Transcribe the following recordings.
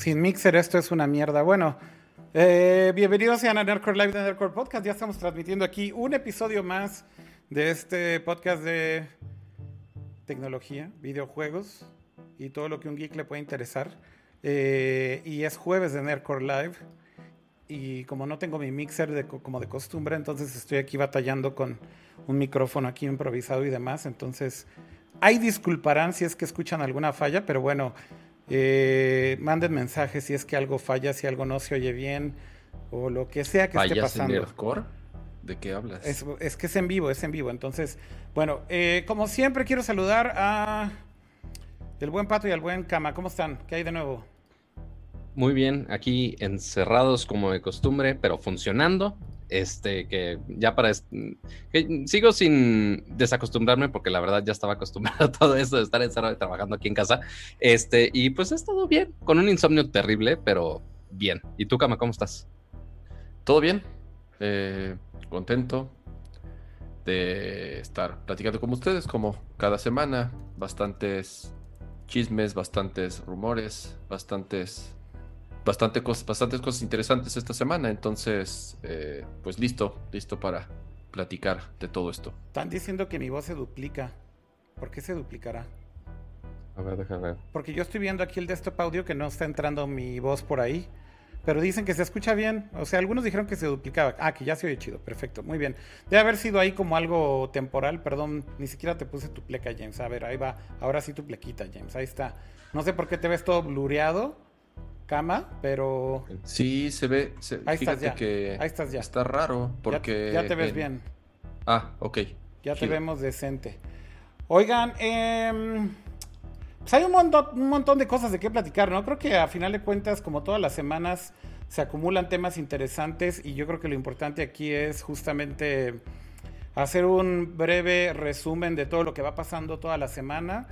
Sin Mixer esto es una mierda. Bueno, eh, bienvenidos a Nerdcore Live de Nerdcore Podcast. Ya estamos transmitiendo aquí un episodio más de este podcast de tecnología, videojuegos y todo lo que un geek le puede interesar. Eh, y es jueves de Nerdcore Live. Y como no tengo mi mixer como de costumbre, entonces estoy aquí batallando con un micrófono aquí improvisado y demás. Entonces, hay disculparán si es que escuchan alguna falla, pero bueno, eh, manden mensajes si es que algo falla, si algo no se oye bien o lo que sea que esté pasando. En Nerdcore? ¿De qué hablas? Es, que es en vivo, es en vivo. Entonces, bueno, eh, como siempre quiero saludar a el buen Pato y al buen Cama. ¿Cómo están? ¿Qué hay de nuevo? Muy bien, aquí encerrados como de costumbre, pero funcionando. Este, que ya para. Que sigo sin desacostumbrarme porque la verdad ya estaba acostumbrado a todo eso de estar encerrado y trabajando aquí en casa. Este, y pues he estado bien, con un insomnio terrible, pero bien. ¿Y tú, Cama, cómo estás? Todo bien, eh, contento de estar platicando con ustedes como cada semana. Bastantes chismes, bastantes rumores, bastantes bastante cosas, bastantes cosas interesantes esta semana, entonces, eh, pues listo, listo para platicar de todo esto. Están diciendo que mi voz se duplica. ¿Por qué se duplicará? A ver, déjame ver. Porque yo estoy viendo aquí el desktop audio que no está entrando mi voz por ahí. Pero dicen que se escucha bien. O sea, algunos dijeron que se duplicaba. Ah, que ya se oye chido. Perfecto. Muy bien. Debe haber sido ahí como algo temporal. Perdón, ni siquiera te puse tu pleca, James. A ver, ahí va. Ahora sí tu plequita, James. Ahí está. No sé por qué te ves todo blureado cama, pero. Sí, se ve. Ahí estás ya. Que Ahí estás ya. Está raro porque. Ya, te ves bien. Ah, ok. Ya te vemos decente. Oigan, eh, pues hay un montón, un montón de cosas de qué platicar, ¿no? Creo que a final de cuentas, como todas las semanas, se acumulan temas interesantes y yo creo que lo importante aquí es justamente hacer un breve resumen de todo lo que va pasando toda la semana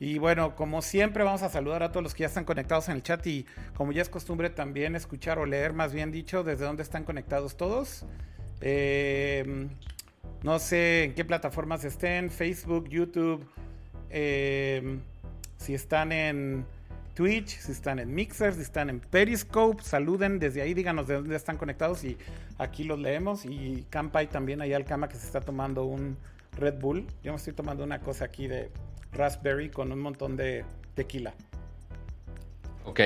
y bueno, como siempre vamos a saludar a todos los que ya están conectados en el chat y como ya es costumbre también escuchar o leer, más bien dicho, desde dónde están conectados todos. Eh, no sé en qué plataformas estén, Facebook, YouTube, eh, si están en Twitch, si están en Mixer, si están en Periscope, saluden desde ahí, díganos de dónde están conectados y aquí los leemos. Y Campai también, ahí al cama que se está tomando un Red Bull. Yo me estoy tomando una cosa aquí de raspberry con un montón de tequila. Ok.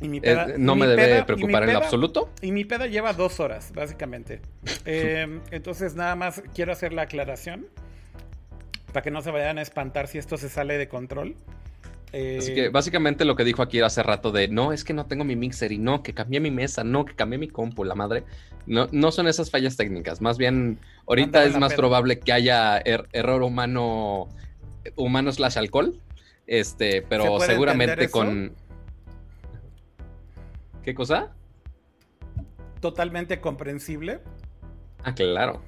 Y mi peda, eh, no me debe preocupar en lo absoluto. Y mi peda lleva dos horas, básicamente. Eh, entonces, nada más quiero hacer la aclaración para que no se vayan a espantar si esto se sale de control. Eh, Así que básicamente lo que dijo aquí hace rato de no, es que no tengo mi mixer y no, que cambié mi mesa, no, que cambié mi compu, la madre. No, no son esas fallas técnicas. Más bien, ahorita es más probable que haya er, error humano humano slash alcohol. Este, pero seguramente con. ¿Qué cosa? Totalmente comprensible. Ah, claro.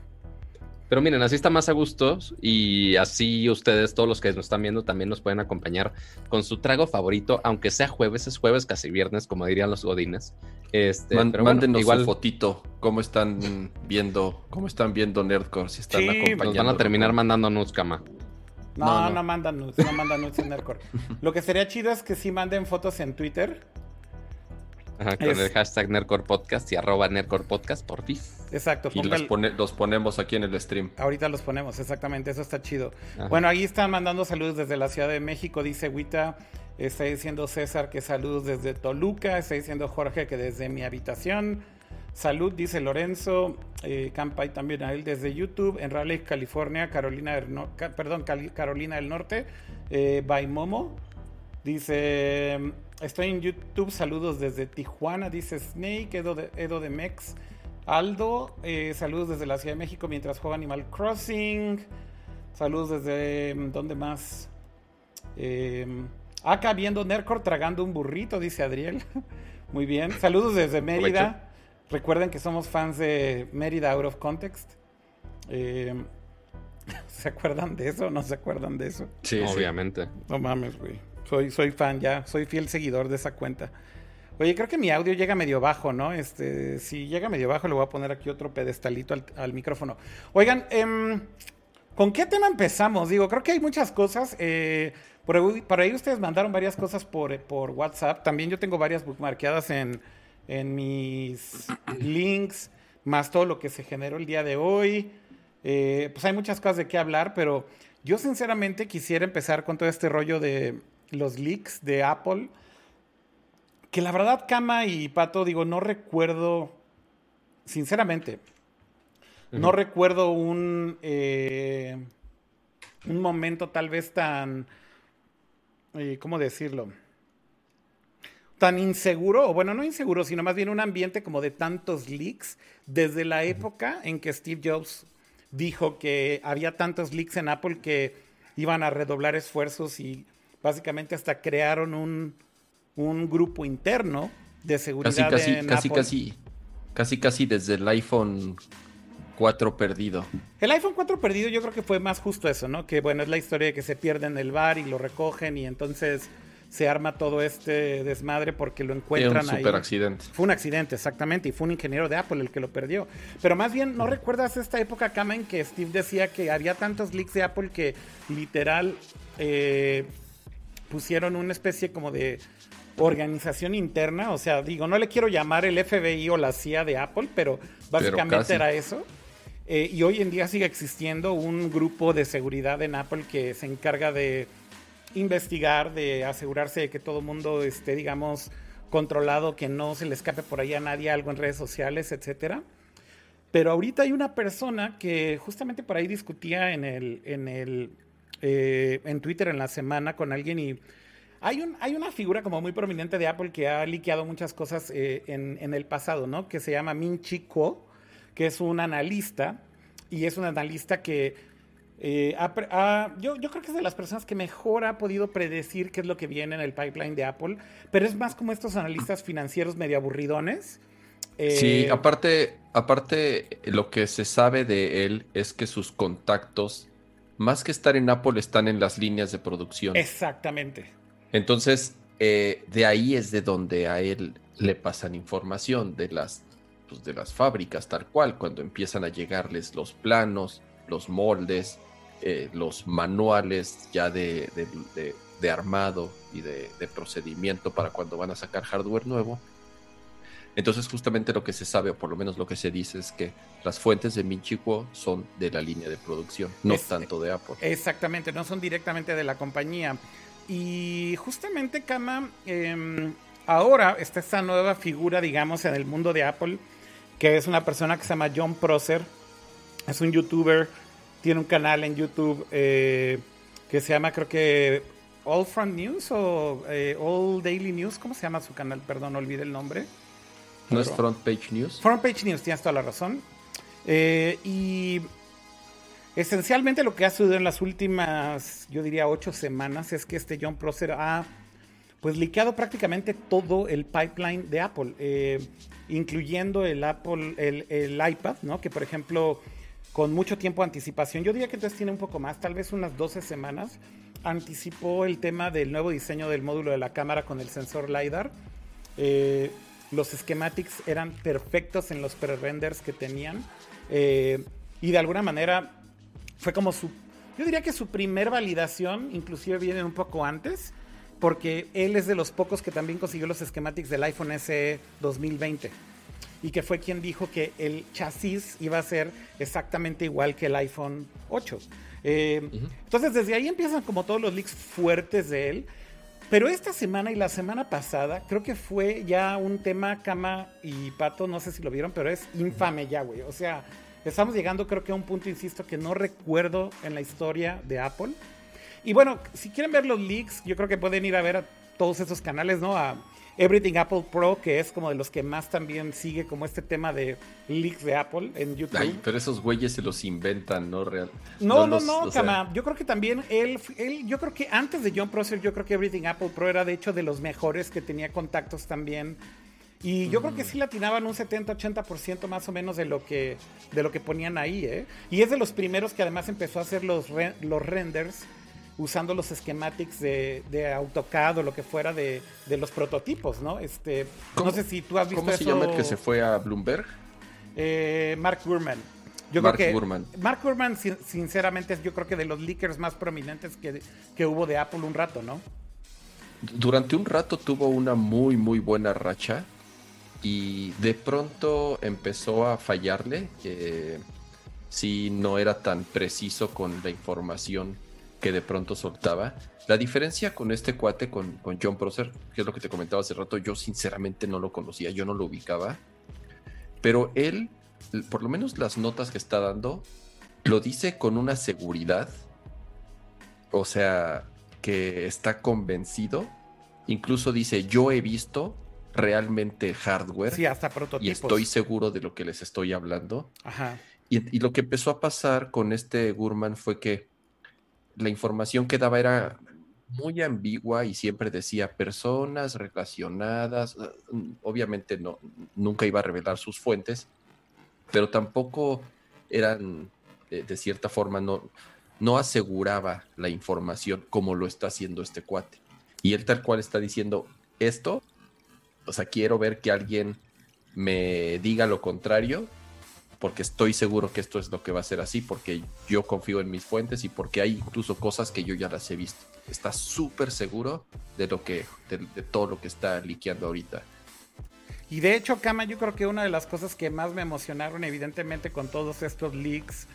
Pero miren, así está más a gusto y así ustedes, todos los que nos están viendo, también nos pueden acompañar con su trago favorito, aunque sea jueves, es jueves, casi viernes, como dirían los godines. Este, mándenos igual... fotito, cómo están viendo, cómo están viendo Nerdcore, si están acompañando. Nos van a terminar mandándonos cama. No, no, mandan nudes, no mandan nudes en Nerdcore. Lo que sería chido es que sí manden fotos en Twitter. Ajá, con el hashtag Nerdcore Podcast y arroba Nerdcore Podcast por fin. Exacto. Y los, ponemos aquí en el stream. Ahorita los ponemos, exactamente, eso está chido. Bueno, ahí están mandando saludos desde la Ciudad de México, dice Wita. Está diciendo César que saludos desde Toluca. Está diciendo Jorge que desde mi habitación. Salud, dice Lorenzo. Eh, también a él desde YouTube. En Raleigh, California, Carolina del, perdón, Carolina del Norte. Eh, by Momo. Dice, estoy en YouTube. Saludos desde Tijuana. Dice Snake, Edo de, Edo de Mex. Aldo, eh, saludos desde la Ciudad de México mientras juega Animal Crossing. Saludos desde, ¿dónde más? Eh, acá viendo Nercor tragando un burrito, dice Adriel. Muy bien. Saludos desde Mérida. Recuerden que somos fans de Mérida Out of Context. Eh, ¿Se acuerdan de eso o no se acuerdan de eso? Sí, obviamente. No mames, güey. Soy, soy fan ya, soy fiel seguidor de esa cuenta. Oye, creo que mi audio llega medio bajo, ¿no? Este, si llega medio bajo, le voy a poner aquí otro pedestalito al, micrófono. Oigan, em, ¿con qué tema empezamos? Digo, creo que hay muchas cosas. Eh, Por ahí, por ahí ustedes mandaron varias cosas por, por WhatsApp. También yo tengo varias bookmarkeadas en, en mis links, más todo lo que se generó el día de hoy. Eh, pues hay muchas cosas de qué hablar, pero yo sinceramente quisiera empezar con todo este rollo de los leaks de Apple. Que la verdad, Kama y Pato, digo, no recuerdo, sinceramente, no recuerdo un, eh, un momento tal vez tan, eh, ¿cómo decirlo? Tan inseguro, o bueno, no inseguro, sino más bien un ambiente como de tantos leaks desde la época en que Steve Jobs dijo que había tantos leaks en Apple que iban a redoblar esfuerzos y básicamente hasta crearon un, un grupo interno de seguridad casi, en casi, Apple. casi, casi, casi desde el iPhone 4 perdido. El iPhone 4 perdido yo creo que fue más justo eso, ¿no? Que bueno, es la historia de que se pierde en el bar y lo recogen y entonces se arma todo este desmadre porque lo encuentran un ahí. super accidente. Fue un accidente, exactamente, y fue un ingeniero de Apple el que lo perdió. Pero más bien, ¿no recuerdas esta época, Kama, en que Steve decía que había tantos leaks de Apple que literal eh, pusieron una especie como de organización interna? O sea, digo, no le quiero llamar el FBI o la CIA de Apple, pero básicamente era eso. Eh, y hoy en día sigue existiendo un grupo de seguridad en Apple que se encarga de investigar, de asegurarse de que todo el mundo esté, digamos, controlado, que no se le escape por ahí a nadie algo en redes sociales, etcétera. Pero ahorita hay una persona que justamente por ahí discutía en el, en el, eh, en Twitter en la semana con alguien y hay, un, hay una figura como muy prominente de Apple que ha liqueado muchas cosas eh, en, en el pasado, ¿no? Que se llama Min Chi Kuo, que es un analista y es un analista que eh, ha pre- ha- yo, yo creo que es de las personas que mejor ha podido predecir qué es lo que viene en el pipeline de Apple, pero es más como estos analistas financieros medio aburridones. Eh, Sí, aparte, aparte, lo que se sabe de él es que sus contactos, más que estar en Apple, están en las líneas de producción. Exactamente. Entonces, eh, de ahí es de donde a él le pasan información de las, pues, de las fábricas, tal cual, cuando empiezan a llegarles los planos, los moldes, eh, los manuales ya de, de- de- de armado y de, procedimiento para cuando van a sacar hardware nuevo. Entonces, justamente lo que se sabe, o por lo menos lo que se dice, es que las fuentes de Minchicuo son de la línea de producción, no Es- tanto de Apple. Exactamente, no son directamente de la compañía. Y justamente, Kama, em, ahora está esta nueva figura, digamos, en el mundo de Apple, que es una persona que se llama John Prosser. Es un youtuber, tiene un canal en YouTube eh, que se llama, creo que, All Front News o eh, All Daily News. ¿Cómo se llama su canal? Perdón, olvidé el nombre. ¿No es Front Page News? Front Page News, tienes toda la razón. Eh, y esencialmente lo que ha sucedido en las últimas, yo diría, ocho semanas es que este John Prosser ha pues liqueado prácticamente todo el pipeline de Apple, eh, incluyendo el Apple, el, el iPad, ¿no? Que por ejemplo, con mucho tiempo de anticipación, yo diría que entonces tiene un poco más, tal vez unas 12 semanas, anticipó el tema del nuevo diseño del módulo de la cámara con el sensor LiDAR. Eh, los schematics eran perfectos en los pre-renders que tenían. eh, y de alguna manera fue como su, yo diría que su primer validación, inclusive viene un poco antes, porque él es de los pocos que también consiguió los schematics del iPhone SE 2020 y que fue quien dijo que el chasis iba a ser exactamente igual que el iPhone 8. Eh, Entonces desde ahí empiezan como todos los leaks fuertes de él. Pero esta semana y la semana pasada creo que fue ya un tema cama y pato, no sé si lo vieron, pero es infame ya, güey. O sea, estamos llegando creo que a un punto, insisto, que no recuerdo en la historia de Apple. Y bueno, si quieren ver los leaks, yo creo que pueden ir a ver a todos esos canales, ¿no? A Everything Apple Pro, que es como de los que más también sigue como este tema de leaks de Apple en YouTube. Ay, pero esos güeyes se los inventan, ¿no? Real. No, no, los- no, o sea, Kama. Yo creo que también él, él, yo creo que antes de John Prosser, yo creo que Everything Apple Pro era de hecho de los mejores que tenía contactos también. Y yo creo que sí le atinaban un 70-80% más o menos de lo que de lo que ponían ahí, ¿eh? Y es de los primeros que además empezó a hacer los, re- los renders usando los schematics de, de AutoCAD o lo que fuera de, de los prototipos, ¿no? Este, ¿Cómo- no sé si tú has visto ¿Cómo se eso, llama el que se fue a Bloomberg? eh, Mark Gurman. Yo Mark creo que Gurman. Mark Gurman, sinceramente, yo creo que de los leakers más prominentes que, que hubo de Apple un rato, ¿no? Durante un rato tuvo una muy, muy buena racha y de pronto empezó a fallarle, que sí no era tan preciso con la información que de pronto soltaba. La diferencia con este cuate, con, con John Prosser, que es lo que te comentaba hace rato, yo sinceramente no lo conocía, yo no lo ubicaba, pero él, por lo menos las notas que está dando, lo dice con una seguridad, o sea, que está convencido, incluso dice, yo he visto realmente hardware. Sí, hasta prototipos. Y estoy seguro de lo que les estoy hablando. Y, lo que empezó a pasar con este Gurman fue que la información que daba era muy ambigua y siempre decía personas relacionadas. Ah, obviamente no, nunca iba a revelar sus fuentes, pero tampoco eran, de, cierta forma, no, no aseguraba la información como lo está haciendo este cuate. Y él tal cual está diciendo, esto o sea, quiero ver que alguien me diga lo contrario, porque estoy seguro que esto es lo que va a ser así, porque yo confío en mis fuentes y porque hay incluso cosas que yo ya las he visto. Está súper seguro de lo que, de, todo lo que está liqueando ahorita. Y de hecho, Kama, yo creo que una de las cosas que más me emocionaron, evidentemente, con todos estos leaks,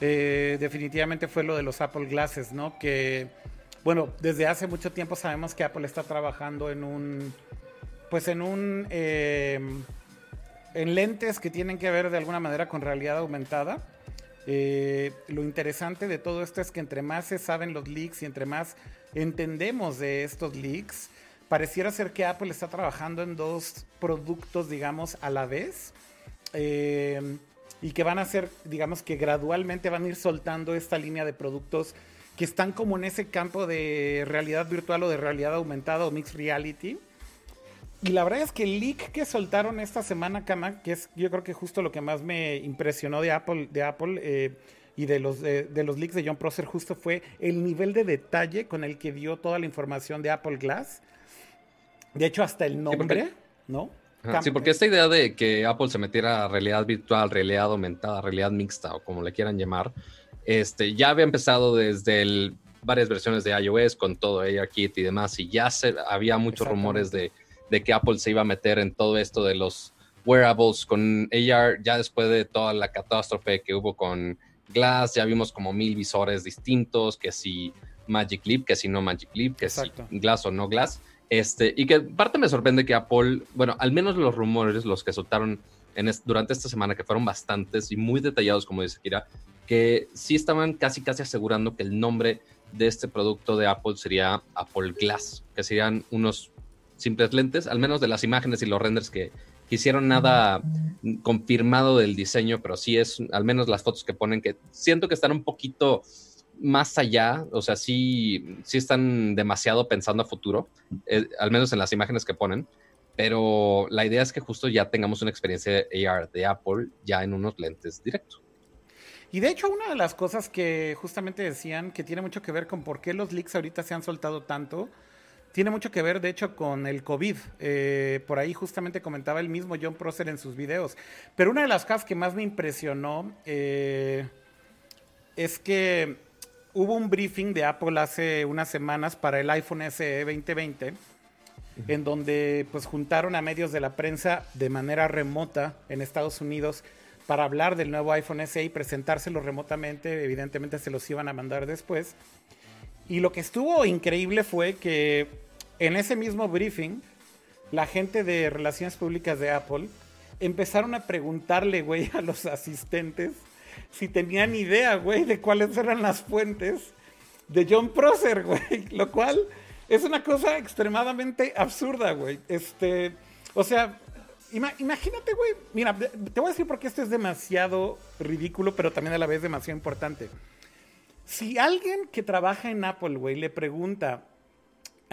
eh, definitivamente fue lo de los Apple Glasses, ¿no? Que, bueno, desde hace mucho tiempo sabemos que Apple está trabajando en un pues en un eh, en lentes que tienen que ver de alguna manera con realidad aumentada. Eh, lo interesante de todo esto es que entre más se saben los leaks y entre más entendemos de estos leaks, pareciera ser que Apple está trabajando en dos productos, digamos, a la vez. Eh, y que van a ser, digamos que gradualmente van a ir soltando esta línea de productos que están como en ese campo de realidad virtual o de realidad aumentada o mixed reality y la verdad es que el leak que soltaron esta semana, Kama, que es yo creo que justo lo que más me impresionó de Apple, de Apple eh, y de los, de, los leaks de John Prosser, justo fue el nivel de detalle con el que dio toda la información de Apple Glass. De hecho, hasta el nombre, ¿no? sí, porque esta idea de que Apple se metiera a realidad virtual, realidad aumentada, realidad mixta o como le quieran llamar, este, ya había empezado desde varias versiones de iOS con todo ARKit y demás, y ya se, había muchos rumores de de que Apple se iba a meter en todo esto de los wearables con AR, ya después de toda la catástrofe que hubo con Glass, ya vimos como mil visores distintos, que si Magic Leap, que si no Magic Leap, que si Glass o no Glass. Este, y que parte me sorprende que Apple, bueno, al menos los rumores, los que soltaron en durante esta semana, que fueron bastantes y muy detallados, como dice Kira, que sí estaban casi casi asegurando que el nombre de este producto de Apple sería Apple Glass, que serían unos simples lentes, al menos de las imágenes y los renders que, hicieron nada confirmado del diseño, pero sí es, al menos las fotos que ponen, que siento que están un poquito más allá, o sea, sí, sí están demasiado pensando a futuro, eh, al menos en las imágenes que ponen, pero la idea es que justo ya tengamos una experiencia AR de Apple ya en unos lentes directos. Y de hecho, una de las cosas que justamente decían que tiene mucho que ver con por qué los leaks ahorita se han soltado tanto, tiene mucho que ver, de hecho, con el COVID. Eh, por ahí justamente comentaba el mismo John Prosser en sus videos. Pero una de las cosas que más me impresionó eh, es que hubo un briefing de Apple hace unas semanas para el iPhone SE 2020, en donde pues juntaron a medios de la prensa de manera remota en Estados Unidos para hablar del nuevo iPhone SE y presentárselo remotamente. Evidentemente se los iban a mandar después. Y lo que estuvo increíble fue que en ese mismo briefing, la gente de relaciones públicas de Apple empezaron a preguntarle, güey, a los asistentes si tenían idea, güey, de cuáles eran las fuentes de John Prosser, güey. Lo cual es una cosa extremadamente absurda, güey. Este, o sea, imagínate, güey. Mira, te voy a decir porque esto es demasiado ridículo, pero también a la vez demasiado importante. Si alguien que trabaja en Apple, güey, le pregunta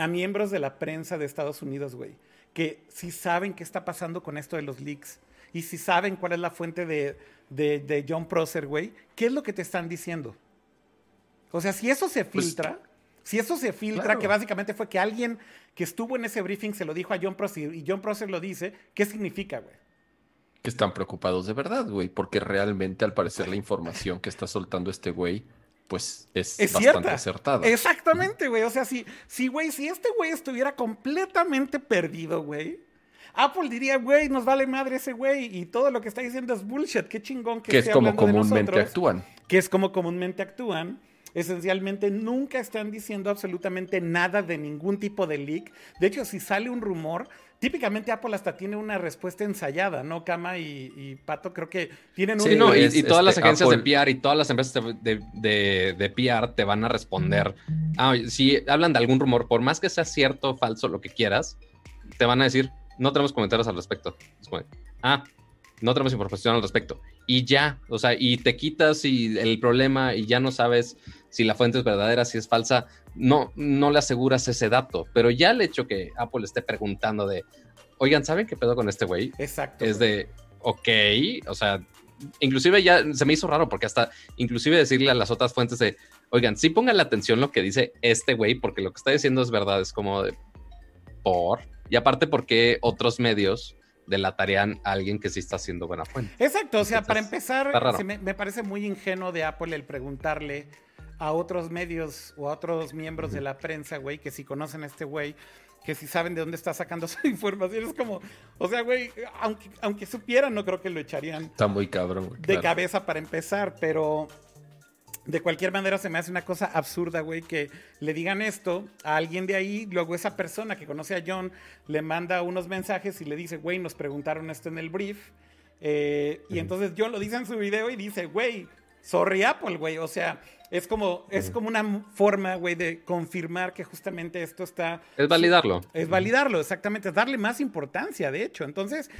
a miembros de la prensa de Estados Unidos, güey, que si saben qué está pasando con esto de los leaks y si saben cuál es la fuente de, de, John Prosser, güey, ¿qué es lo que te están diciendo? O sea, si eso se pues, filtra, si eso se filtra, que básicamente fue que alguien que estuvo en ese briefing se lo dijo a John Prosser y John Prosser lo dice, ¿qué significa, güey? que están preocupados de verdad, güey, porque realmente al parecer la información que está soltando este güey, pues es, bastante acertada. Exactamente, güey. O sea, si, si, güey, si este güey estuviera completamente perdido, güey, Apple diría, güey, nos vale madre ese güey y todo lo que está diciendo es bullshit. Qué chingón que, que es como comúnmente actúan. Que es como comúnmente actúan esencialmente nunca están diciendo absolutamente nada de ningún tipo de leak. De hecho, si sale un rumor, típicamente Apple hasta tiene una respuesta ensayada, ¿no? Kama y, Pato creo que tienen un... Sí, no, y, todas las este, agencias de PR y todas las empresas de, de, PR te van a responder. Ah, si hablan de algún rumor, por más que sea cierto falso, lo que quieras, te van a decir, no tenemos comentarios al respecto. ah, no tenemos información al respecto. Y ya, o sea, y te quitas y el problema y ya no sabes si la fuente es verdadera, si es falsa, no, no le aseguras ese dato. Pero ya el hecho que Apple esté preguntando de, oigan, ¿saben qué pedo con este güey? Exacto. Es de, ok, o sea, inclusive ya se me hizo raro porque hasta, inclusive decirle a las otras fuentes de, oigan, sí pongan la atención lo que dice este güey, porque lo que está diciendo es verdad, es como de, por, y aparte porque otros medios delatarían a alguien que sí está haciendo buena fuente. Exacto, o sea, para empezar, me, parece muy ingenuo de Apple el preguntarle a otros medios o a otros miembros de la prensa, güey, que si conocen a este güey, que si saben de dónde está sacando su información. Es como, o sea, güey, aunque, aunque supieran, no creo que lo echarían. Está muy cabrón, De cabeza para empezar, pero de cualquier manera se me hace una cosa absurda, güey, que le digan esto a alguien de ahí, luego esa persona que conoce a John le manda unos mensajes y le dice, güey, nos preguntaron esto en el brief. Eh, y entonces John lo dice en su video y dice, güey, sorry Apple, güey. O sea, es como, es como una forma, güey, de confirmar que justamente esto está... Es validarlo. Es validarlo, exactamente. Es darle más importancia, de hecho. Entonces,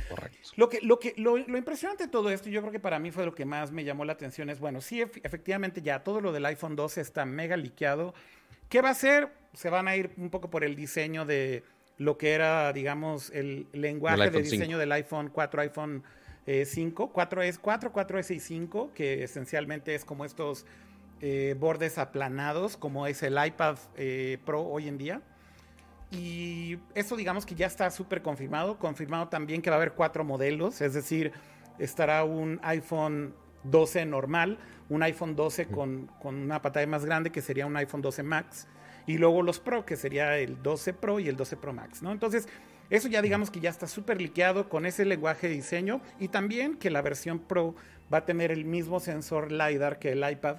lo que, lo que, lo, impresionante de todo esto, yo creo que para mí fue lo que más me llamó la atención, es, bueno, sí, efectivamente ya todo lo del iPhone 12 está mega liqueado. ¿Qué va a hacer? Se van a ir un poco por el diseño de lo que era, digamos, el lenguaje de diseño del iPhone 4, iPhone 5, 4S, 4, 4S y 5, que esencialmente es como estos eh, bordes aplanados, como es el iPad eh, Pro hoy en día. Y eso digamos que ya está súper confirmado. Confirmado también que va a haber cuatro modelos, es decir, estará un iPhone 12 normal, un iPhone 12 con, con, una pantalla más grande que sería un iPhone 12 Max, y luego los Pro, que sería el 12 Pro y el 12 Pro Max, ¿no? Entonces, eso ya digamos que ya está súper liqueado con ese lenguaje de diseño y también que la versión Pro va a tener el mismo sensor LiDAR que el iPad,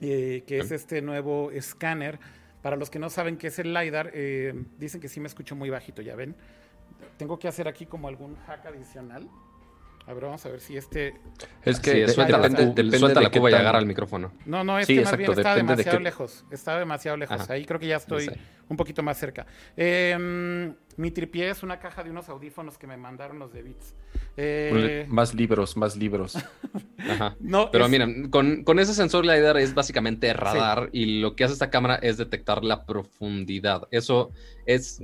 eh, que es este nuevo escáner. Para los que no saben qué es el LiDAR, eh, dicen que sí me escucho muy bajito, ya ven. Tengo que hacer aquí como algún hack adicional. A ver, vamos a ver si este. Es que suelta, la, cuba y agarra el micrófono. No, no, es que más bien está demasiado lejos. Está demasiado lejos. Ahí creo que ya estoy un poquito más cerca. Eh, mi tripié es una caja de unos audífonos que me mandaron los de Beats. Eh, más libros, más libros. Ajá. No, Pero miren, con, ese sensor LiDAR es básicamente radar y lo que hace esta cámara es detectar la profundidad. Eso es,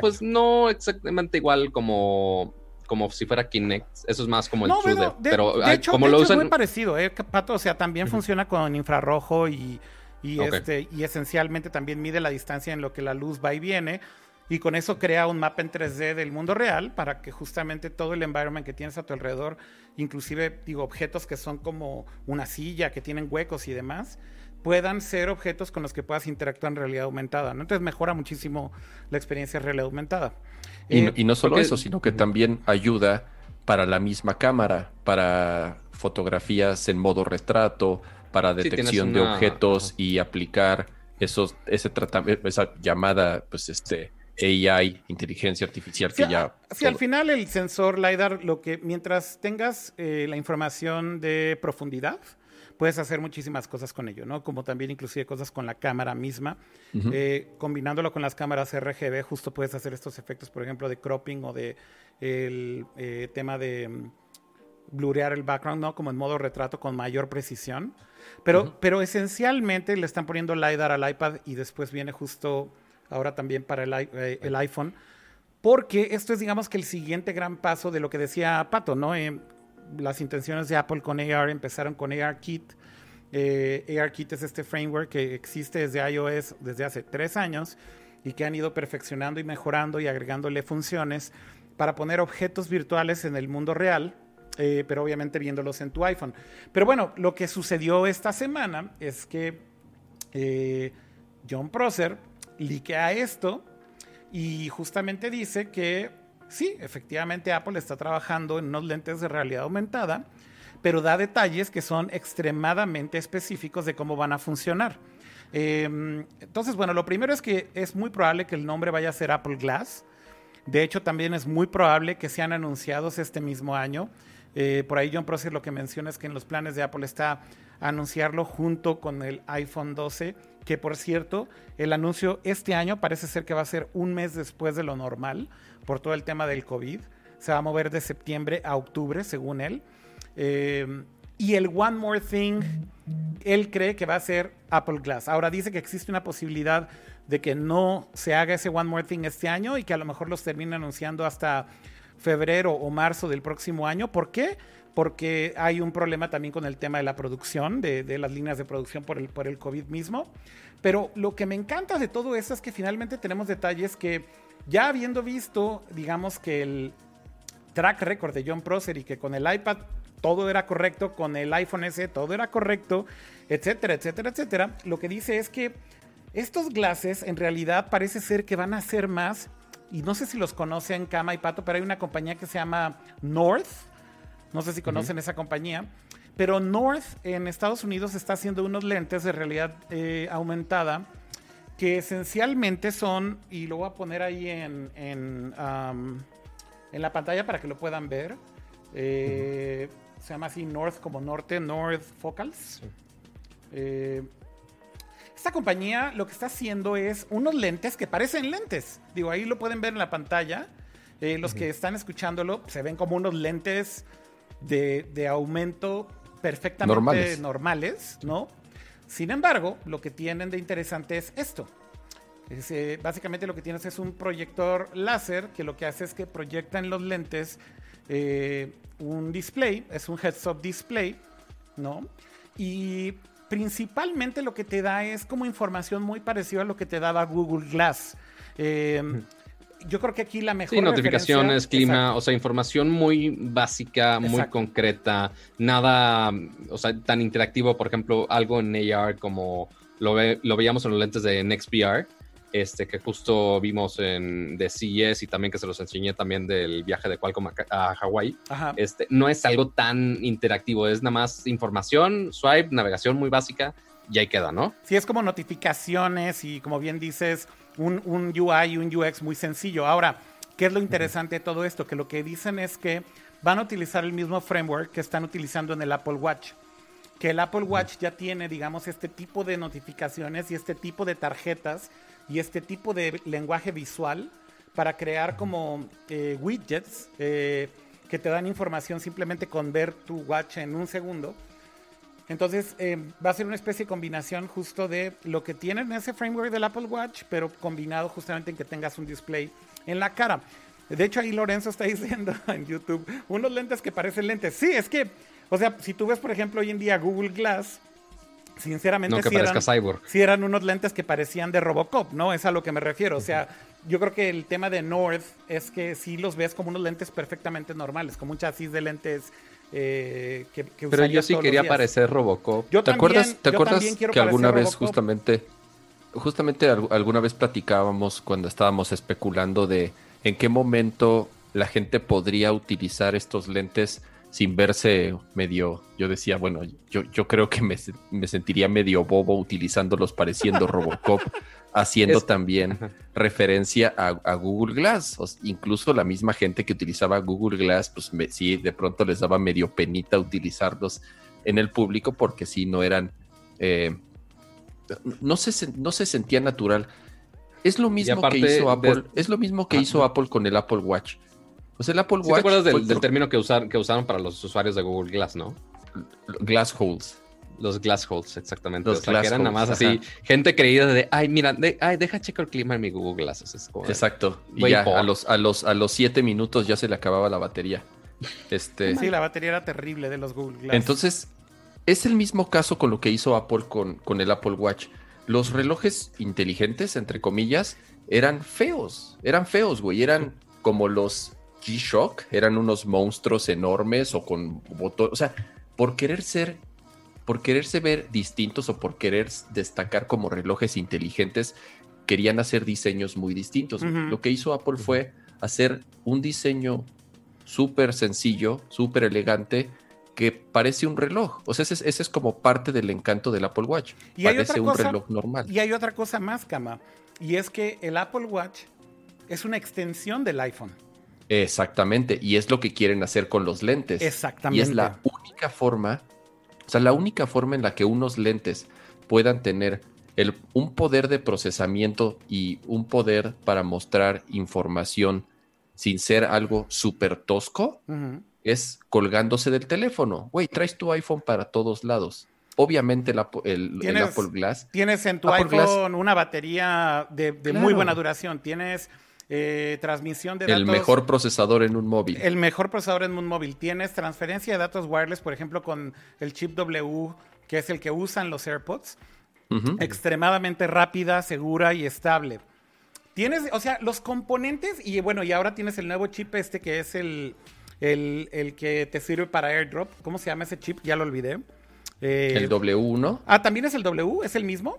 pues no exactamente igual como como si fuera Kinect. Eso es más como el no, pero de hecho, como lo usan... es muy parecido, ¿eh, Pato? O sea, también funciona con infrarrojo y, este, y esencialmente también mide la distancia en lo que la luz va y viene. Y con eso crea un mapa en 3D del mundo real para que justamente todo el environment que tienes a tu alrededor, inclusive digo objetos que son como una silla, que tienen huecos y demás, puedan ser objetos con los que puedas interactuar en realidad aumentada. ¿no? Entonces mejora muchísimo la experiencia de realidad aumentada. Y, no, eh, solo eso, sino que también ayuda para la misma cámara, para fotografías en modo retrato, para detección de objetos y aplicar esos, ese tratamiento, esa llamada, pues este, AI, inteligencia artificial que ya... Sí, al final el sensor LiDAR, lo que mientras tengas eh, la información de profundidad, puedes hacer muchísimas cosas con ello, ¿no? Como también inclusive cosas con la cámara misma. Eh, combinándolo con las cámaras RGB, justo puedes hacer estos efectos, por ejemplo, de cropping o de el eh, tema de mm, blurear el background, ¿no? Como en modo retrato con mayor precisión. Pero, pero esencialmente le están poniendo LiDAR al iPad y después viene justo ahora también para el, eh, el iPhone. Porque esto es, digamos, que el siguiente gran paso de lo que decía Pato, ¿no? Las intenciones de Apple con AR empezaron con ARKit. Eh, ARKit es este framework que existe desde iOS desde hace tres años y que han ido perfeccionando y mejorando y agregándole funciones para poner objetos virtuales en el mundo real eh, pero obviamente viéndolos en tu iPhone. Pero bueno, lo que sucedió esta semana es que eh, John Prosser liquea esto y justamente dice que sí, efectivamente Apple está trabajando en unos lentes de realidad aumentada, pero da detalles que son extremadamente específicos de cómo van a funcionar. Em, entonces, bueno, lo primero es que es muy probable que el nombre vaya a ser Apple Glass. De hecho, también es muy probable que sean anunciados este mismo año. Eh, por ahí John Prosser lo que menciona es que en los planes de Apple está anunciarlo junto con el iPhone 12, que por cierto, el anuncio este año parece ser que va a ser un mes después de lo normal por todo el tema del COVID. Se va a mover de septiembre a octubre, según él. Eh, y el One More Thing, él cree que va a ser Apple Glass. Ahora dice que existe una posibilidad de que no se haga ese One More Thing este año y que a lo mejor los termine anunciando hasta febrero o marzo del próximo año. ¿Por qué? Porque hay un problema también con el tema de la producción, de, las líneas de producción por el, por el COVID mismo. Pero lo que me encanta de todo eso es que finalmente tenemos detalles que ya habiendo visto, digamos que el track record de John Prosser y que con el iPad todo era correcto, con el iPhone S todo era correcto, etcétera, etcétera, etcétera. Lo que dice es que estos glasses en realidad parece ser que van a ser más, y no sé si los conocen Cama y Pato, pero hay una compañía que se llama North, no sé si conocen esa compañía, pero North en Estados Unidos está haciendo unos lentes de realidad eh, aumentada que esencialmente son, y lo voy a poner ahí en, en, en la pantalla para que lo puedan ver. Eh, se llama así North como norte, North Focals. Eh, esta compañía lo que está haciendo es unos lentes que parecen lentes. Digo, ahí lo pueden ver en la pantalla. Eh, los que están escuchándolo se ven como unos lentes de, aumento perfectamente normales. ¿no? Sin embargo, lo que tienen de interesante es esto. Eh, básicamente lo que tienes es un proyector láser que lo que hace es que proyecta en los lentes un display, es un heads-up display, ¿no? Y principalmente lo que te da es como información muy parecida a lo que te daba Google Glass. Em, yo creo que aquí la mejor. Sí, notificaciones, clima, o sea, información muy básica, muy concreta, nada, o sea, tan interactivo, por ejemplo, algo en AR como lo, lo veíamos en los lentes de NextVR, este, que justo vimos en de CES y también que se los enseñé también del viaje de Qualcomm a, Hawái. Este, no es algo tan interactivo, es nada más información, swipe, navegación muy básica y ahí queda, ¿no? Sí, es como notificaciones y como bien dices, un, un UI y un UX muy sencillo. Ahora, ¿qué es lo interesante de todo esto? Que lo que dicen es que van a utilizar el mismo framework que están utilizando en el Apple Watch que el Apple Watch ya tiene, digamos, este tipo de notificaciones y este tipo de tarjetas y este tipo de lenguaje visual para crear como eh, widgets eh, que te dan información simplemente con ver tu watch en un segundo. Entonces eh, va a ser una especie de combinación justo de lo que tiene en ese framework del Apple Watch, pero combinado justamente en que tengas un display en la cara. De hecho, ahí Lorenzo está diciendo en YouTube, unos lentes que parecen lentes. Sí, es que, o sea, si tú ves, por ejemplo, hoy en día Google Glass, sinceramente, no si, eran, unos lentes que parecían de Robocop, ¿no? Es a lo que me refiero. O sea, yo creo que el tema de North es que sí los ves como unos lentes perfectamente normales, como un chasis de lentes eh, que, que Pero yo sí quería parecer Robocop. ¿Te acuerdas, ¿te acuerdas que alguna vez justamente, justamente alguna vez platicábamos cuando estábamos especulando de en qué momento la gente podría utilizar estos lentes sin verse medio, yo decía, bueno, yo, yo creo que me, sentiría medio bobo utilizándolos pareciendo Robocop, haciendo también referencia a, Google Glass. incluso la misma gente que utilizaba Google Glass, pues sí, de pronto les daba medio penita utilizarlos en el público porque sí, no eran, eh, no, se, no se sentía natural. Es lo mismo que hizo Apple, es lo mismo que hizo Apple con el Apple Watch pues el Apple Watch. ¿Te acuerdas del, término que, que usaron para los usuarios de Google Glass, no? Glass holes. Los glass holes, exactamente. Los o sea, que eran nada más así, gente creída de, ay, mira, ay, deja checar el clima en mi Google Glass. Exacto. Y ya a los, a, los, a los siete minutos ya se le acababa la batería. Este... Sí, la batería era terrible de los Google Glass. Entonces, es el mismo caso con lo que hizo Apple con, con el Apple Watch. Los relojes inteligentes, entre comillas, eran feos. Eran feos, güey. Eran como los G-Shock eran unos monstruos enormes o con botones. O sea, por querer ser, por quererse ver distintos o por querer destacar como relojes inteligentes, querían hacer diseños muy distintos. Lo que hizo Apple fue hacer un diseño súper sencillo, súper elegante, que parece un reloj. O sea, ese, es como parte del encanto del Apple Watch. Y parece un reloj normal. Y hay otra cosa más, Kama, y es que el Apple Watch es una extensión del iPhone. Exactamente, y es lo que quieren hacer con los lentes. Exactamente. Y es la única forma, o sea, la única forma en la que unos lentes puedan tener el, un poder de procesamiento y un poder para mostrar información sin ser algo súper tosco, es colgándose del teléfono. Güey, traes tu iPhone para todos lados. Obviamente el, Apple Glass. Tienes en tu iPhone una batería de, muy buena duración. Tienes eh, transmisión de datos. El mejor procesador en un móvil. El mejor procesador en un móvil. Tienes transferencia de datos wireless, por ejemplo, con el chip W, que es el que usan los AirPods. Extremadamente rápida, segura y estable. Tienes, o sea, los componentes, y bueno, y ahora tienes el nuevo chip este que es el, el, que te sirve para airdrop. ¿Cómo se llama ese chip? Ya lo olvidé. Eh, el W1. Ah, también es el W, ¿es el mismo?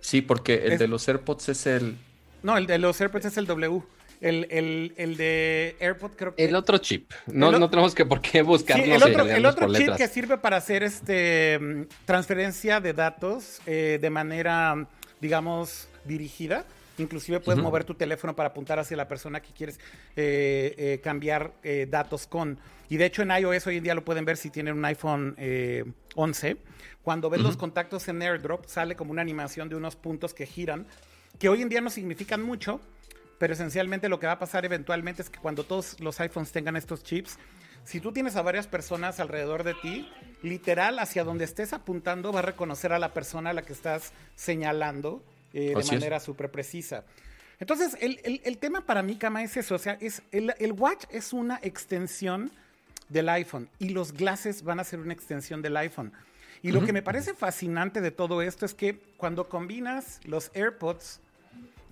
Sí, porque el de los AirPods es el no, el de los AirPods es el W. El, el, de AirPod creo que... El otro chip. No, no tenemos que por qué buscarlo. el otro, el otro chip que sirve para hacer este transferencia de datos eh, de manera, digamos, dirigida. Inclusive puedes mover tu teléfono para apuntar hacia la persona que quieres eh, eh, cambiar datos con. Y de hecho en iOS hoy en día lo pueden ver si tienen un iPhone 11. Cuando ves los contactos en AirDrop sale como una animación de unos puntos que giran que hoy en día no significan mucho, pero esencialmente lo que va a pasar eventualmente es que cuando todos los iPhones tengan estos chips, si tú tienes a varias personas alrededor de ti, literal hacia donde estés apuntando va a reconocer a la persona a la que estás señalando eh, de manera súper precisa. Entonces, el, tema para mí, Kama, es eso. O sea, es el, Watch es una extensión del iPhone y los glasses van a ser una extensión del iPhone. Y lo que me parece fascinante de todo esto es que cuando combinas los AirPods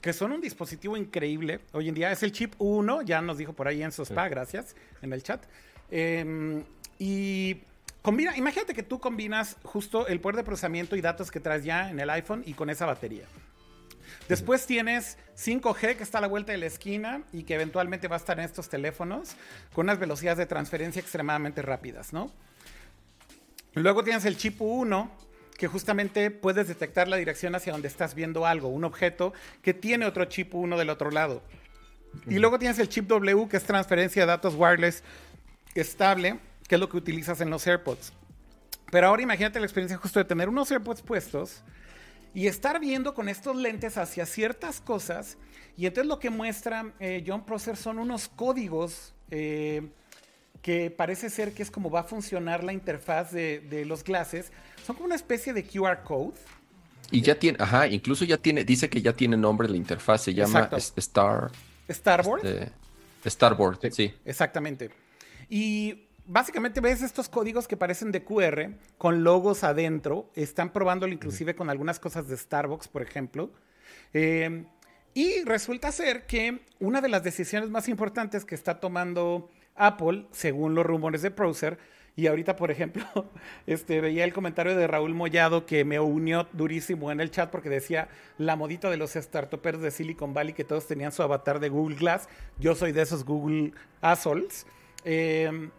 que son un dispositivo increíble. Hoy en día es el chip 1, ya nos dijo por ahí en Sospa, gracias, en el chat. Em, y combina, imagínate que tú combinas justo el poder de procesamiento y datos que traes ya en el iPhone y con esa batería. Después tienes 5G que está a la vuelta de la esquina y que eventualmente va a estar en estos teléfonos con unas velocidades de transferencia extremadamente rápidas, ¿no? Luego tienes el chip 1 que justamente puedes detectar la dirección hacia donde estás viendo algo, un objeto que tiene otro chip uno del otro lado. Y luego tienes el chip W, que es transferencia de datos wireless estable, que es lo que utilizas en los AirPods. Pero ahora imagínate la experiencia justo de tener unos AirPods puestos y estar viendo con estos lentes hacia ciertas cosas. Y entonces lo que muestra eh, John Prosser son unos códigos eh, que parece ser que es como va a funcionar la interfaz de, de los glasses son como una especie de QR code. Y ya tiene, ajá, incluso ya tiene, dice que ya tiene nombre la interfaz, se llama Star. Starboard. Este, Starboard, sí. Exactamente. Y básicamente ves estos códigos que parecen de QR con logos adentro. Están probándolo inclusive con algunas cosas de Starbucks, por ejemplo. Eh, y resulta ser que una de las decisiones más importantes que está tomando Apple, según los rumores de Browser, y ahorita, por ejemplo, este, veía el comentario de Raúl Mollado que me unió durísimo en el chat porque decía la modita de los startups de Silicon Valley que todos tenían su avatar de Google Glass. Yo soy de esos Google assholes. Em,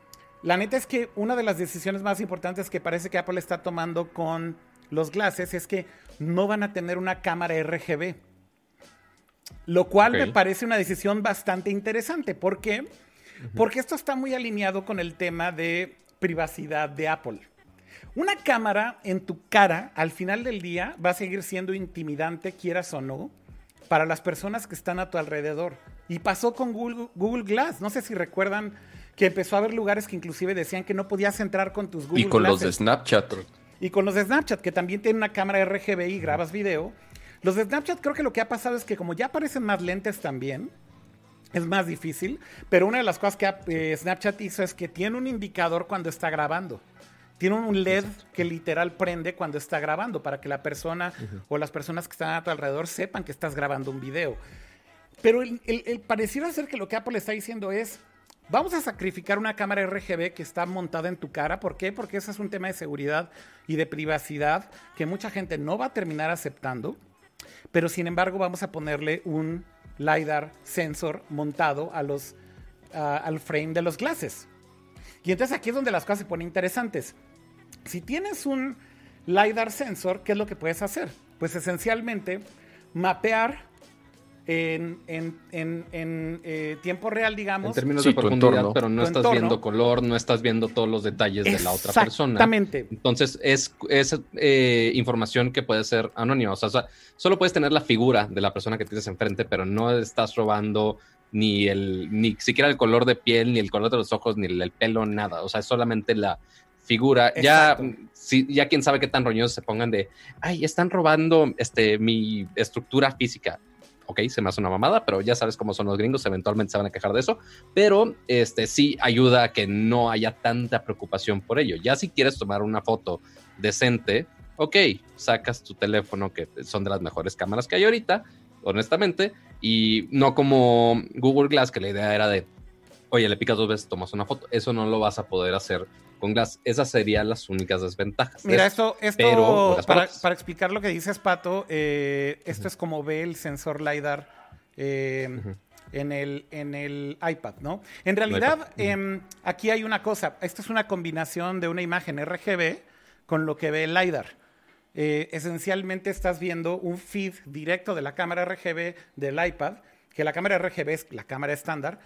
la neta es que una de las decisiones más importantes que parece que Apple está tomando con los glasses es que no van a tener una cámara RGB. Lo cual me parece una decisión bastante interesante. ¿Por qué? Porque esto está muy alineado con el tema de privacidad de Apple. Una cámara en tu cara, al final del día, va a seguir siendo intimidante, quieras o no, para las personas que están a tu alrededor. Y pasó con Google, Glass. No sé si recuerdan que empezó a haber lugares que inclusive decían que no podías entrar con tus Google Y con los de Snapchat. Y con los de Snapchat, que también tienen una cámara RGB y grabas video. Los de Snapchat creo que lo que ha pasado es que como ya aparecen más lentes también, es más difícil, pero una de las cosas que eh, Snapchat hizo es que tiene un indicador cuando está grabando. Tiene un LED que literal prende cuando está grabando para que la persona o las personas que están a tu alrededor sepan que estás grabando un video. Pero el, el, pareciera ser que lo que Apple está diciendo es, vamos a sacrificar una cámara RGB que está montada en tu cara. ¿Por qué? Porque ese es un tema de seguridad y de privacidad que mucha gente no va a terminar aceptando. Pero sin embargo vamos a ponerle un LiDAR sensor montado a los, al frame de los glasses. Y entonces aquí es donde las cosas se ponen interesantes. Si tienes un LiDAR sensor, ¿qué es lo que puedes hacer? Pues esencialmente mapear en, eh, tiempo real, digamos. En términos de profundidad, pero no estás viendo color, no estás viendo todos los detalles de la otra persona. Exactamente. Entonces es, es eh, información que puede ser anónima. O sea, solo puedes tener la figura de la persona que tienes enfrente, pero no estás robando ni el, ni siquiera el color de piel, ni el color de los ojos, ni el, pelo, nada. O sea, es solamente la figura. Ya, si, ya quién sabe qué tan roñosos se pongan de, ay, están robando este, mi estructura física ok, se me hace una mamada, pero ya sabes cómo son los gringos, eventualmente se van a quejar de eso, pero este sí ayuda a que no haya tanta preocupación por ello. Ya si quieres tomar una foto decente, ok, sacas tu teléfono, que son de las mejores cámaras que hay ahorita, honestamente, y no como Google Glass, que la idea era de, oye, le picas dos veces, tomas una foto. Eso no lo vas a poder hacer con Glass. Esas serían las únicas desventajas. Mira, esto, esto para, explicar lo que dices, Pato, eh, esto es como ve el sensor LiDAR eh, en, el, en el iPad, ¿no? En realidad, em, aquí hay una cosa. Esto es una combinación de una imagen RGB con lo que ve el LiDAR. Eh, esencialmente estás viendo un feed directo de la cámara RGB del iPad, que la cámara RGB es la cámara estándar,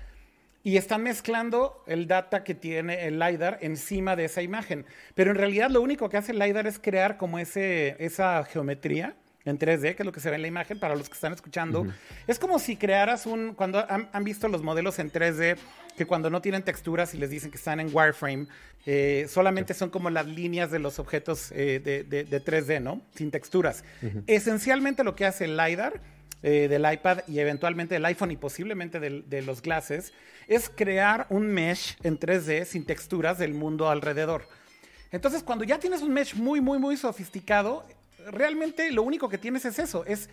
y están mezclando el data que tiene el LiDAR encima de esa imagen. Pero en realidad lo único que hace el LiDAR es crear como ese, esa geometría en 3D, que es lo que se ve en la imagen para los que están escuchando. Es como si crearas un, cuando han, visto los modelos en 3D, que cuando no tienen texturas y les dicen que están en wireframe, eh, solamente son como las líneas de los objetos eh, de, de, 3D, ¿no? Sin texturas. Esencialmente lo que hace el LiDAR eh, del iPad y eventualmente del iPhone y posiblemente de los glasses, es crear un mesh en 3D sin texturas del mundo alrededor. Entonces, cuando ya tienes un mesh muy, muy, muy sofisticado, realmente lo único que tienes es eso, es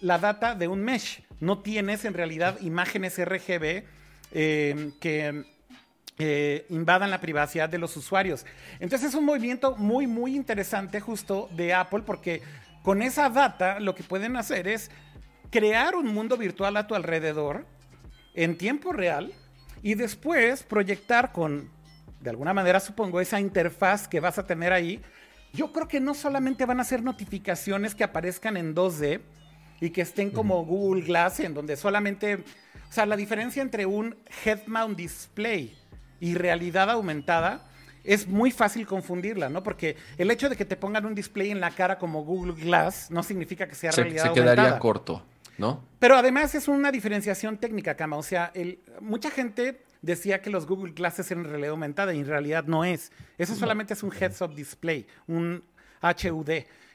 la data de un mesh. No tienes en realidad imágenes RGB eh, que eh, invadan la privacidad de los usuarios. Entonces es un movimiento muy, muy interesante justo de Apple porque con esa data lo que pueden hacer es crear un mundo virtual a tu alrededor en tiempo real y después proyectar con, de alguna manera supongo, esa interfaz que vas a tener ahí. Yo creo que no solamente van a ser notificaciones que aparezcan en 2D y que estén como Google Glass, en donde solamente, o sea, la diferencia entre un head mount display y realidad aumentada es muy fácil confundirla, ¿no? Porque el hecho de que te pongan un display en la cara como Google Glass no significa que sea realidad aumentada. Se quedaría corto. ¿No? Pero además es una diferenciación técnica, Cama. O sea, mucha gente decía que los Google Glasses eran realidad aumentada y en realidad no es. Eso solamente es un heads-up display, un HUD.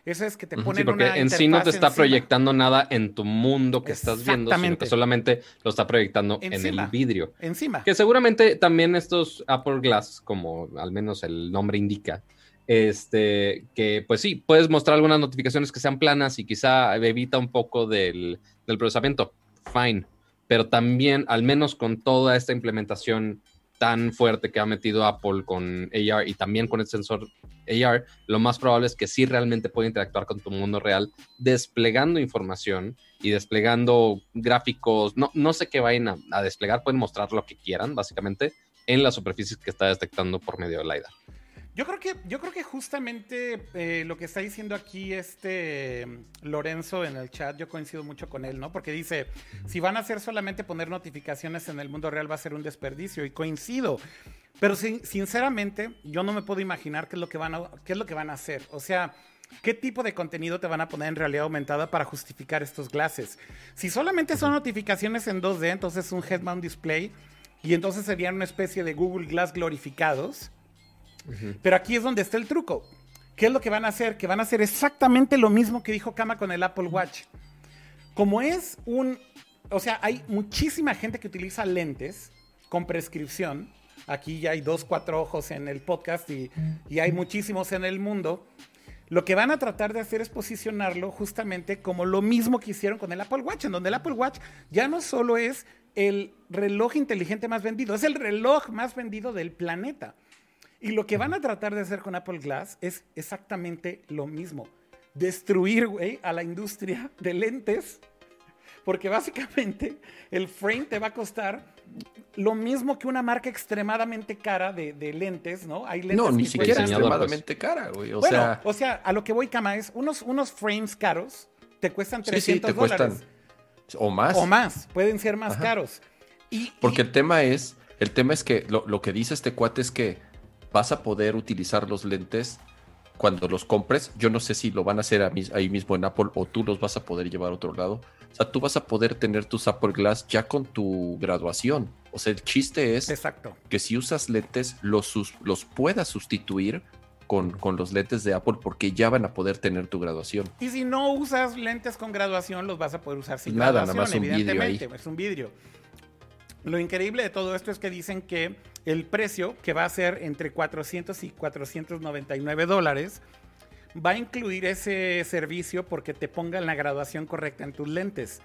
Eso es que te ponen sí, porque en sí no te está proyectando nada en tu mundo que estás viendo, sino que solamente lo está proyectando en el vidrio. Encima. Que seguramente también estos Apple Glass, como al menos el nombre indica, este, que pues sí, puedes mostrar algunas notificaciones que sean planas y quizá evita un poco del, procesamiento. Fine. Pero también, al menos con toda esta implementación tan fuerte que ha metido Apple con AR y también con el sensor AR, lo más probable es que sí realmente puede interactuar con tu mundo real, desplegando información y desplegando gráficos, no, no sé qué vayan a, a desplegar, pueden mostrar lo que quieran, básicamente, en las superficies que está detectando por medio del LiDAR. Yo creo que, yo creo que justamente eh, lo que está diciendo aquí este Lorenzo en el chat, yo coincido mucho con él, ¿no? Porque dice, si van a hacer solamente poner notificaciones en el mundo real va a ser un desperdicio, y coincido. Pero sinceramente, yo no me puedo imaginar qué es lo que van a, qué es lo que van a hacer. O sea, ¿Qué tipo de contenido te van a poner en realidad aumentada para justificar estos glasses? Si solamente son notificaciones en 2D, entonces es un head mount display y entonces serían una especie de Google Glass glorificados pero aquí es donde está el truco. ¿Qué es lo que van a hacer? Que van a hacer exactamente lo mismo que dijo Kama con el Apple Watch. Como es un... O sea, hay muchísima gente que utiliza lentes con prescripción. Aquí ya hay dos, cuatro ojos en el podcast y, y hay muchísimos en el mundo. Lo que van a tratar de hacer es posicionarlo justamente como lo mismo que hicieron con el Apple Watch, en donde el Apple Watch ya no solo es el reloj inteligente más vendido, es el reloj más vendido del planeta. Y lo que van a tratar de hacer con Apple Glass es exactamente lo mismo. Destruir, güey, a la industria de lentes. Porque básicamente el frame te va a costar lo mismo que una marca extremadamente cara de, de lentes, ¿no? Hay lentes no, ni siquiera extremadamente cara, güey. O, sea... o sea, a lo que voy, Cama, es unos, unos frames caros te cuestan 300 sí, sí, te dólares. Cuestan o más. O más, pueden ser más caros. Y, Porque el tema es, el tema es que lo, lo que dice este cuate es que vas a poder utilizar los lentes cuando los compres. Yo no sé si lo van a hacer ahí mismo en Apple o tú los vas a poder llevar a otro lado. O sea, tú vas a poder tener tus Apple Glass ya con tu graduación. O sea, el chiste es Exacto. que si usas lentes, los, los puedas sustituir con, con, los lentes de Apple porque ya van a poder tener tu graduación. Y si no usas lentes con graduación, los vas a poder usar sin Nada, graduación, nada más un vidrio ahí. Es un vidrio. Lo increíble de todo esto es que dicen que el precio, que va a ser entre 400 y 499 dólares, va a incluir ese servicio porque te pongan la graduación correcta en tus lentes.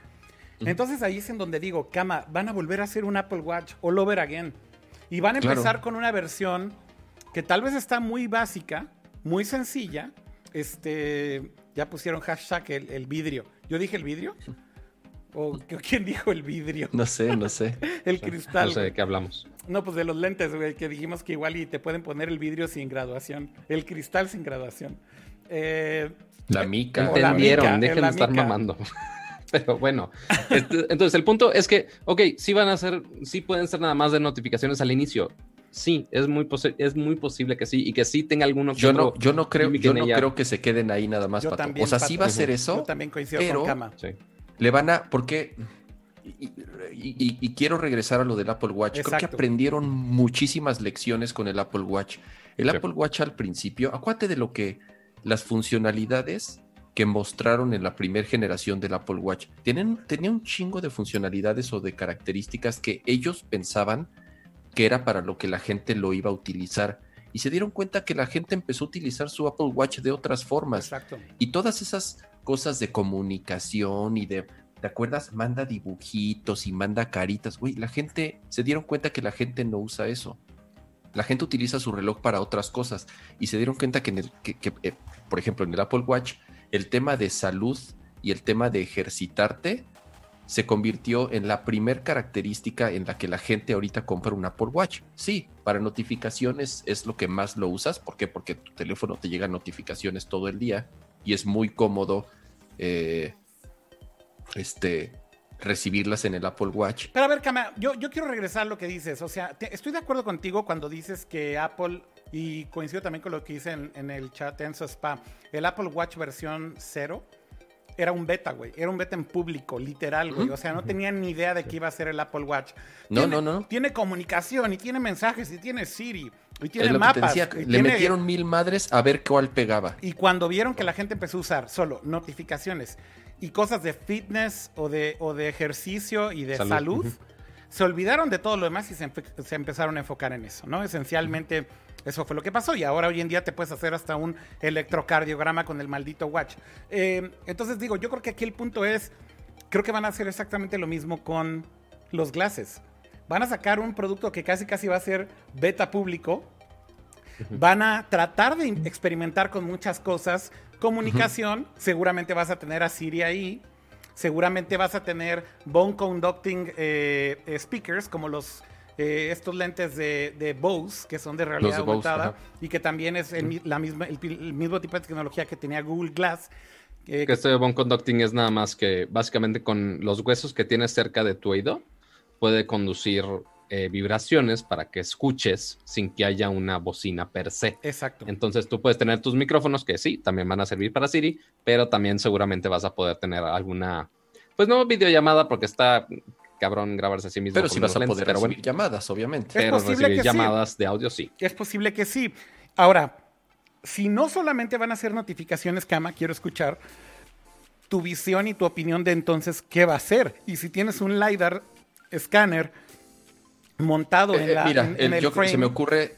Entonces ahí es en donde digo, cama, van a volver a hacer un Apple Watch all over again. Y van a empezar con una versión que tal vez está muy básica, muy sencilla. Este, ya pusieron hashtag el, el vidrio. ¿Yo dije el vidrio? ¿O quién dijo el vidrio? No sé, no sé. el cristal. No sé de qué hablamos. No, pues de los lentes, güey, que dijimos que igual y te pueden poner el vidrio sin graduación. El cristal sin graduación. Eh, la mica. Entendieron, dejen de estar mamando. Pero bueno, este, entonces el punto es que, ok, sí van a ser, sí pueden ser nada más de notificaciones al inicio. Sí, es muy, es muy posible que sí y que sí tenga alguno yo no, yo no creo, yo no creo que se queden ahí nada más. o sea, sí va a ser eso. Yo también coincido pero con Kama. Le van a, porque y, quiero regresar a lo del Apple Watch. Creo que aprendieron muchísimas lecciones con el Apple Watch. El Apple Watch al principio, acuérdate de lo que las funcionalidades que mostraron en la primera generación del Apple Watch. Tienen, tenía un chingo de funcionalidades o de características que ellos pensaban que era para lo que la gente lo iba a utilizar. Y se dieron cuenta que la gente empezó a utilizar su Apple Watch de otras formas. Exacto. Y todas esas cosas de comunicación y de, ¿te acuerdas? Manda dibujitos y manda caritas. Güey, la gente, se dieron cuenta que la gente no usa eso. La gente utiliza su reloj para otras cosas y se dieron cuenta que, en el, que, eh, por ejemplo, en el Apple Watch, el tema de salud y el tema de ejercitarte se convirtió en la primer característica en la que la gente ahorita compra un Apple Watch. Sí, para notificaciones es lo que más lo usas. ¿Por qué? Porque tu teléfono te llega notificaciones todo el día y es muy cómodo eh, este, recibirlas en el Apple Watch. Pero a ver, Cama, yo, yo quiero regresar a lo que dices. O sea, estoy de acuerdo contigo cuando dices que Apple, y coincido también con lo que dice en, el chat en su spa, el Apple Watch versión 0 era un beta, güey. Era un beta en público, literal, güey. O sea, no tenían ni idea de qué iba a ser el Apple Watch. No, no, no. Tiene comunicación y tiene mensajes y tiene Siri y tiene mapas. le metieron mil madres a ver cuál pegaba. Y cuando vieron que la gente empezó a usar solo notificaciones y cosas de fitness o de, o de ejercicio y de salud, se olvidaron de todo lo demás y se, se empezaron a enfocar en eso, ¿no? Esencialmente eso fue lo que pasó y ahora hoy en día te puedes hacer hasta un electrocardiograma con el maldito watch. Eh, entonces digo, yo creo que aquí el punto es, creo que van a hacer exactamente lo mismo con los glasses. Van a sacar un producto que casi casi va a ser beta público. Van a tratar de experimentar con muchas cosas. Comunicación, seguramente vas a tener a Siri ahí. Seguramente vas a tener bone conducting eh, speakers como los eh, estos lentes de, de, Bose, que son de realidad aumentada y que también es el, la misma, el, mismo tipo de tecnología que tenía Google Glass. que este bone conducting es nada más que básicamente con los huesos que tienes cerca de tu oído, puede conducir eh, vibraciones para que escuches sin que haya una bocina per se. Exacto. Entonces tú puedes tener tus micrófonos que sí, también van a servir para Siri, pero también seguramente vas a poder tener alguna, pues no videollamada porque está cabrón grabarse a sí mismo. Pero sí vas a poder recibir llamadas, obviamente. pero recibir llamadas de audio sí. Es posible que sí. Ahora, si no solamente van a ser notificaciones, Cama, quiero escuchar tu visión y tu opinión de entonces qué va a ser. Y si tienes un LiDAR escáner montado en eh, la mira, en, el, se me ocurre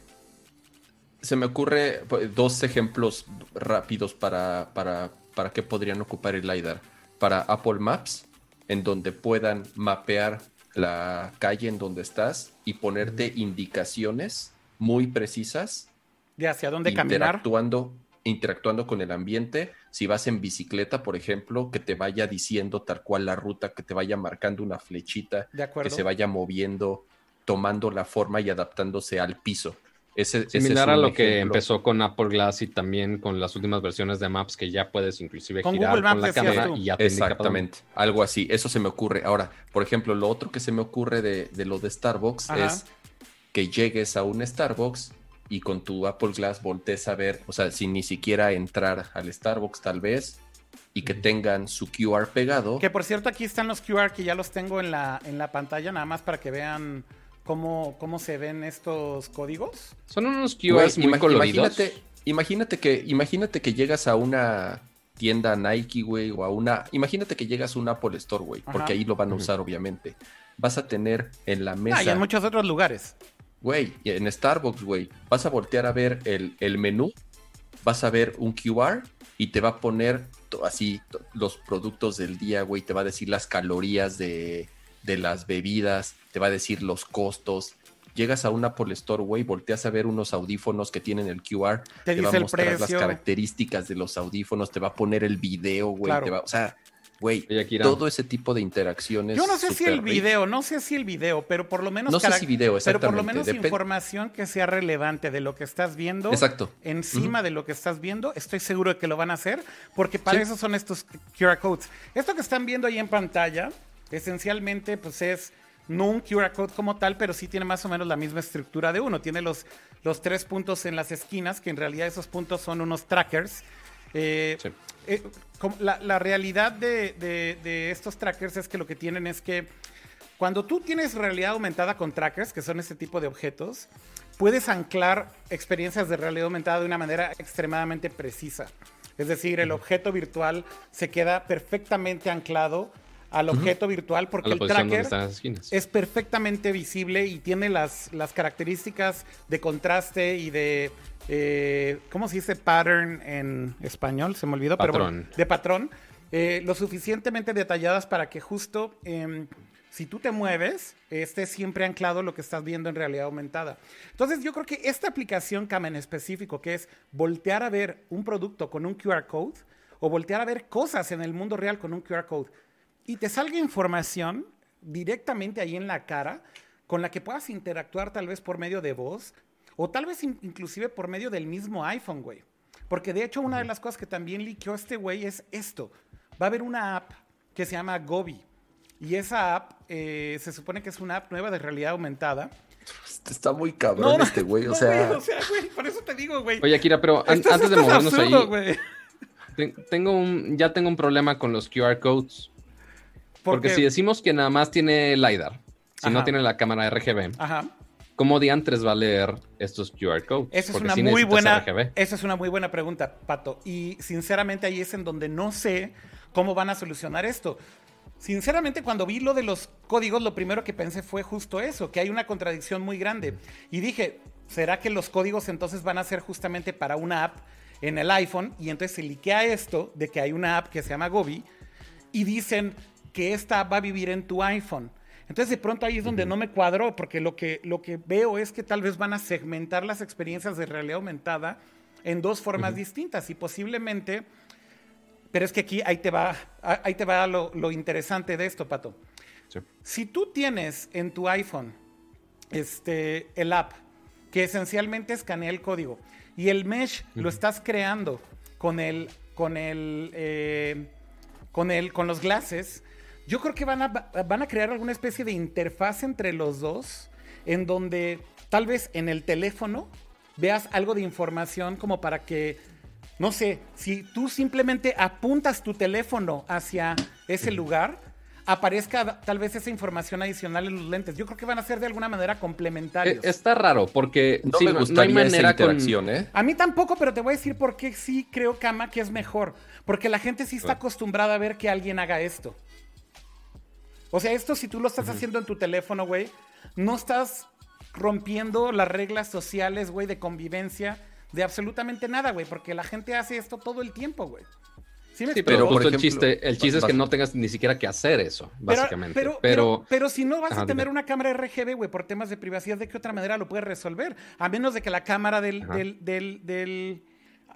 se me ocurre pues, dos ejemplos rápidos para, para, para qué podrían ocupar el LiDAR. Para Apple Maps, en donde puedan mapear la calle en donde estás y ponerte indicaciones muy precisas. De hacia dónde caminar. Interactuando, interactuando con el ambiente. Si vas en bicicleta, por ejemplo, que te vaya diciendo tal cual la ruta, que te vaya marcando una flechita, que se vaya moviendo, tomando la forma y adaptándose al piso. Ese, Similar a lo que empezó con Apple Glass y también con las últimas versiones de Maps que ya puedes inclusive girar con la cámara y ya te Exactamente, algo así. Eso se me ocurre. Ahora, por ejemplo, lo otro que se me ocurre de, de lo de Starbucks es que llegues a un Starbucks y con tu Apple Glass voltees a ver, o sea, sin ni siquiera entrar al Starbucks tal vez, y que tengan su QR pegado. Que por cierto, aquí están los QR que ya los tengo en la, en la pantalla, nada más para que vean cómo, cómo se ven estos códigos. Son unos QRs muy coloridos. Imagínate, imagínate, que, imagínate que llegas a una tienda Nike, güey, o a una... Imagínate que llegas a un Apple Store, güey, porque ahí lo van a usar, obviamente. Vas a tener en la mesa... Ah, y en muchos otros lugares. Güey, en Starbucks, güey, vas a voltear a ver el, el menú, vas a ver un QR y te va a poner así los productos del día, güey, te va a decir las calorías de, de las bebidas, te va a decir los costos. Llegas a un Apple Store, güey, volteas a ver unos audífonos que tienen el QR, te, va a mostrar las características de los audífonos, te va a poner el video, güey, o sea, güey, todo ese tipo de interacciones. Yo no sé si el video, no sé si el video, pero por lo menos no sé si video, pero por lo menos información que sea relevante de lo que estás viendo. Exacto. Encima de lo que estás viendo, estoy seguro de que lo van a hacer, porque para eso son estos QR codes. Esto que están viendo ahí en pantalla, esencialmente, pues es no un QR code como tal, pero sí tiene más o menos la misma estructura de uno. Tiene los, los tres puntos en las esquinas, que en realidad esos puntos son unos trackers. Eh, eh, la, realidad de, estos trackers es que lo que tienen es que cuando tú tienes realidad aumentada con trackers, que son este tipo de objetos, puedes anclar experiencias de realidad aumentada de una manera extremadamente precisa. Es decir, el objeto virtual se queda perfectamente anclado al objeto virtual porque el tracker es perfectamente visible y tiene las, las características de contraste y de, eh, ¿cómo se dice pattern en español? Se me olvidó, patrón. pero de patrón, eh, lo suficientemente detalladas para que justo em, si tú te mueves, esté siempre anclado lo que estás viendo en realidad aumentada. Entonces yo creo que esta aplicación CAM en específico, que es voltear a ver un producto con un QR code, o voltear a ver cosas en el mundo real con un QR code, y te salga información directamente ahí en la cara con la que puedas interactuar tal vez por medio de voz o tal vez inclusive por medio del mismo iPhone, güey. Porque de hecho una de las cosas que también liqueó este güey es esto. Va a haber una app que se llama Gobi. Y esa app eh, se supone que es una app nueva de realidad aumentada. Está muy cabrón este güey, o sea... o sea, güey, por eso te digo, güey. Oye, Akira, pero antes de movernos ahí... Tengo un, ya tengo un problema con los QR codes. Porque si decimos que nada más tiene LiDAR, si no tiene la cámara RGB, Ajá. ¿cómo diantres va a leer estos QR codes? Esa es, una muy buena, esa es una muy buena pregunta, Pato. Y sinceramente ahí es en donde no sé cómo van a solucionar esto. Sinceramente, cuando vi lo de los códigos, lo primero que pensé fue justo eso, que hay una contradicción muy grande. Y dije, ¿será que los códigos entonces van a ser justamente para una app en el iPhone? Y entonces se liquea esto de que hay una app que se llama Gobi y dicen, que esta va a vivir en tu iPhone. Entonces de pronto ahí es donde no me cuadró, porque lo que, lo que veo es que tal vez van a segmentar las experiencias de realidad aumentada en dos formas distintas y posiblemente, pero es que aquí ahí te va, ahí te va lo, interesante de esto, Pato. Si tú tienes en tu iPhone este, el app que esencialmente escanea el código y el mesh lo estás creando con el, con el, eh, con el, con los glasses, yo creo que van a, van a crear alguna especie de interfaz entre los dos, en donde tal vez en el teléfono veas algo de información como para que, no sé, si tú simplemente apuntas tu teléfono hacia ese lugar, aparezca tal vez esa información adicional en los lentes. Yo creo que van a ser de alguna manera complementarios. Eh, está raro porque no me gustaría no hay manera interacción, ¿eh? A mí tampoco, pero te voy a decir por qué sí creo, Kama, que es mejor. Porque la gente sí está acostumbrada a ver que alguien haga esto. O sea, esto si tú lo estás haciendo en tu teléfono, güey, no estás rompiendo las reglas sociales, güey, de convivencia de absolutamente nada, güey, porque la gente hace esto todo el tiempo, güey. Sí, pero, el chiste, el chiste es que no tengas ni siquiera que hacer eso, básicamente. Pero, pero, pero, si no vas a tener una cámara RGB, güey, por temas de privacidad, ¿de qué otra manera lo puedes resolver? A menos de que la cámara del, del, del,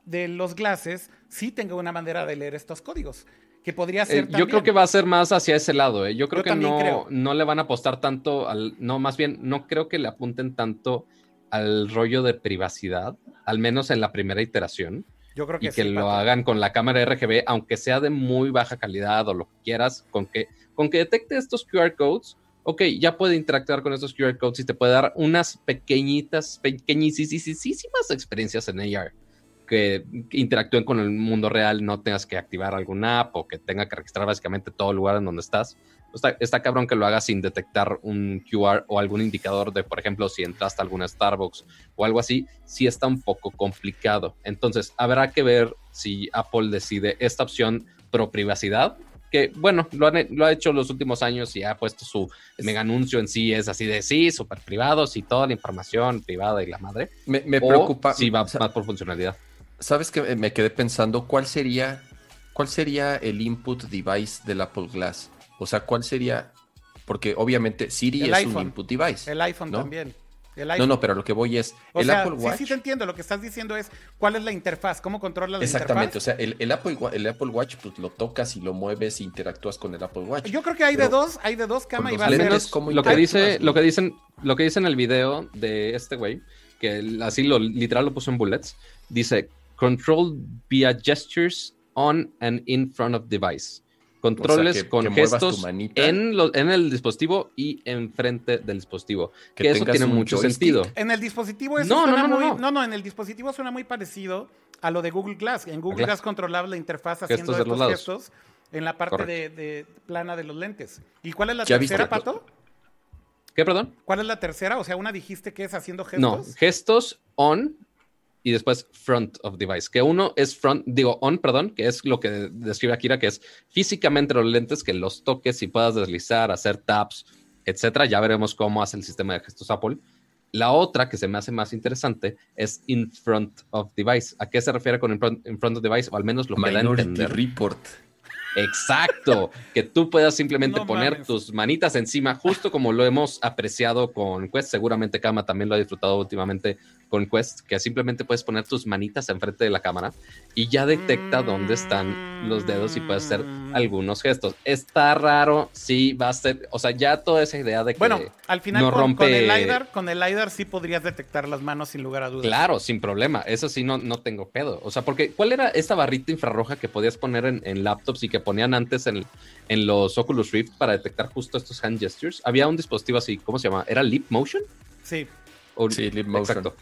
de los glases sí tenga una manera de leer estos códigos. Que podría eh, ser. yo creo que va a ser más hacia ese lado. ¿eh? Yo creo que no, no le van a apostar tanto al. No, más bien, no creo que le apunten tanto al rollo de privacidad, al menos en la primera iteración. Yo creo que y que lo hagan con la cámara RGB, aunque sea de muy baja calidad o lo que quieras, con que, con que detecte estos QR codes, ok, ya puede interactuar con estos QR codes y te puede dar unas pequeñitas, pequeñísimas experiencias en AR que interactúen con el mundo real, no tengas que activar alguna app o que tenga que registrar básicamente todo el lugar en donde estás. Está, está, cabrón que lo haga sin detectar un QR o algún indicador de, por ejemplo, si entraste a alguna Starbucks o algo así, sí está un poco complicado. Entonces, habrá que ver si Apple decide esta opción pro privacidad, que bueno, lo, lo ha hecho los últimos años y ha puesto su mega anuncio en sí, es así de sí, súper privados y toda la información privada y la madre. Me, preocupa. Si va más por funcionalidad. ¿Sabes que me quedé pensando cuál sería, cuál sería el input device del Apple Glass? O sea, ¿cuál sería? Porque obviamente Siri es un input device. El iPhone también. No, no, pero lo que voy es. el Apple Watch. Sí, sí, te entiendo. Lo que estás diciendo es cuál es la interfaz, cómo controla la Exactamente. interfaz. Exactamente. O sea, el, Apple, el Apple Watch, pues lo tocas y lo mueves e interactúas con el Apple Watch. Yo creo que hay de dos, hay de dos cama y va a ser. Lo que dice, lo que dicen, lo que dice en el video de este güey, que así lo literal lo puso en bullets, dice control via gestures on and in front of device. Controles con gestos en, en, el dispositivo y enfrente del dispositivo. Que, eso tiene mucho sentido. En el dispositivo eso no, suena no, no, muy, no, no, en el dispositivo suena muy parecido a lo de Google Glass. En Google Glass controlaba la interfaz haciendo estos gestos en la parte de, plana de los lentes. ¿Y cuál es la tercera, Pato? ¿Qué, perdón? ¿Cuál es la tercera? O sea, una dijiste que es haciendo gestos. No, gestos on y después front of device, que uno es front, digo on, perdón, que es lo que describe Akira, que es físicamente los lentes, que los toques y puedas deslizar, hacer taps, etcétera. Ya veremos cómo hace el sistema de gestos Apple. La otra que se me hace más interesante es in front of device. ¿A qué se refiere con in front, of device? O al menos lo que da a entender. Report. Exacto, que tú puedas simplemente poner tus manitas encima, justo como lo hemos apreciado con Quest. Seguramente Kama también lo ha disfrutado últimamente con Quest, que simplemente puedes poner tus manitas enfrente de la cámara y ya detecta dónde están los dedos y puedes hacer mm. algunos gestos. Está raro, sí, va a ser, o sea, ya toda esa idea de que bueno, al final no con, rompe... con el LiDAR, con el LiDAR sí podrías detectar las manos sin lugar a dudas. Claro, sin problema, eso sí no, no tengo pedo. O sea, porque ¿cuál era esta barrita infrarroja que podías poner en, laptops y que ponían antes en, en los Oculus Rift para detectar justo estos hand gestures? Había un dispositivo así, ¿cómo se llama? ¿Era Lip Motion? Sí. sí, Lip Motion. Exacto.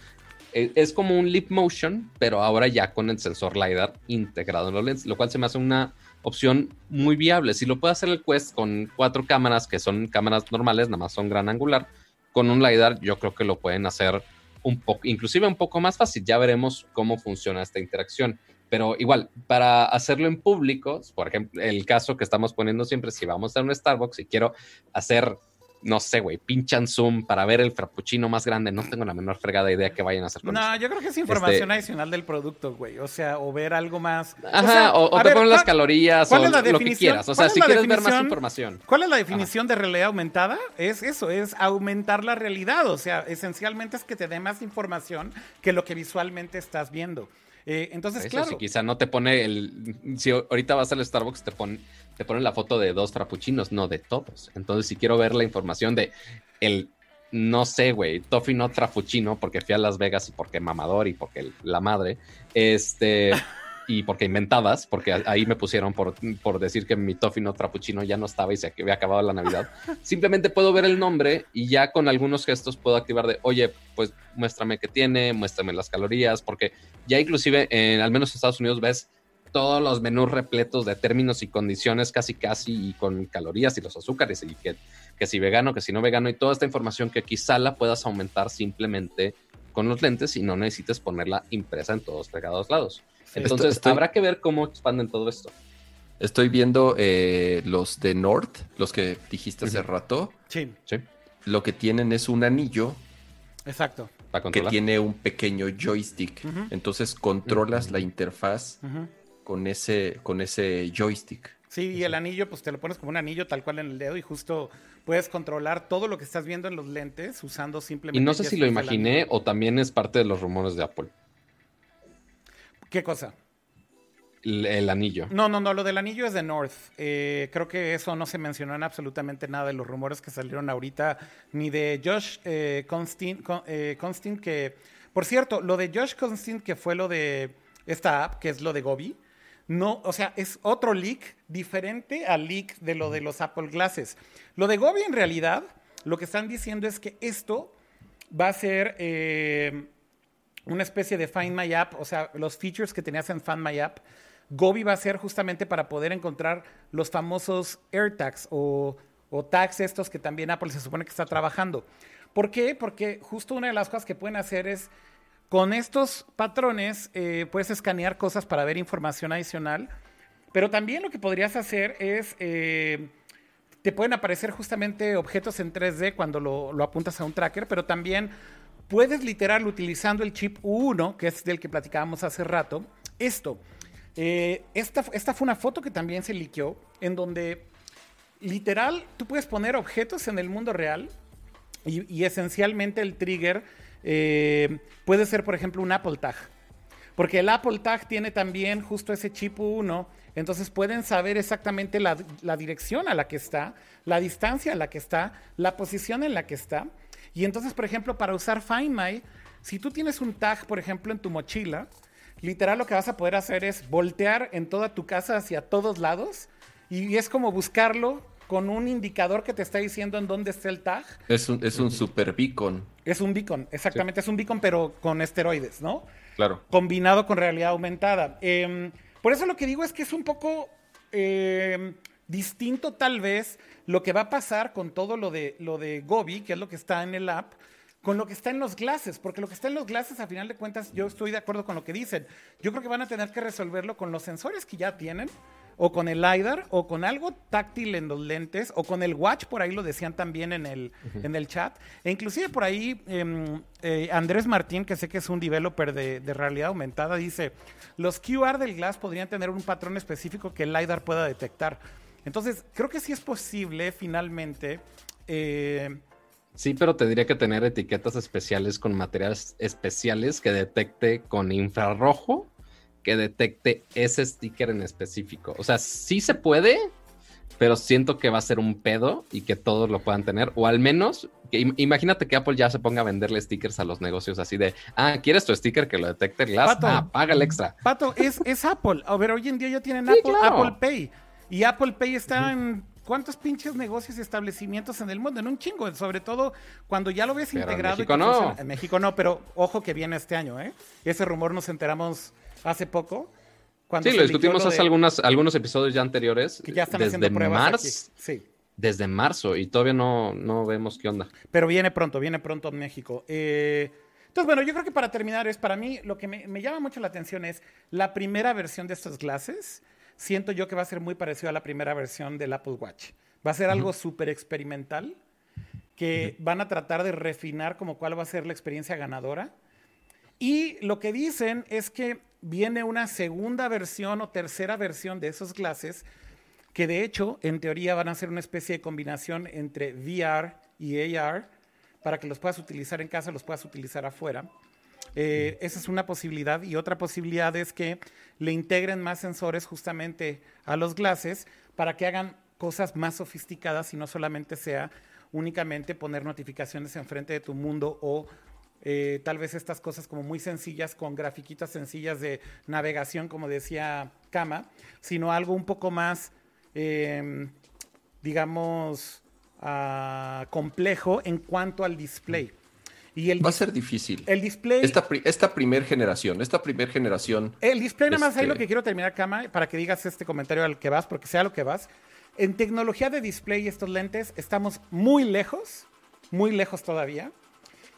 Eh, es como un lip motion, pero ahora ya con el sensor LiDAR integrado en los lentes, lo cual se me hace una opción muy viable. Si lo puede hacer el Quest con cuatro cámaras, que son cámaras normales, nada más son gran angular, con un LiDAR yo creo que lo pueden hacer un poco, inclusive un poco más fácil. Ya veremos cómo funciona esta interacción. Pero igual, para hacerlo en público, por ejemplo, el caso que estamos poniendo siempre, si vamos a un Starbucks y quiero hacer no sé, güey, pinchan Zoom para ver el frappuccino más grande. No tengo la menor fregada idea que vayan a hacer con No, yo creo que es información este adicional del producto, güey. O sea, o ver algo más. Ajá, o, te ponen las calorías o lo que quieras. O sea, si quieres ver más información. ¿Cuál es la definición de realidad aumentada? Es eso, es aumentar la realidad. O sea, esencialmente es que te dé más información que lo que visualmente estás viendo. Eh, entonces, claro. Si quizá no te pone el. Si ahorita vas al Starbucks, te pone te ponen la foto de dos frappuccinos, no de todos. Entonces, si quiero ver la información de el, no sé, güey, Toffee no frappuccino, porque fui a Las Vegas y porque mamador y porque la madre, este, y porque inventabas, porque ahí me pusieron por, por decir que mi Toffee no frappuccino ya no estaba y se había acabado la Navidad. Simplemente puedo ver el nombre y ya con algunos gestos puedo activar de, oye, pues muéstrame qué tiene, muéstrame las calorías, porque ya inclusive en al menos Estados Unidos ves todos los menús repletos de términos y condiciones casi casi y con calorías y los azúcares y que, que si vegano, que si no vegano y toda esta información que quizá la puedas aumentar simplemente con los lentes y no necesites ponerla impresa en todos pegados lados. Entonces habrá que ver cómo expanden todo esto. Estoy viendo eh, los de North, los que dijiste hace rato. Sí. sí. Lo que tienen es un anillo. Exacto que tiene un pequeño joystick. Entonces controlas la interfaz con, ese, con ese joystick. Sí, y el anillo, pues te lo pones como un anillo tal cual en el dedo y justo puedes controlar todo lo que estás viendo en los lentes usando simplemente. Y no sé si lo imaginé o también es parte de los rumores de Apple. ¿Qué cosa? El, anillo. No, no, no, lo del anillo es de North. Eh, creo que eso no se mencionó en absolutamente nada de los rumores que salieron ahorita, ni de Josh eh, eh Constin, que, por cierto, lo de Josh Constin, que fue lo de esta app, que es lo de Gobi, no, o sea, es otro leak diferente al leak de lo de los Apple Glasses. Lo de Gobi en realidad, lo que están diciendo es que esto va a ser eh, una especie de Find My App, o sea, los features que tenías en Find My App Gobi va a ser justamente para poder encontrar los famosos AirTags o, o tags estos que también Apple se supone que está trabajando. ¿Por qué? Porque justo una de las cosas que pueden hacer es con estos patrones eh, puedes escanear cosas para ver información adicional, pero también lo que podrías hacer es, eh, te pueden aparecer justamente objetos en 3D cuando lo, lo, apuntas a un tracker, pero también puedes literal utilizando el chip U1, que es del que platicábamos hace rato, esto. Eh, esta, esta fue una foto que también se liqueó, en donde literal tú puedes poner objetos en el mundo real y, esencialmente el trigger eh, puede ser, por ejemplo, un Apple Tag. Porque el Apple Tag tiene también justo ese chip 1, entonces pueden saber exactamente la, la, dirección a la que está, la distancia a la que está, la posición en la que está. Y entonces, por ejemplo, para usar Find My, si tú tienes un tag, por ejemplo, en tu mochila, literal lo que vas a poder hacer es voltear en toda tu casa hacia todos lados y es como buscarlo con un indicador que te está diciendo en dónde está el tag. Es un, es un super beacon. Es un beacon, exactamente, es un beacon pero con esteroides, ¿no? Claro. Combinado con realidad aumentada. Em, por eso lo que digo es que es un poco em, distinto tal vez lo que va a pasar con todo lo de, lo de Gobi, que es lo que está en el app, con lo que está en los glases, porque lo que está en los glases, a final de cuentas, yo estoy de acuerdo con lo que dicen. Yo creo que van a tener que resolverlo con los sensores que ya tienen, o con el LiDAR, o con algo táctil en los lentes, o con el watch, por ahí lo decían también en el, en el chat. E inclusive por ahí em, eh, Andrés Martín, que sé que es un developer de, de, realidad aumentada, dice, los QR del glass podrían tener un patrón específico que el LiDAR pueda detectar. Entonces, creo que sí es posible finalmente. Eh, Sí, pero te diría que tener etiquetas especiales con materiales especiales que detecte con infrarrojo, que detecte ese sticker en específico. O sea, sí se puede, pero siento que va a ser un pedo y que todos lo puedan tener, o al menos, imagínate que Apple ya se ponga a venderle stickers a los negocios así de, ah, ¿quieres tu sticker que lo detecte glass? ah, paga el extra. Pato, es, es Apple. A ver, hoy en día ya tienen Apple, Apple Pay. Y Apple Pay está en ¿Cuántos pinches negocios y establecimientos en el mundo? En un chingo, sobre todo cuando ya lo ves integrado. En México no. En México no, pero ojo que viene este año, ¿eh? Ese rumor nos enteramos hace poco. Cuando sí, lo discutimos hace algunas, algunos episodios ya anteriores. Que ya están desde haciendo pruebas Sí. Desde marzo y todavía no, no vemos qué onda. Pero viene pronto, viene pronto en México. Eh, entonces, bueno, yo creo que para terminar es, para mí, lo que me, me llama mucho la atención es la primera versión de estas clases siento yo que va a ser muy parecido a la primera versión del Apple Watch. Va a ser algo súper experimental que van a tratar de refinar como cuál va a ser la experiencia ganadora. Y lo que dicen es que viene una segunda versión o tercera versión de esos glasses que de hecho en teoría van a ser una especie de combinación entre VR y AR para que los puedas utilizar en casa, los puedas utilizar afuera. Eh, esa es una posibilidad. Y otra posibilidad es que le integren más sensores justamente a los glases para que hagan cosas más sofisticadas y no solamente sea únicamente poner notificaciones enfrente de tu mundo o eh, tal vez estas cosas como muy sencillas con grafiquitas sencillas de navegación, como decía Kama, sino algo un poco más, em, digamos, ah, complejo en cuanto al display. Va a ser difícil. El display. Esta, esta primer generación, esta primer generación. El display, nada más ahí lo este que quiero terminar, Cama, para que digas este comentario al que vas, porque sea lo que vas. En tecnología de display y estos lentes estamos muy lejos, muy lejos todavía.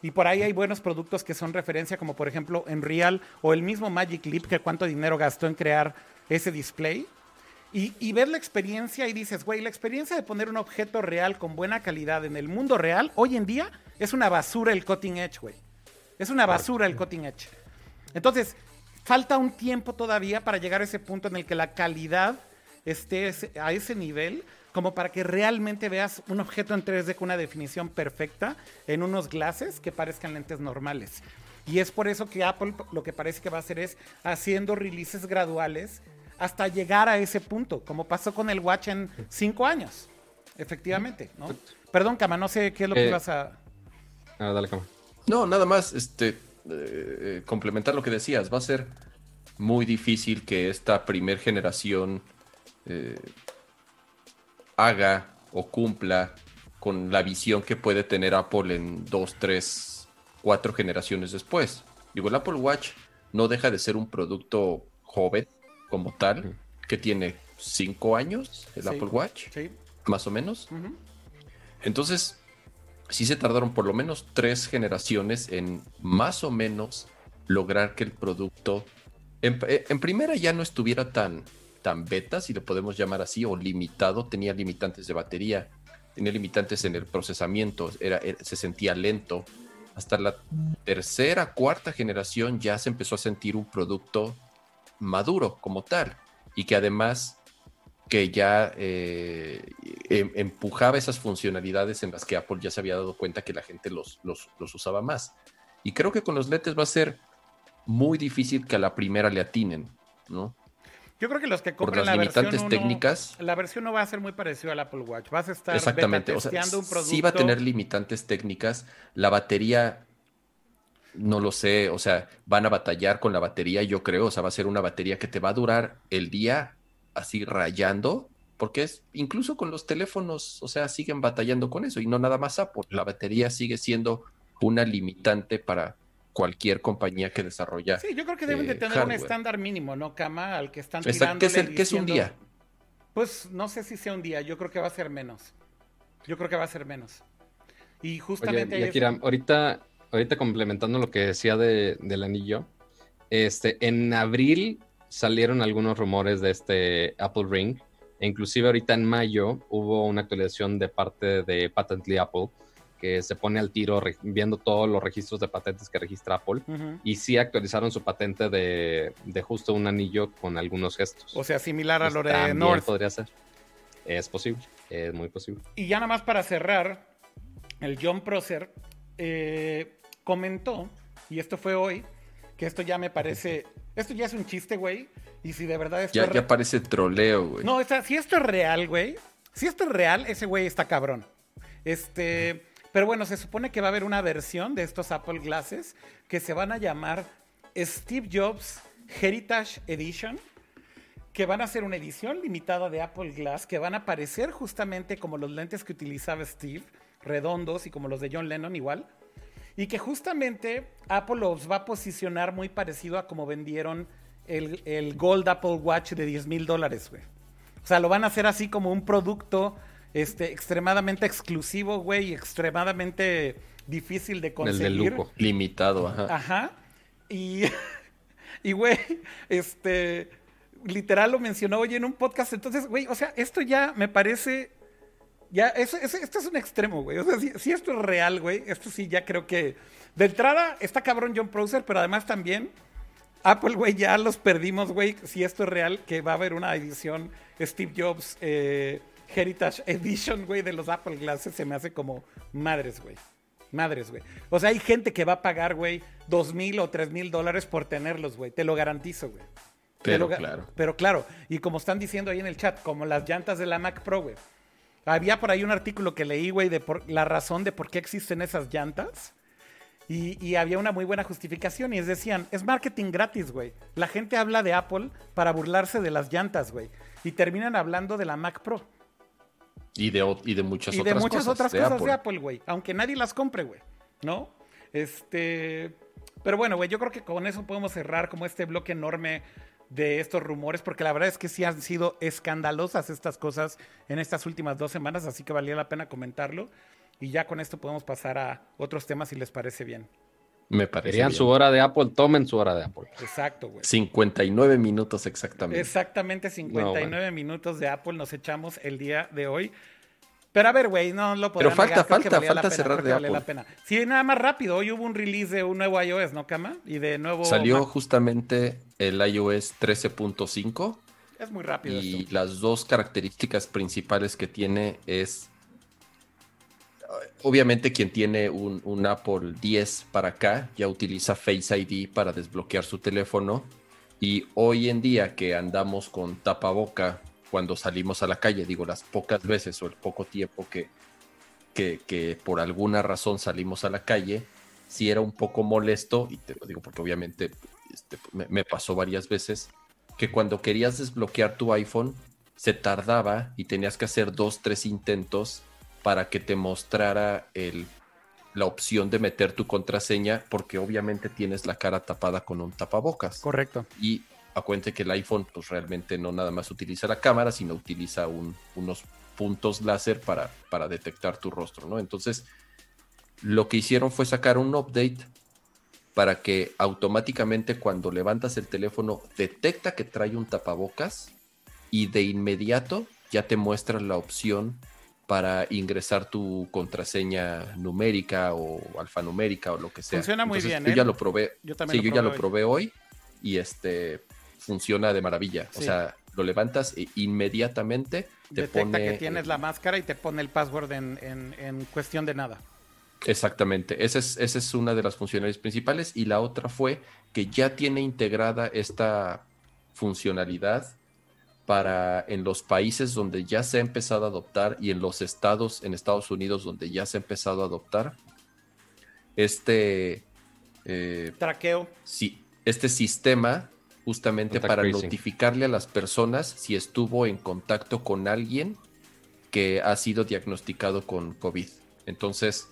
Y por ahí hay buenos productos que son referencia, como por ejemplo en Real o el mismo Magic Leap, que cuánto dinero gastó en crear ese display. Y, y, ver la experiencia y dices, güey, la experiencia de poner un objeto real con buena calidad en el mundo real, hoy en día es una basura el cutting edge, güey. Es una basura el cutting edge. Entonces, falta un tiempo todavía para llegar a ese punto en el que la calidad esté a ese nivel como para que realmente veas un objeto en 3D con una definición perfecta en unos glasses que parezcan lentes normales. Y es por eso que Apple lo que parece que va a hacer es haciendo releases graduales hasta llegar a ese punto, como pasó con el Watch en cinco años. Efectivamente, ¿no? Perdón, Cama, no sé qué es lo que Eh, vas a... Ah, dale, cama. No, nada más, este, eh, complementar lo que decías. Va a ser muy difícil que esta primer generación eh, haga o cumpla con la visión que puede tener Apple en dos, tres, cuatro generaciones después. Digo, el Apple Watch no deja de ser un producto joven como tal, que tiene cinco años, el Sí. Apple Watch, Sí. más o menos. Entonces, sí se tardaron por lo menos tres generaciones en más o menos lograr que el producto, en, eh, en primera ya no estuviera tan, tan beta, si le podemos llamar así, o limitado, tenía limitantes de batería, tenía limitantes en el procesamiento, era, era- se sentía lento. Hasta la tercera, cuarta generación ya se empezó a sentir un producto maduro como tal, y que además que ya eh, em- empujaba esas funcionalidades en las que Apple ya se había dado cuenta que la gente los, los, los usaba más. Y creo que con los lentes va a ser muy difícil que a la primera le atinen, ¿no? Yo creo que los que Por compren las la versión limitantes uno- técnicas. la versión no va a ser muy parecida al Apple Watch. Vas a estar Exactamente. beta O sea, un producto. sí va a tener limitantes técnicas. La batería, no lo sé. O sea, van a batallar con la batería, yo creo. O sea, va a ser una batería que te va a durar el día así rayando. Porque es, incluso con los teléfonos, o sea, siguen batallando con eso. Y no nada más Apple. La batería sigue siendo una limitante para cualquier compañía que desarrolla. Sí, yo creo que deben de eh, tener un estándar mínimo, ¿no, Cama? Al que están tirando. ¿Qué es, el- qué es un día? Pues no sé si sea un día. Yo creo que va a ser menos. Yo creo que va a ser menos. Y Oye, justamente Akira, ahorita, ahorita complementando lo que decía de, del anillo, este, en abril salieron algunos rumores de este Apple Ring, e inclusive ahorita en mayo hubo una actualización de parte de Patently Apple, que se pone al tiro viendo todos los registros de patentes que registra Apple, y sí actualizaron su patente de, de justo un anillo con algunos gestos. O sea, similar a lo Pues de también North. podría ser. Es posible, es muy posible. Y ya nada más para cerrar, el John Prosser eh, comentó, y esto fue hoy, que esto ya me parece, esto ya es un chiste, güey, y si de verdad esto Ya, es ya re- parece troleo, güey. No, o sea, si esto es real, güey, si esto es real, ese güey está cabrón. Este, pero bueno, se supone que va a haber una versión de estos Apple Glasses que se van a llamar Steve Jobs Heritage Edition que van a ser una edición limitada de Apple Glass, que van a parecer justamente como los lentes que utilizaba Steve, redondos y como los de John Lennon igual, y que justamente Apple los va a posicionar muy parecido a como vendieron el, el Gold Apple Watch de 10 mil dólares, güey. O sea, lo van a hacer así como un producto este, extremadamente exclusivo, güey, y extremadamente difícil de El conseguir. de lujo. Limitado, ajá. Ajá. Y, y güey, este, literal lo mencionó hoy en un podcast. Entonces, güey, o sea, esto ya me parece, ya, eso, eso- esto es un extremo, güey. O sea, si, si esto es real, güey, esto sí ya creo que, de entrada, está cabrón John Prosser, pero además también, Apple, güey, ya los perdimos, güey, si esto es real, que va a haber una edición Steve Jobs eh, Heritage Edition, güey, de los Apple Glasses, se me hace como madres, güey. Madres, güey. O sea, hay gente que va a pagar, güey, dos mil o tres mil dólares por tenerlos, güey. Te lo garantizo, güey. Pero ga- claro. Pero claro, y como están diciendo ahí en el chat, como las llantas de la Mac Pro, güey. Había por ahí un artículo que leí, güey, de por- la razón de por qué existen esas llantas. Y, y había una muy buena justificación y es decían, es marketing gratis, güey. La gente habla de Apple para burlarse de las llantas, güey. Y terminan hablando de la Mac Pro. Y de, y de muchas y de otras muchas cosas. otras de cosas Apple. de Apple, güey. Aunque nadie las compre, güey. ¿No? Este. Pero bueno, güey, yo creo que con eso podemos cerrar como este bloque enorme de estos rumores, porque la verdad es que sí han sido escandalosas estas cosas en estas últimas dos semanas, así que valía la pena comentarlo. Y ya con esto podemos pasar a otros temas si les parece bien. Me parece. Querían bien. su hora de Apple, tomen su hora de Apple. Exacto, güey. 59 minutos exactamente. Exactamente 59 No, bueno. minutos de Apple nos echamos el día de hoy. Pero a ver, güey, no lo podemos Pero falta, falta, falta cerrar de Apple. La pena. Sí, nada más rápido. Hoy hubo un release de un nuevo iOS, ¿no, Cama? Y de nuevo. Salió justamente el iOS 13.5. Es muy rápido. Y las dos características principales que tiene es. Obviamente, quien tiene un, un Apple 10 para acá ya utiliza Face ID para desbloquear su teléfono. Y hoy en día que andamos con tapaboca cuando salimos a la calle, digo, las pocas veces o el poco tiempo que, que, por alguna razón salimos a la calle, si era un poco molesto, y te lo digo porque obviamente este, me, pasó varias veces, que cuando querías desbloquear tu iPhone, se tardaba y tenías que hacer dos, tres intentos para que te mostrara el, la opción de meter tu contraseña, porque obviamente tienes la cara tapada con un tapabocas. Correcto. Y acuente que el iPhone pues realmente no nada más utiliza la cámara, sino utiliza unos puntos láser para, para detectar tu rostro, ¿no? Entonces, lo que hicieron fue sacar un update para que automáticamente cuando levantas el teléfono detecta que trae un tapabocas y de inmediato ya te muestra la opción para ingresar tu contraseña numérica o alfanumérica o lo que sea. Funciona muy bien. Yo ya ¿eh? lo probé. Yo también sí, yo ya lo probé hoy y este funciona de maravilla. O sea, lo levantas e inmediatamente te Detecta que tienes la máscara y te pone el password en, cuestión de nada. Exactamente, esa es, esa es una de las funcionalidades principales y la otra fue que ya tiene integrada esta funcionalidad para en los países donde ya se ha empezado a adoptar y en los estados en Estados Unidos donde ya se ha empezado a adoptar este eh, traqueo. Sí, este sistema justamente para notificarle a las personas si estuvo en contacto con alguien que ha sido diagnosticado con COVID. Entonces,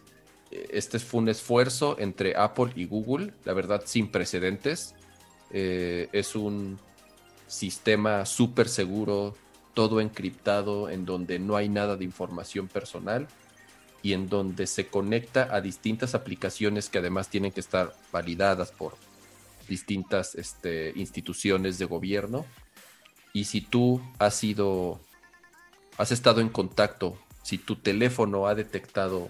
eh, este fue un esfuerzo entre Apple y Google, la verdad sin precedentes. Eh, es un sistema súper seguro, todo encriptado, en donde no hay nada de información personal y en donde se conecta a distintas aplicaciones que además tienen que estar validadas por distintas este, instituciones de gobierno. Y si tú has sido, has estado en contacto, si tu teléfono ha detectado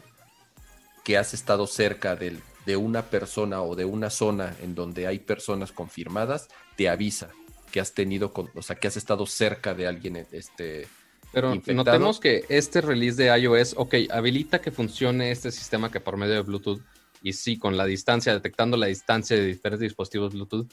que has estado cerca de, de una persona o de una zona en donde hay personas confirmadas, te avisa que has tenido, o sea, que has estado cerca de alguien este, pero notemos que este release de iOS, ok, habilita que funcione este sistema que por medio de Bluetooth y sí, con la distancia, detectando la distancia de diferentes dispositivos Bluetooth,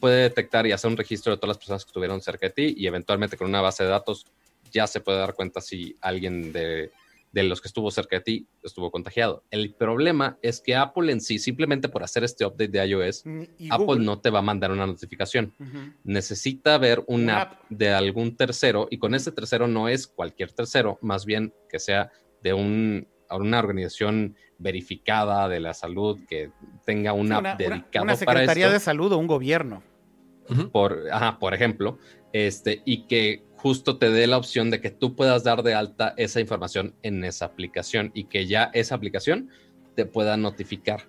puede detectar y hacer un registro de todas las personas que estuvieron cerca de ti y eventualmente con una base de datos ya se puede dar cuenta si alguien de, los que estuvo cerca de ti estuvo contagiado. El problema es que Apple en sí, simplemente por hacer este update de iOS, mm, Apple no te va a mandar una notificación. Necesita ver una app de algún tercero y con ese tercero no es cualquier tercero, más bien que sea de un, una organización verificada de la salud, que tenga una, una dedicada una, Secretaría de Salud o un gobierno. Por, por ejemplo, este, y que justo te dé la opción de que tú puedas dar de alta esa información en esa aplicación y que ya esa aplicación te pueda notificar.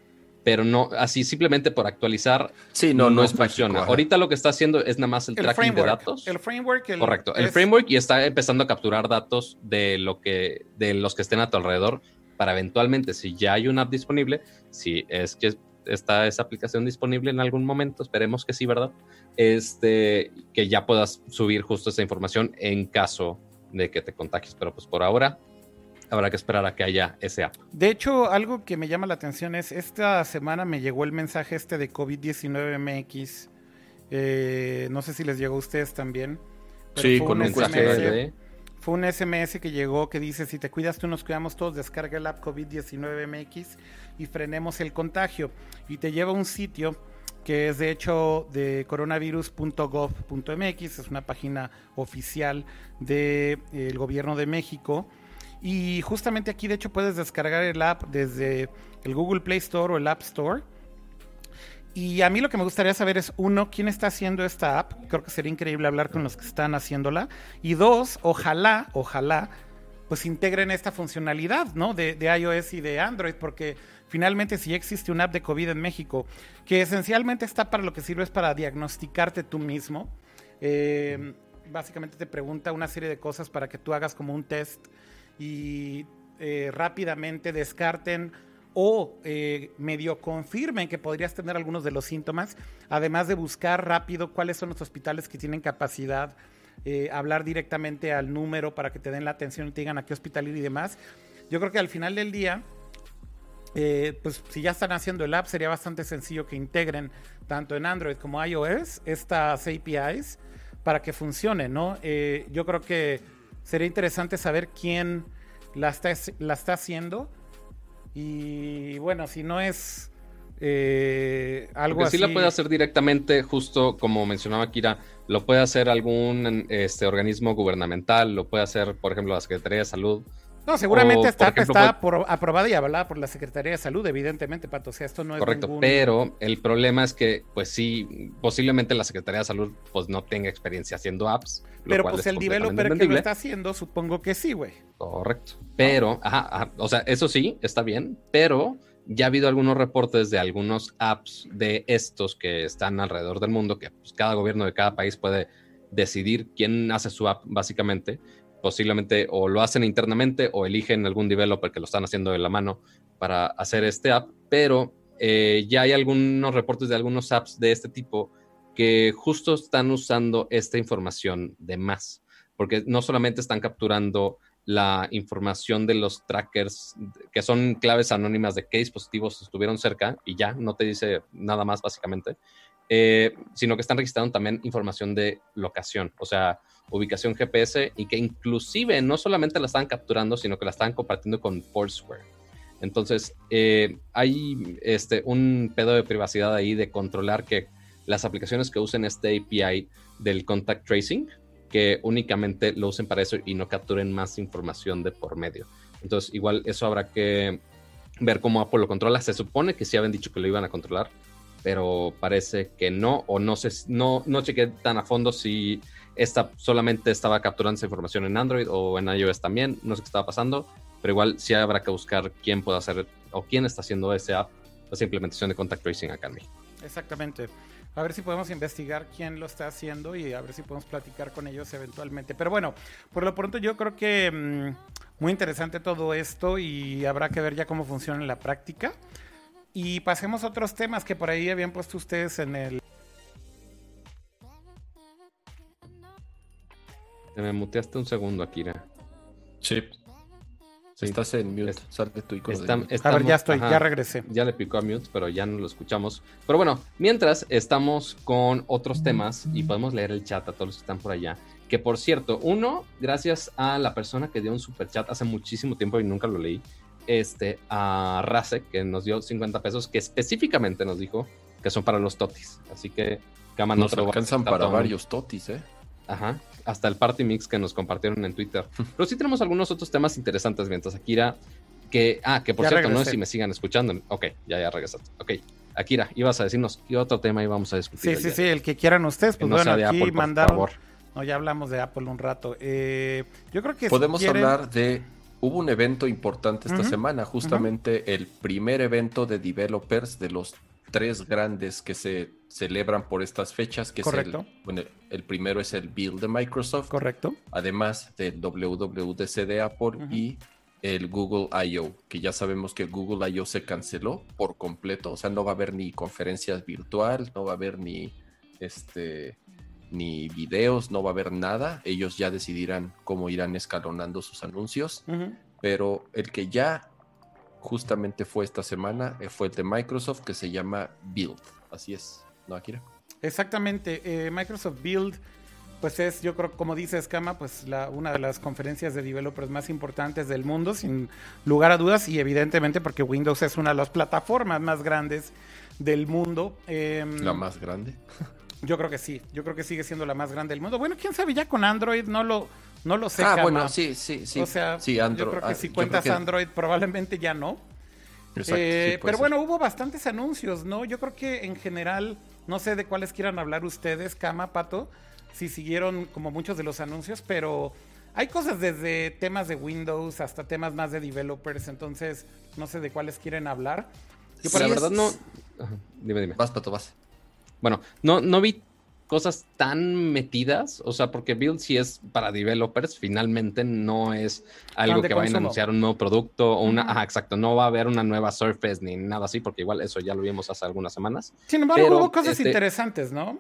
Pero no, así simplemente por actualizar. Sí, no, no, es funciona. Ahorita lo que está haciendo es nada más el, tracking de datos. El framework. Correcto. El framework y está empezando a capturar datos de lo que, de los que estén a tu alrededor para eventualmente, si ya hay una app disponible, si es que está esa aplicación disponible en algún momento, esperemos que sí, ¿verdad? Este, que ya puedas subir justo esa información en caso de que te contagies, pero pues por ahora habrá que esperar a que haya ese app. De hecho, algo que me llama la atención es, esta semana me llegó el mensaje este de COVID-19 MX, eh, no sé si les llegó a ustedes también. sí, con un mensaje fue un SMS que llegó que dice, si te cuidas tú nos cuidamos todos, descarga el app COVID-19 MX y frenemos el contagio. Y te lleva a un sitio que es de hecho de coronavirus.gov.mx, es una página oficial del gobierno de México. Y justamente aquí de hecho puedes descargar el app desde el Google Play Store o el App Store y a mí lo que me gustaría saber es, uno, ¿quién está haciendo esta app? Creo que sería increíble hablar con los que están haciéndola. Y dos, ojalá, ojalá, pues integren esta funcionalidad, ¿no? De, iOS y de Android, porque finalmente si existe una app de COVID en México, que esencialmente está para lo que sirve es para diagnosticarte tú mismo. Eh, básicamente te pregunta una serie de cosas para que tú hagas como un test y eh, rápidamente descarten o eh, medio confirmen que podrías tener algunos de los síntomas, además de buscar rápido cuáles son los hospitales que tienen capacidad, eh, hablar directamente al número para que te den la atención y te digan a qué hospital ir y demás. Yo creo que al final del día, eh, pues si ya están haciendo el app, sería bastante sencillo que integren tanto en Android como iOS estas APIs para que funcione, ¿no? yo creo que sería interesante saber quién la está, la está haciendo y bueno, si no es eh, algo así. sí la puede hacer directamente, justo como mencionaba Kira, lo puede hacer algún este, organismo gubernamental, lo puede hacer, por ejemplo, la Secretaría de Salud. No, seguramente está, está por, aprobada y avalada por la Secretaría de Salud, evidentemente, Pato. O sea, esto no es. Correcto, pero el problema es que, pues sí, posiblemente la Secretaría de Salud pues no tenga experiencia haciendo apps. Pero pues el developer que lo está haciendo, supongo que sí, güey. Correcto. Pero, ajá, o sea, eso sí, está bien, pero ya ha habido algunos reportes de algunos apps de estos que están alrededor del mundo, que pues, cada gobierno de cada país puede decidir quién hace su app, básicamente. Posiblemente o lo hacen internamente o eligen algún developer que lo están haciendo de la mano para hacer este app, pero eh, ya hay algunos reportes de algunos apps de este tipo que justo están usando esta información de más, porque no solamente están capturando la información de los trackers, que son claves anónimas de qué dispositivos estuvieron cerca y ya, no te dice nada más básicamente, eh, sino que están registrando también información de locación, o sea, ubicación GPS y que inclusive no solamente la están capturando, sino que la están compartiendo con Foursquare. Entonces, eh, hay este, un pedo de privacidad ahí de controlar que las aplicaciones que usen este API del contact tracing, que únicamente lo usen para eso y no capturen más información de por medio. Entonces, igual eso habrá que ver cómo Apple lo controla. Se supone que sí habían dicho que lo iban a controlar, pero parece que no, o no sé, no, no chequé tan a fondo si esta solamente estaba capturando esa información en Android o en iOS también, no sé qué estaba pasando, pero igual sí habrá que buscar quién puede hacer o quién está haciendo ese app, esa implementación de contact tracing acá en México. Exactamente. A ver si podemos investigar quién lo está haciendo y a ver si podemos platicar con ellos eventualmente. Pero bueno, por lo pronto yo creo que mm, muy interesante todo esto y habrá que ver ya cómo funciona en la práctica. Y pasemos a otros temas que por ahí habían puesto ustedes en el... Te me muteaste un segundo, Akira. Sí. Estás en mute, de tu icono. a ver, ya estoy, ya regresé. Ya le picó a mute, pero ya no lo escuchamos. Pero bueno, mientras estamos con otros temas y podemos leer el chat a todos los que están por allá. Que por cierto, uno, gracias a la persona que dio un super chat hace muchísimo tiempo y nunca lo leí, este, a Rase, que nos dio 50 pesos, que específicamente nos dijo que son para los totis. Así que, Cama no Nos alcanzan para varios totis, ¿eh? Ajá, hasta el party mix que nos compartieron en Twitter. Pero sí tenemos algunos otros temas interesantes mientras Akira, que, ah, que por cierto, no sé si me sigan escuchando. Ok, ya, ya regresaste. Ok, Akira, ibas a decirnos qué otro tema íbamos a discutir. Sí, sí, sí, el que quieran ustedes, pues bueno, aquí mandaron. No, ya hablamos de Apple un rato. Eh, yo creo que podemos hablar de hubo un evento importante esta semana, justamente el primer evento de developers de los tres grandes que se celebran por estas fechas, que Correcto. es el, bueno, el primero es el Build de Microsoft. Correcto. Además del WWDC de Apple y el Google I.O., que ya sabemos que Google I.O. se canceló por completo, o sea, no va a haber ni conferencias virtual, no va a haber ni este ni videos, no va a haber nada. Ellos ya decidirán cómo irán escalonando sus anuncios. Pero el que ya justamente fue esta semana eh, fue el de Microsoft que se llama Build. Así es. ¿no, Akira? Exactamente. Eh, Microsoft Build, pues es, yo creo, como dice Escama, pues la, una de las conferencias de developers más importantes del mundo, sin lugar a dudas, y evidentemente porque Windows es una de las plataformas más grandes del mundo. Em, la más grande. Yo creo que sí, yo creo que sigue siendo la más grande del mundo. Bueno, quién sabe, ya con Android no lo, no lo sé. Ah, bueno, sí, sí, sí. O sea, yo creo que ah, si cuentas Android probablemente ya no. Eh, pero bueno, hubo bastantes anuncios, ¿no? Yo creo que en general, no sé de cuáles quieran hablar ustedes, Cama, Pato, si siguieron como muchos de los anuncios, pero hay cosas desde temas de Windows hasta temas más de developers, entonces no sé de cuáles quieren hablar. Yo, por la verdad, no. Dime, dime. Vas, Pato, vas. Bueno, no, no vi cosas tan metidas, o sea, porque Build sí es para developers, finalmente no es algo que vayan a anunciar un nuevo producto o una, ajá, exacto, no va a haber una nueva Surface ni nada así, porque igual eso ya lo vimos hace algunas semanas. Sin embargo, hubo cosas este interesantes, ¿no?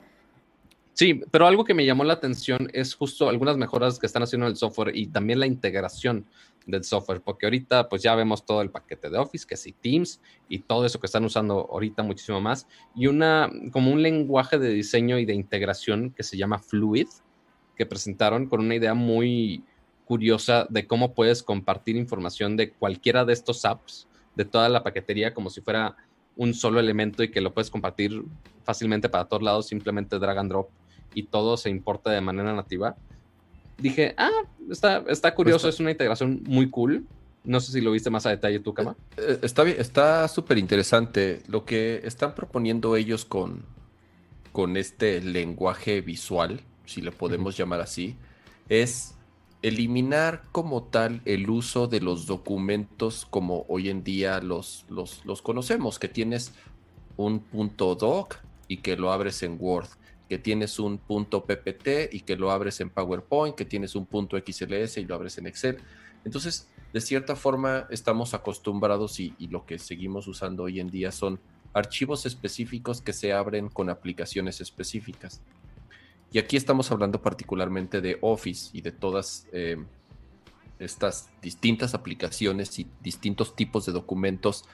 Sí, pero algo que me llamó la atención es justo algunas mejoras que están haciendo en el software y también la integración del software, porque ahorita pues ya vemos todo el paquete de Office, que sí Teams y todo eso que están usando ahorita muchísimo más, y una como un lenguaje de diseño y de integración que se llama Fluid, que presentaron con una idea muy curiosa de cómo puedes compartir información de cualquiera de estos apps, de toda la paquetería, como si fuera un solo elemento y que lo puedes compartir fácilmente para todos lados, simplemente drag and drop y todo se importa de manera nativa, dije, ah, está, está curioso, pues es una integración muy cool. No sé si lo viste más a detalle tú, Kama. Eh, eh, está está súper interesante. Lo que están proponiendo ellos con, con este lenguaje visual, si le podemos llamar así, es eliminar como tal el uso de los documentos como hoy en día los, los, los conocemos, que tienes un punto doc y que lo abres en Word que tienes un punto PPT y que lo abres en PowerPoint, que tienes un punto XLS y lo abres en Excel. Entonces, de cierta forma, estamos acostumbrados y, lo que seguimos usando hoy en día son archivos específicos que se abren con aplicaciones específicas. Y aquí estamos hablando particularmente de Office y de todas eh, estas distintas aplicaciones y distintos tipos de documentos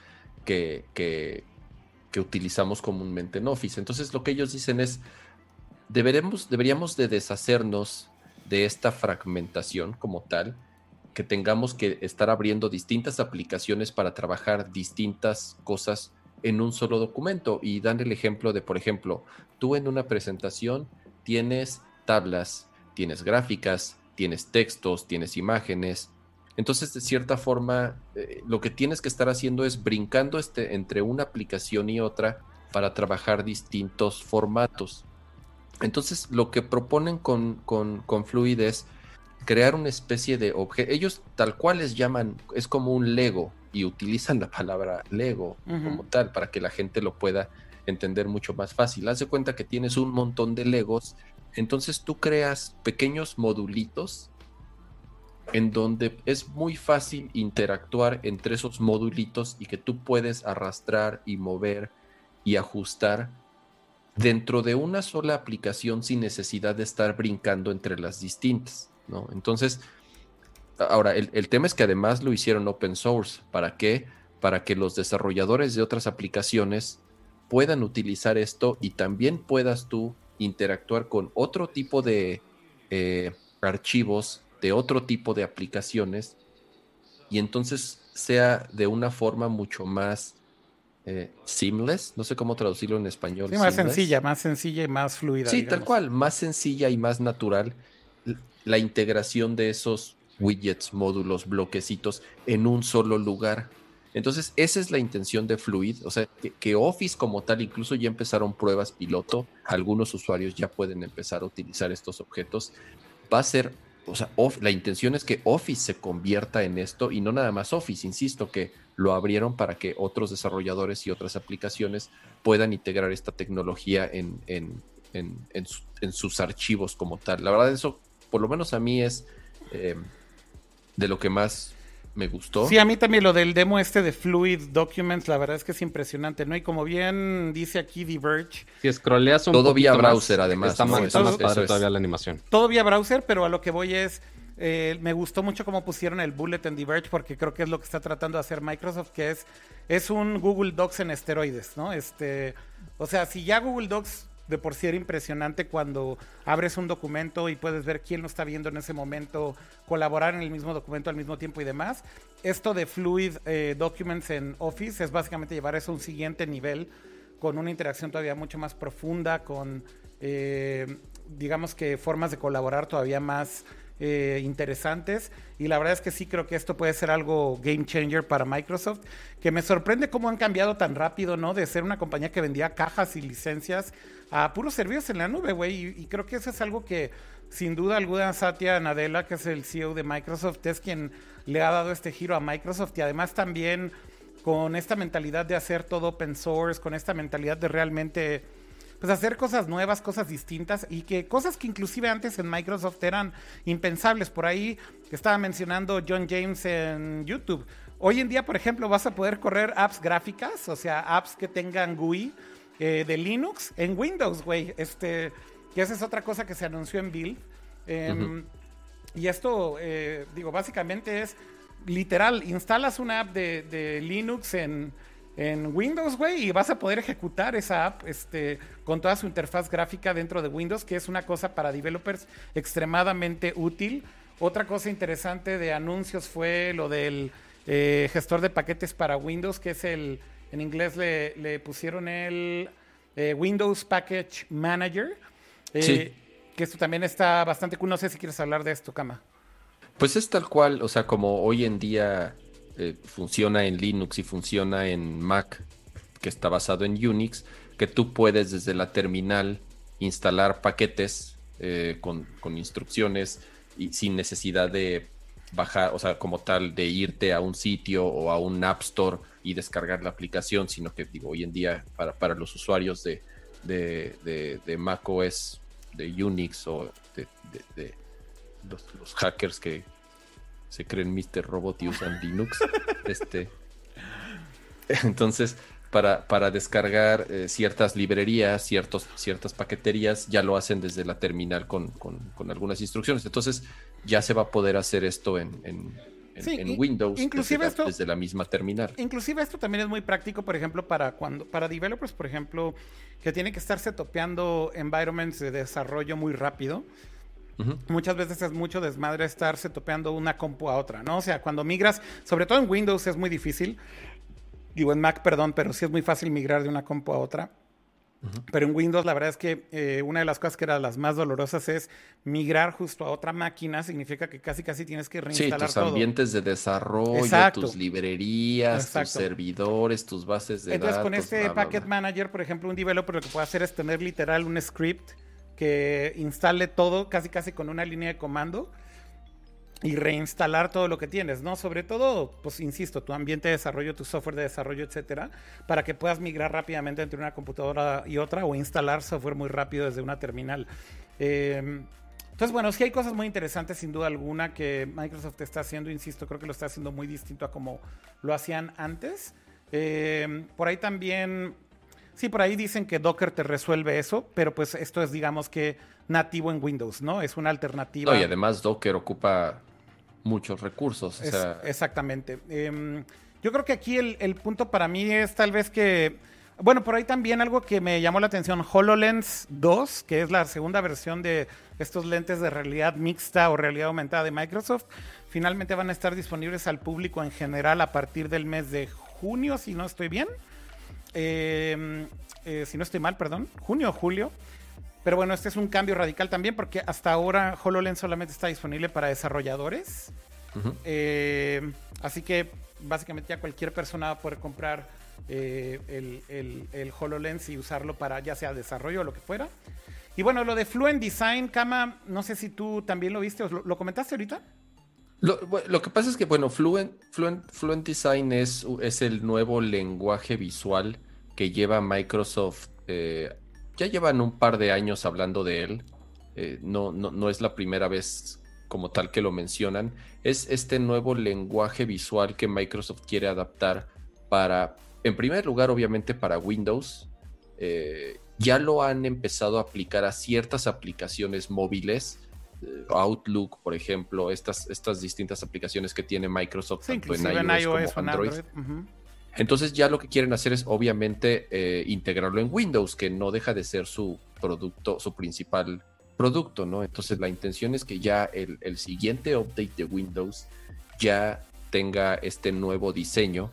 que, que, que utilizamos comúnmente en Office. Entonces lo que ellos dicen es, deberemos, deberíamos de deshacernos de esta fragmentación como tal, que tengamos que estar abriendo distintas aplicaciones para trabajar distintas cosas en un solo documento. Y dan el ejemplo de, por ejemplo, tú en una presentación tienes tablas, tienes gráficas, tienes textos, tienes imágenes. Entonces, de cierta forma, eh, lo que tienes que estar haciendo es brincando este, entre una aplicación y otra para trabajar distintos formatos. Entonces, lo que proponen con, con, Fluid es crear una especie de objeto. Ellos tal cual les llaman, es como un Lego y utilizan la palabra Lego como tal para que la gente lo pueda entender mucho más fácil. Haz de cuenta que tienes un montón de Legos, entonces tú creas pequeños modulitos en donde es muy fácil interactuar entre esos modulitos y que tú puedes arrastrar y mover y ajustar dentro de una sola aplicación sin necesidad de estar brincando entre las distintas, ¿no? Entonces, ahora, el, tema es que además lo hicieron open source. ¿Para qué? Para que los desarrolladores de otras aplicaciones puedan utilizar esto y también puedas tú interactuar con otro tipo de eh, archivos, de otro tipo de aplicaciones, y entonces sea de una forma mucho más eh, seamless, no sé cómo traducirlo en español. más sencilla, más sencilla y más fluida. Sí, tal cual, más sencilla y más natural la integración de esos widgets, módulos, bloquecitos en un solo lugar. Entonces, esa es la intención de Fluid, o sea, que, Office como tal, incluso ya empezaron pruebas piloto, algunos usuarios ya pueden empezar a utilizar estos objetos, va a ser, o sea, la intención es que Office se convierta en esto y no nada más Office, insisto que lo abrieron para que otros desarrolladores y otras aplicaciones puedan integrar esta tecnología en, sus archivos como tal. La verdad, eso, por lo menos a mí, es eh, de lo que más me gustó. Sí, a mí también lo del demo este de Fluid Documents, la verdad es que es impresionante, ¿no? Y como bien dice aquí Diverge. Si scrolleas un Todo vía browser, además. Está, más, padre todavía la animación. Todo vía browser, pero a lo que voy es eh, me gustó mucho cómo pusieron el bullet en Diverge porque creo que es lo que está tratando de hacer Microsoft, que es, es un Google Docs en esteroides, ¿no? Este, o sea, si ya Google Docs de por sí era impresionante cuando abres un documento y puedes ver quién lo está viendo en ese momento, colaborar en el mismo documento al mismo tiempo y demás. Esto de Fluid eh, Documents en Office es básicamente llevar eso a un siguiente nivel con una interacción todavía mucho más profunda, con, eh, digamos que formas de colaborar todavía más eh, interesantes. Y la verdad es que sí creo que esto puede ser algo game changer para Microsoft, que me sorprende cómo han cambiado tan rápido, ¿no? De ser una compañía que vendía cajas y licencias a puros servicios en la nube, güey, y, creo que eso es algo que sin duda alguna Satya Nadella, que es el CEO de Microsoft, es quien le ha dado este giro a Microsoft. Y además también con esta mentalidad de hacer todo open source, con esta mentalidad de realmente pues hacer cosas nuevas, cosas distintas y que cosas que inclusive antes en Microsoft eran impensables. Por ahí estaba mencionando John James en YouTube. Hoy en día, por ejemplo, vas a poder correr apps gráficas, o sea, apps que tengan GUI eh, de Linux en Windows, güey. Este, y esa es otra cosa que se anunció en Build. Em, y esto, eh, digo, básicamente es literal, instalas una app de, Linux en, Windows, güey, y vas a poder ejecutar esa app este, con toda su interfaz gráfica dentro de Windows, que es una cosa para developers extremadamente útil. Otra cosa interesante de anuncios fue lo del eh, gestor de paquetes para Windows, que es el, en inglés le, pusieron el eh, Windows Package Manager. Eh, que esto también está bastante cool. No sé si quieres hablar de esto, Kama. Pues es tal cual, o sea, como hoy en día eh, funciona en Linux y funciona en Mac, que está basado en Unix, que tú puedes desde la terminal instalar paquetes eh, con, instrucciones y sin necesidad de bajar, o sea, como tal, de irte a un sitio o a un App Store y descargar la aplicación, sino que digo, hoy en día para, para los usuarios de, de, de, de Mac OS, de Unix o de los, hackers que se creen Mr. Robot y usan Linux. este, entonces, para, para descargar eh, ciertas librerías, ciertos, ciertas paqueterías, ya lo hacen desde la terminal con, algunas instrucciones. Entonces, ya se va a poder hacer esto en, Windows inclusive desde, desde, la misma terminal. Inclusive esto también es muy práctico, por ejemplo, para cuando para developers, por ejemplo, que tienen que estarse topeando environments de desarrollo muy rápido. Muchas veces es mucho desmadre estarse topeando una compu a otra, ¿no? O sea, cuando migras, sobre todo en Windows es muy difícil. Digo, en Mac, perdón, pero sí es muy fácil migrar de una compu a otra. Pero en Windows la verdad es que eh, una de las cosas que era las más dolorosas es migrar justo a otra máquina. Significa que casi casi tienes que reinstalar sí, tus ambientes de desarrollo, tus librerías, tus servidores, tus bases de datos. Entonces con este Packet Manager, por ejemplo, un developer lo que puede hacer es tener literal un script que instale todo casi casi con una línea de comando y reinstalar todo lo que tienes, ¿no? Sobre todo, pues insisto, tu ambiente de desarrollo, tu software de desarrollo, etcétera, para que puedas migrar rápidamente entre una computadora y otra o instalar software muy rápido desde una terminal. Em, entonces, bueno, sí hay cosas muy interesantes, sin duda alguna, que Microsoft está haciendo, insisto, creo que lo está haciendo muy distinto a como lo hacían antes. Em, por ahí también Sí, por ahí dicen que Docker te resuelve eso, pero pues esto es, digamos que nativo en Windows, ¿no? Es una alternativa. y además Docker ocupa muchos recursos. Exactamente. Em, yo creo que aquí el, punto para mí es tal vez que. Bueno, por ahí también algo que me llamó la atención, HoloLens 2, que es la segunda versión de estos lentes de realidad mixta o realidad aumentada de Microsoft, finalmente van a estar disponibles al público en general a partir del mes de junio, si no estoy bien. Em, eh, si no estoy mal, perdón, junio o julio. Pero bueno, este es un cambio radical también porque hasta ahora HoloLens solamente está disponible para desarrolladores. Em, así que básicamente ya cualquier persona va a poder comprar eh, el, HoloLens y usarlo para ya sea desarrollo o lo que fuera. Y bueno, lo de Fluent Design, Kama, no sé si tú también lo viste o lo comentaste ahorita. Lo, que pasa es que, bueno, Fluent, Fluent, Design es, es, el nuevo lenguaje visual que lleva Microsoft. Eh, ya llevan un par de años hablando de él. Eh, no, no, no, es la primera vez como tal que lo mencionan. Es este nuevo lenguaje visual que Microsoft quiere adaptar para, en primer lugar, obviamente para Windows. Eh, ya lo han empezado a aplicar a ciertas aplicaciones móviles eh, Outlook, por ejemplo, estas, estas distintas aplicaciones que tiene Microsoft, tanto en iOS, como Android. Entonces ya lo que quieren hacer es obviamente eh, integrarlo en Windows, que no deja de ser su producto, su principal producto, ¿no? Entonces la intención es que ya el, el siguiente update de Windows ya tenga este nuevo diseño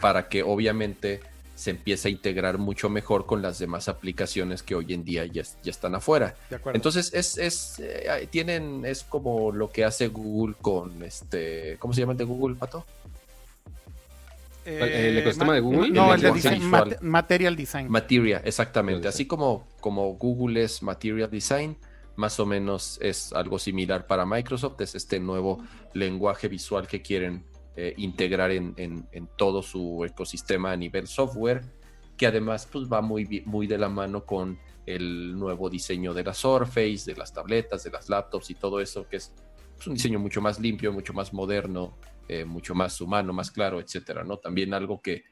para que obviamente se empieza a integrar mucho mejor con las demás aplicaciones que hoy en día ya, ya están afuera. Entonces es, es eh, tienen, es como lo que hace Google con este, ¿cómo se llama el de Google, Pato? Eh, ¿El ecosistema de Google? No, el, de design, Material Design. Material, exactamente. Así como, como Google es Material Design, más o menos es algo similar para Microsoft, es este nuevo lenguaje visual que quieren eh, integrar en, todo su ecosistema a nivel software. que además pues va muy, muy de la mano con el nuevo diseño de la Surface, de las tabletas, de las laptops y todo eso, que es un diseño mucho más limpio, mucho más moderno, eh, mucho más humano, más claro, etcétera, ¿no? También algo que,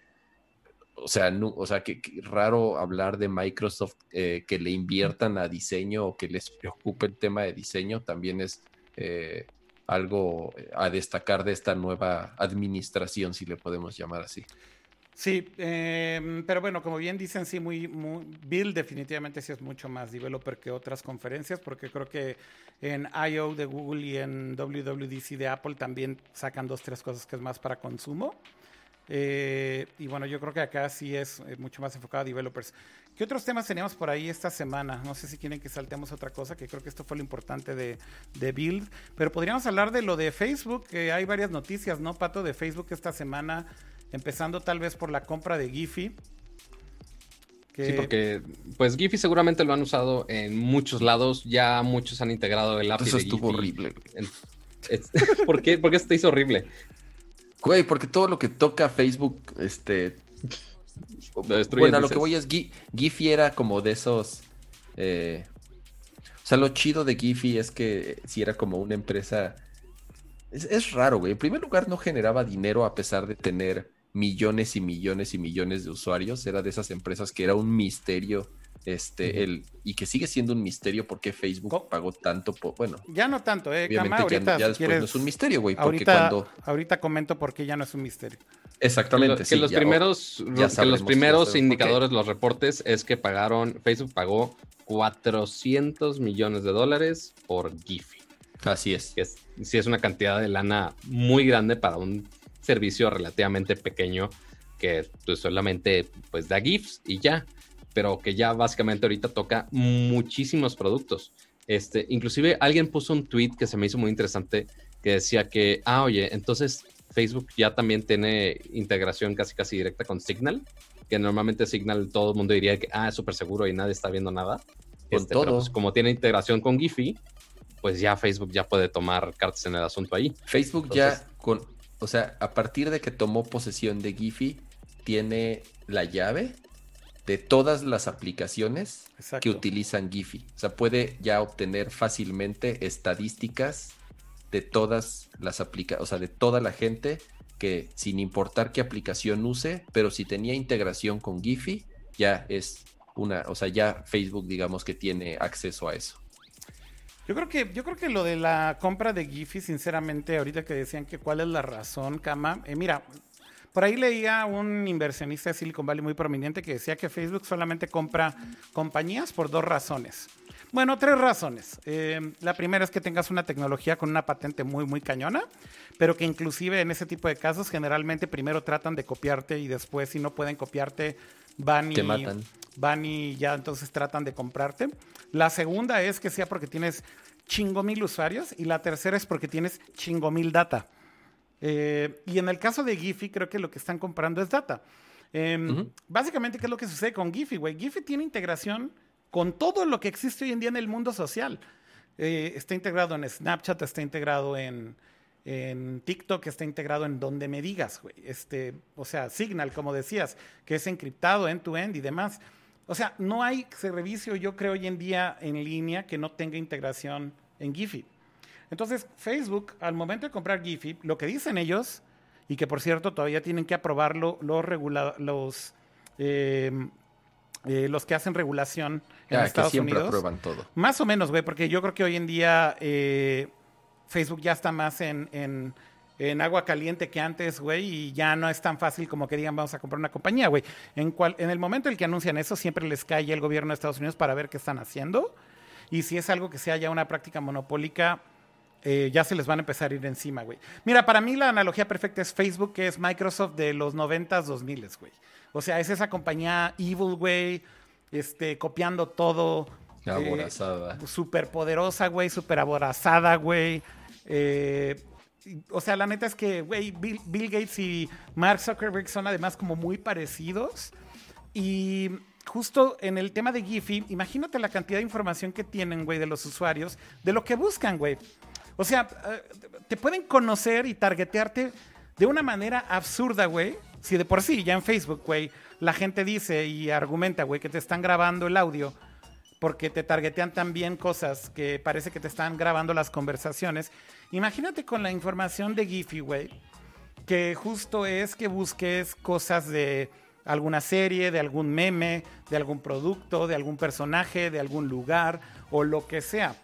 o sea, no, o sea que, raro hablar de Microsoft eh, que le inviertan a diseño o que les preocupe el tema de diseño, también es eh, algo a destacar de esta nueva administración, si le podemos llamar así. Sí, em, pero bueno, como bien dicen, sí, muy, Bill definitivamente sí es mucho más developer que otras conferencias, porque creo que en I.O. de Google y en WWDC de Apple también sacan dos, tres cosas que es más para consumo. Eh, y bueno, yo creo que acá sí es eh, mucho más enfocado a developers. ¿Qué otros temas teníamos por ahí esta semana? No sé si quieren que saltemos otra cosa, que creo que esto fue lo importante de, de Build. Pero podríamos hablar de lo de Facebook, que hay varias noticias, ¿no, Pato? De Facebook esta semana Empezando tal vez por la compra de Giphy. Sí, porque pues Giphy seguramente lo han usado en muchos lados. Ya muchos han integrado el API Eso estuvo horrible. ¿Por, qué? ¿Por qué esto hizo horrible? Güey, porque todo lo que toca Facebook, este... bueno, a lo que voy es, Giphy era como de esos... Eh, o sea, lo chido de Giphy es que si era como una empresa... Es, es raro, güey. En primer lugar, no generaba dinero a pesar de tener millones y millones y millones de usuarios. Era de esas empresas que era un misterio. Este, el, y que sigue siendo un misterio porque Facebook pagó tanto por, bueno. Ya no tanto, eh, obviamente ya, después no es un misterio, güey, porque ahorita, cuando... Ahorita comento por qué ya no es un misterio. Exactamente. Que, los primeros, que los primeros indicadores, los reportes, es que pagaron, Facebook pagó 400 millones de dólares por Giphy. Así es. es. Sí, es una cantidad de lana muy grande para un servicio relativamente pequeño que pues, solamente pues da GIFs y ya, pero que ya básicamente ahorita toca muchísimos productos. Este, inclusive alguien puso un tweet que se me hizo muy interesante que decía que, ah, oye, entonces Facebook ya también tiene integración casi casi directa con Signal, que normalmente Signal todo el mundo diría que, ah, es súper seguro y nadie está viendo nada. Este, pero pues, como tiene integración con Giphy, pues ya Facebook ya puede tomar cartas en el asunto ahí. Facebook ya con o sea, a partir de que tomó posesión de Giphy, tiene la llave de todas las aplicaciones que utilizan Giphy. O sea, puede ya obtener fácilmente estadísticas de todas las aplicaciones, o sea, de toda la gente que sin importar qué aplicación use, pero si tenía integración con Giphy, ya es una, o sea, ya Facebook digamos que tiene acceso a eso. Yo creo que, yo creo que lo de la compra de Giphy, sinceramente, ahorita que decían que cuál es la razón, Cama, eh, mira, por ahí leía un inversionista de Silicon Valley muy prominente que decía que Facebook solamente compra compañías por dos razones. Bueno, tres razones. Eh, la primera es que tengas una tecnología con una patente muy, muy cañona, pero que inclusive en ese tipo de casos generalmente primero tratan de copiarte y después si no pueden copiarte van y, van y ya entonces tratan de comprarte. La segunda es que sea porque tienes chingo mil usuarios y la tercera es porque tienes chingo mil data. Eh, y en el caso de Giphy, creo que lo que están comprando es data. Em, básicamente, ¿qué es lo que sucede con Giphy, güey? Giphy tiene integración con todo lo que existe hoy en día en el mundo social. Eh, está integrado en Snapchat, está integrado en, en, TikTok, está integrado en donde me digas, güey. Este, o sea, Signal, como decías, que es encriptado end-to-end -end y demás. O sea, no hay servicio, yo creo, hoy en día en línea que no tenga integración en Giphy. Entonces, Facebook, al momento de comprar Giphy, lo que dicen ellos, y que por cierto todavía tienen que aprobarlo los, los, em, eh, los que hacen regulación en Estados que siempre aprueban todo. Más o menos, güey, porque yo creo que hoy en día eh, Facebook ya está más en en agua caliente que antes, güey, y ya no es tan fácil como que digan vamos a comprar una compañía, güey. En, cual, en el momento en el que anuncian eso, siempre les cae el gobierno de Estados Unidos para ver qué están haciendo. Y si es algo que sea ya una práctica monopólica, eh, ya se les van a empezar a ir encima, güey. Mira, para mí la analogía perfecta es Facebook, que es Microsoft de los 90s, 2000, güey. O sea, es esa compañía evil, güey, este, copiando todo. Aborazada. Eh, súper poderosa, güey, súper aborazada, güey. Eh, o sea, la neta es que, güey, Bill, Gates y Mark Zuckerberg son además como muy parecidos. Y justo en el tema de Giphy, imagínate la cantidad de información que tienen, güey, de los usuarios, de lo que buscan, güey. O sea, eh, te pueden conocer y targetearte de una manera absurda, güey, Si de por sí, ya en Facebook, güey, la gente dice y argumenta, güey, que te están grabando el audio porque te targetean también cosas que parece que te están grabando las conversaciones. Imagínate con la información de Giphy, güey, que justo es que busques cosas de alguna serie, de algún meme, de algún producto, de algún personaje, de algún lugar o lo que sea.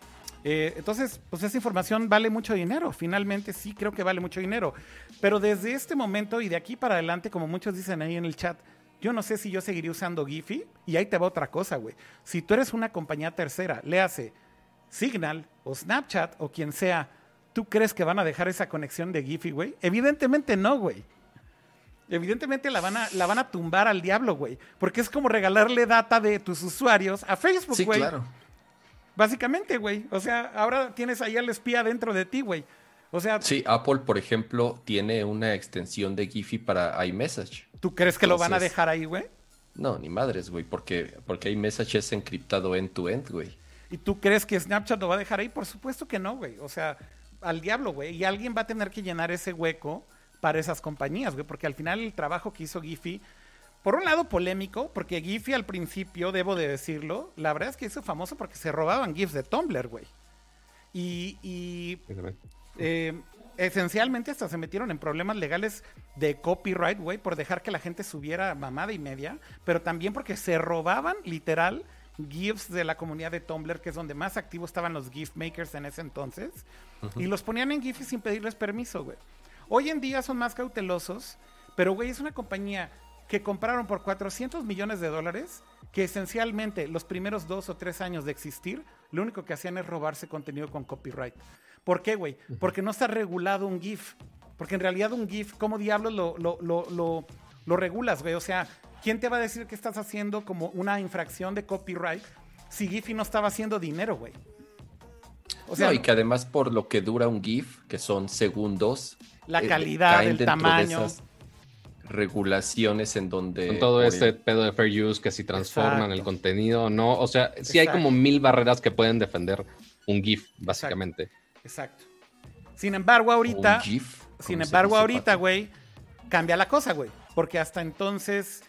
Eh, entonces, pues esa información vale mucho dinero. Finalmente sí creo que vale mucho dinero. Pero desde este momento y de aquí para adelante, como muchos dicen ahí en el chat, yo no sé si yo seguiría usando Giphy. Y ahí te va otra cosa, güey. Si tú eres una compañía tercera, le hace Signal o Snapchat o quien sea, ¿tú crees que van a dejar esa conexión de Giphy, güey? Evidentemente no, güey. Evidentemente la van, a, la van a tumbar al diablo, güey. Porque es como regalarle data de tus usuarios a Facebook, güey. Sí, claro. Básicamente, güey. O sea, ahora tienes ahí al espía dentro de ti, güey. O sea. Sí, Apple, por ejemplo, tiene una extensión de Giphy para iMessage. ¿Tú crees que lo van a dejar ahí, güey? No, ni madres, güey, porque, porque iMessage es encriptado end-to-end, güey. ¿Y tú crees que Snapchat lo va a dejar ahí? Por supuesto que no, güey. O sea, al diablo, güey. Y alguien va a tener que llenar ese hueco para esas compañías, güey, porque al final el trabajo que hizo Giphy, por un lado polémico, porque Giphy al principio, debo de decirlo, la verdad es que hizo famoso porque se robaban GIFs de Tumblr, güey. Y, y eh, esencialmente hasta se metieron en problemas legales de copyright, güey, por dejar que la gente subiera mamada y media, pero también porque se robaban literal GIFs de la comunidad de Tumblr, que es donde más activos estaban los GIF makers en ese entonces, y los ponían en GIF sin pedirles permiso, güey. Hoy en día son más cautelosos, pero, güey, es una compañía que compraron por 400 millones de dólares, que esencialmente los primeros dos o tres años de existir, lo único que hacían es robarse contenido con copyright. ¿Por qué, güey? Porque no está regulado un GIF. Porque en realidad un GIF, ¿cómo diablos lo, lo, lo, regulas, güey? O sea, ¿quién te va a decir que estás haciendo como una infracción de copyright si Giphy no estaba haciendo dinero, güey? O sea, y que además por lo que dura un GIF, que son segundos, la eh, calidad, el tamaño. Regulaciones en donde. Con todo este pedo de fair use que si transforman el contenido, no. O sea, sí hay como mil barreras que pueden defender un GIF, básicamente. Exacto. Sin embargo, ahorita. sin embargo, ahorita, güey, cambia la cosa, güey. Porque hasta entonces.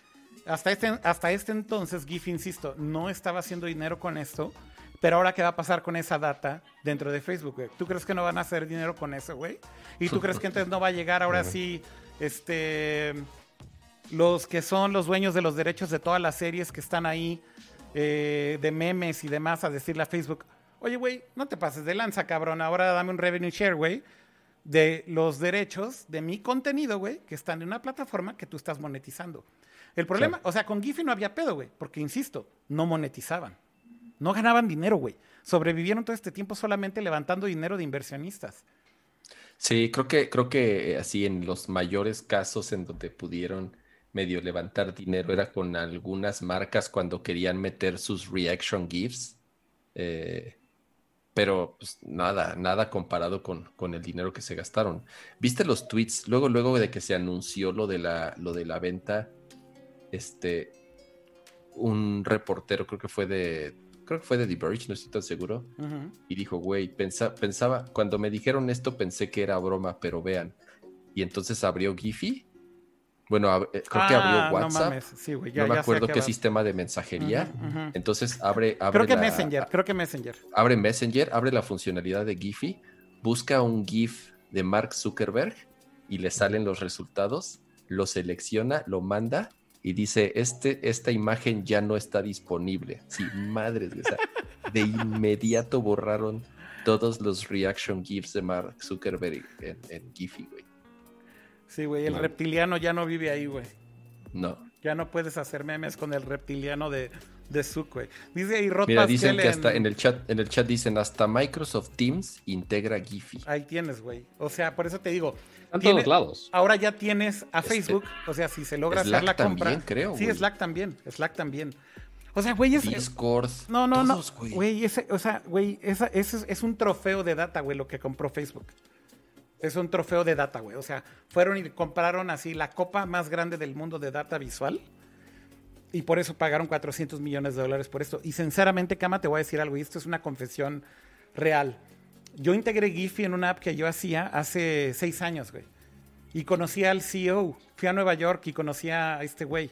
Hasta este, hasta este entonces, GIF, insisto, no estaba haciendo dinero con esto. Pero ahora, ¿qué va a pasar con esa data dentro de Facebook, güey? ¿Tú crees que no van a hacer dinero con eso, güey? ¿Y tú crees que entonces no va a llegar ahora sí, este, los que son los dueños de los derechos de todas las series que están ahí, eh, de memes y demás, a decirle a Facebook, Oye, güey, no te pases de lanza, cabrón. Ahora dame un revenue share, güey, de los derechos de mi contenido, güey, que están en una plataforma que tú estás monetizando. El problema, o sea, con Giphy no había pedo, güey, porque insisto, no monetizaban. No ganaban dinero, güey. Sobrevivieron todo este tiempo solamente levantando dinero de inversionistas. Sí, creo que, creo que así en los mayores casos en donde pudieron medio levantar dinero era con algunas marcas cuando querían meter sus reaction GIFs. Eh, pero pues, nada, nada comparado con, con, el dinero que se gastaron. ¿Viste los tweets? Luego, luego de que se anunció lo de la, lo de la venta, este, un reportero, creo que fue de, creo que fue de The Verge, no estoy tan seguro, y dijo, güey, pensaba, cuando me dijeron esto pensé que era broma, pero vean. Y entonces abrió Giphy bueno, eh, creo que abrió ah, WhatsApp. No, me acuerdo qué sistema de mensajería. Entonces abre, Creo que Messenger, creo que Messenger. Abre Messenger, abre la funcionalidad de Giphy, busca un GIF de Mark Zuckerberg y le salen los resultados, lo selecciona, lo manda y dice, este, esta imagen ya no está disponible. Sí, madres, de inmediato borraron todos los reaction GIFs de Mark Zuckerberg en, en Giphy, güey. Sí, güey, el reptiliano ya no vive ahí, güey. No. Ya no puedes hacer memes con el reptiliano de, de güey. Dice ahí Rod Mira, dicen que hasta en... el chat, en el chat dicen hasta Microsoft Teams integra Giphy. Ahí tienes, güey. O sea, por eso te digo. En todos lados. Ahora ya tienes a este, Facebook. o sea, si se logra hacer la compra. También, creo. Sí, Slack también. Slack también. O sea, güey, es. Discord. No, no, no. Güey, ese, o sea, güey, ese es un trofeo de data, güey, lo que compró Facebook. Es un trofeo de data, güey. O sea, fueron y compraron así la copa más grande del mundo de data visual. Y por eso pagaron 400 millones de dólares por esto. Y sinceramente, Kama, te voy a decir algo. Y esto es una confesión real. Yo integré Giphy en una app que yo hacía hace seis años, güey. y conocí al CEO. Fui a Nueva York y conocí a este güey.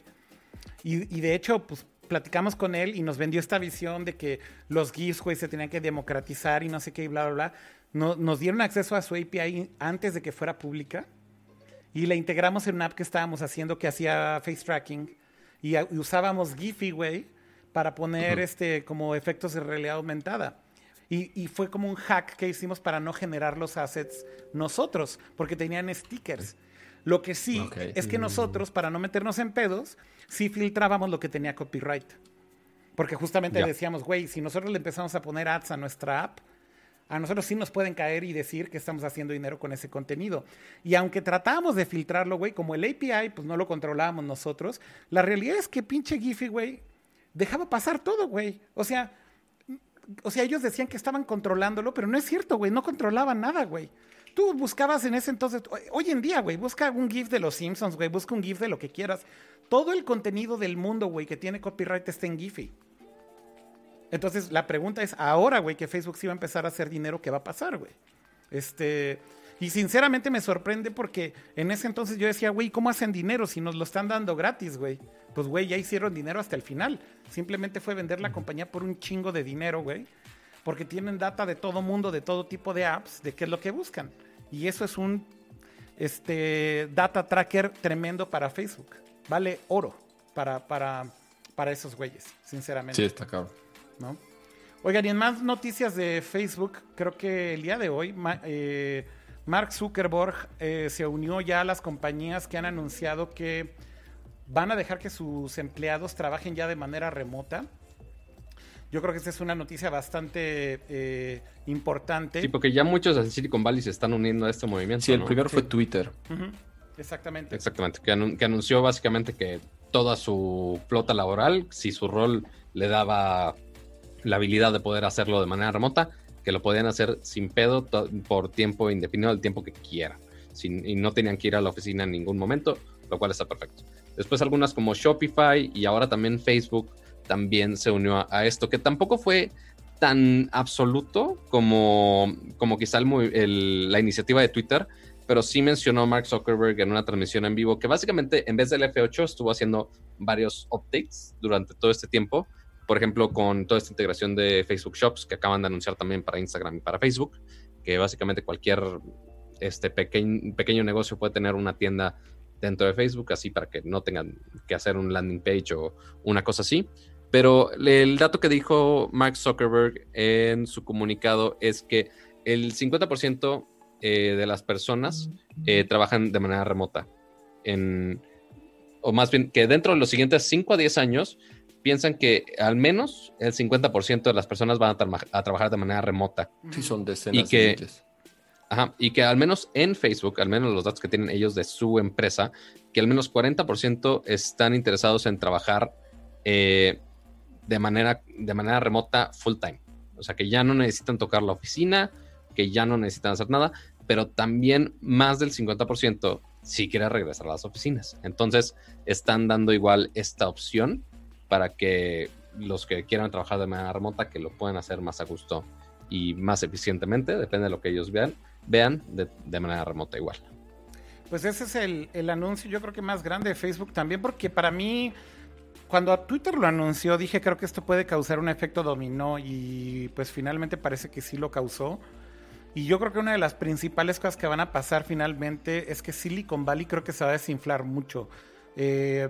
Y, y de hecho, pues platicamos con él y nos vendió esta visión de que los GIFs, güey, se tenían que democratizar y no sé qué y bla, bla, bla. No- nos dieron acceso a su API antes de que fuera pública y la integramos en una app que estábamos haciendo que hacía face tracking y, usábamos Giphy, güey, para poner este como efectos de realidad aumentada. Y, y fue como un hack que hicimos para no generar los assets nosotros, porque tenían stickers. Lo que sí es que nosotros, para no meternos en pedos, sí filtrábamos lo que tenía copyright. Porque justamente Ya. decíamos, güey, si nosotros le empezamos a poner ads a nuestra app, a nosotros sí nos pueden caer y decir que estamos haciendo dinero con ese contenido. Y aunque tratábamos de filtrarlo, güey, como el API, pues no lo controlábamos nosotros, la realidad es que pinche Giphy, güey, dejaba pasar todo, güey. O sea, o sea, ellos decían que estaban controlándolo, pero no es cierto, güey, no controlaban nada, güey. Tú buscabas en ese entonces, hoy- hoy en día, güey, busca un GIF de los Simpsons, güey, busca un GIF de lo que quieras. Todo el contenido del mundo, güey, que tiene copyright está en Giphy. Entonces, la pregunta es, ahora, güey, que Facebook sí va a empezar a hacer dinero, ¿qué va a pasar, güey? Este, y sinceramente me sorprende porque en ese entonces yo decía, güey, ¿cómo hacen dinero si nos lo están dando gratis, güey? Pues, güey, ya hicieron dinero hasta el final. Simplemente fue vender la compañía por un chingo de dinero, güey. Porque tienen data de todo mundo, de todo tipo de apps, de qué es lo que buscan. Y eso es un este, data tracker tremendo para Facebook. Vale oro para, para, para esos güeyes, sinceramente. Sí, está cabrón. ¿No? Oigan, y en más noticias de Facebook, creo que el día de hoy ma- eh, Mark Zuckerberg eh, se unió ya a las compañías que han anunciado que van a dejar que sus empleados trabajen ya de manera remota. Yo creo que esta es una noticia bastante eh, importante. Sí, porque ya muchos en Silicon Valley se están uniendo a este movimiento. Sí, el ¿no? primero fue. Twitter. Exactamente. Exactamente, que, anun- que anunció básicamente que toda su flota laboral, si su rol le daba la habilidad de poder hacerlo de manera remota, que lo podían hacer sin pedo por tiempo indefinido, el tiempo que quieran. Sin- y no tenían que ir a la oficina en ningún momento, lo cual está perfecto. Después algunas como Shopify y ahora también Facebook también se unió a, esto, que tampoco fue tan absoluto como, como quizá el el- la iniciativa de Twitter, pero sí mencionó Mark Zuckerberg en una transmisión en vivo que básicamente en vez del F8 estuvo haciendo varios updates durante todo este tiempo. Por ejemplo, con toda esta integración de Facebook Shops que acaban de anunciar también para Instagram y para Facebook, que básicamente cualquier este pequeño, pequeño negocio puede tener una tienda dentro de Facebook, así para que no tengan que hacer un landing page o una cosa así. Pero el dato que dijo Mark Zuckerberg en su comunicado es que el 50% eh, de las personas eh, trabajan de manera remota. En, o más bien, que dentro de los siguientes 5 a 10 años piensan que al menos el 50% de las personas van a, trabajar de manera remota. Sí, son decenas Y que- de miles. Ajá, y que al menos en Facebook, al menos los datos que tienen ellos de su empresa, que al menos 40% están interesados en trabajar eh, de, manera, de manera remota full time. O sea, que ya no necesitan tocar la oficina, que ya no necesitan hacer nada, pero también más del 50% sí quiere regresar a las oficinas. Entonces, están dando igual esta opción para que los que quieran trabajar de manera remota, que lo puedan hacer más a gusto y más eficientemente, depende de lo que ellos vean, vean de, manera remota igual. Pues ese es el, el anuncio, yo creo que más grande de Facebook también, porque para mí, cuando Twitter lo anunció, dije creo que esto puede causar un efecto dominó y pues finalmente parece que sí lo causó. Y yo creo que una de las principales cosas que van a pasar finalmente es que Silicon Valley creo que se va a desinflar mucho. Eh,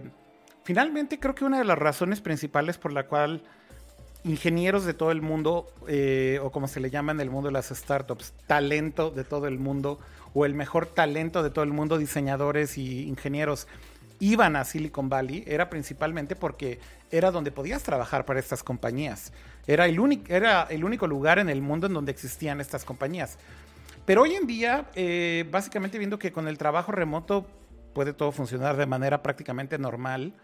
finalmente creo que una de las razones principales por la cual ingenieros de todo el mundo, eh, o como se le llama en el mundo de las startups, talento de todo el mundo, o el mejor talento de todo el mundo, diseñadores y ingenieros, iban a Silicon Valley, era principalmente porque era donde podías trabajar para estas compañías. Era el, único, lugar en el mundo en donde existían estas compañías. Pero hoy en día, eh, básicamente viendo que con el trabajo remoto puede todo funcionar de manera prácticamente normal,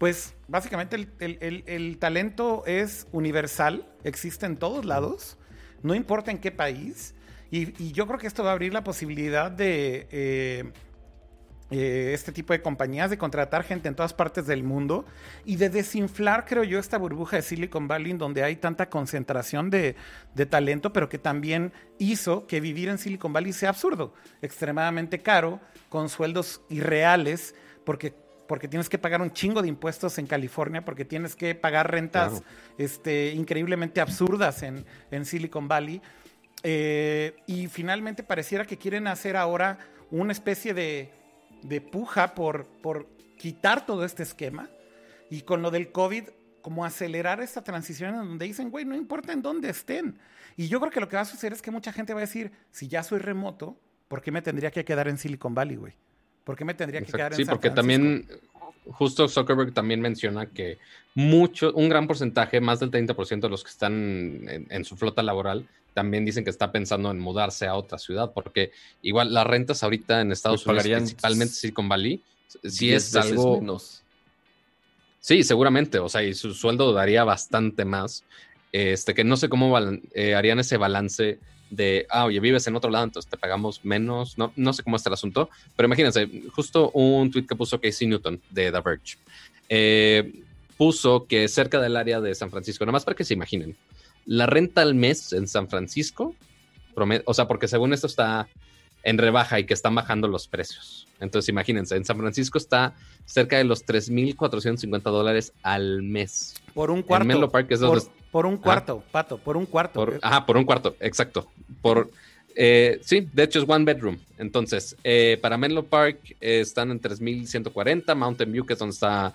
pues básicamente el, talento es universal, existe en todos lados, no importa en qué país, y, yo creo que esto va a abrir la posibilidad de, eh, eh, este tipo de compañías, de contratar gente en todas partes del mundo y de desinflar, creo yo, esta burbuja de Silicon Valley, donde hay tanta concentración de, talento, pero que también hizo que vivir en Silicon Valley sea absurdo, extremadamente caro, con sueldos irreales, porque porque tienes que pagar un chingo de impuestos en California, porque tienes que pagar rentas este, increíblemente absurdas en, en Silicon Valley. Eh, y finalmente pareciera que quieren hacer ahora una especie de, de puja por, por quitar todo este esquema y con lo del COVID como acelerar esta transición en donde dicen, güey, no importa en dónde estén. Y yo creo que lo que va a suceder es que mucha gente va a decir, si ya soy remoto, ¿por qué me tendría que quedar en Silicon Valley, güey? ¿Por qué me tendría que quedar en Sí, porque también, justo Zuckerberg también menciona que mucho, un gran porcentaje, más del 30% de los que están en, su flota laboral, también dicen que está pensando en mudarse a otra ciudad, porque igual las rentas ahorita en Estados Unidos, principalmente Silicon Valley, si es algo... Menos. Sí, seguramente, o sea, y su sueldo daría bastante más. Este, que no sé cómo eh, harían ese balance de, ah, oye, vives en otro lado, entonces te pagamos menos. No, no sé cómo está el asunto, pero imagínense, justo un tweet que puso Casey Newton de The Verge. Eh, puso que cerca del área de San Francisco, nada más para que se imaginen, la renta al mes en San Francisco, o sea, porque según esto está en rebaja y que están bajando los precios. Entonces, imagínense, en San Francisco está cerca de los 3.450 dólares al mes. Por un cuarto. En Park es por, por, un cuarto, Pato, por un cuarto. ajá, por un cuarto, exacto. Por, eh, sí, de hecho es one bedroom. Entonces, eh, para Menlo Park eh, están en 3.140, Mountain View, que es donde está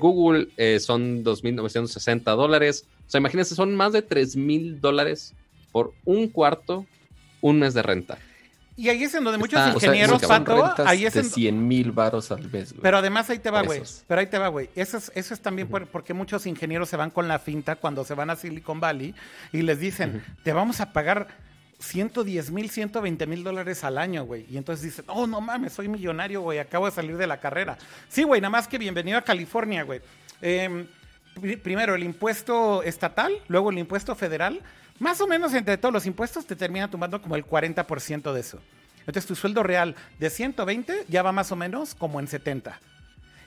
Google, son 2.960 dólares. O sea, imagínense, son más de 3.000 dólares por un cuarto, un mes de renta. Y ahí es en donde muchos ingenieros, Pato, ahí es de 100 mil varos al mes, güey. Pero además ahí te va, güey. Pero ahí te va, güey. Eso es, eso es también porque muchos ingenieros se van con la finta cuando se van a Silicon Valley y les dicen, te vamos a pagar 110 mil, 120 mil dólares al año, güey. Y entonces dicen, oh, no mames, soy millonario, güey, acabo de salir de la carrera. Sí, güey, nada más que bienvenido a California, güey. Em, primero, el impuesto estatal, luego el impuesto federal más o menos entre todos los impuestos te termina tomando como el 40% de eso. Entonces tu sueldo real de 120 ya va más o menos como en 70.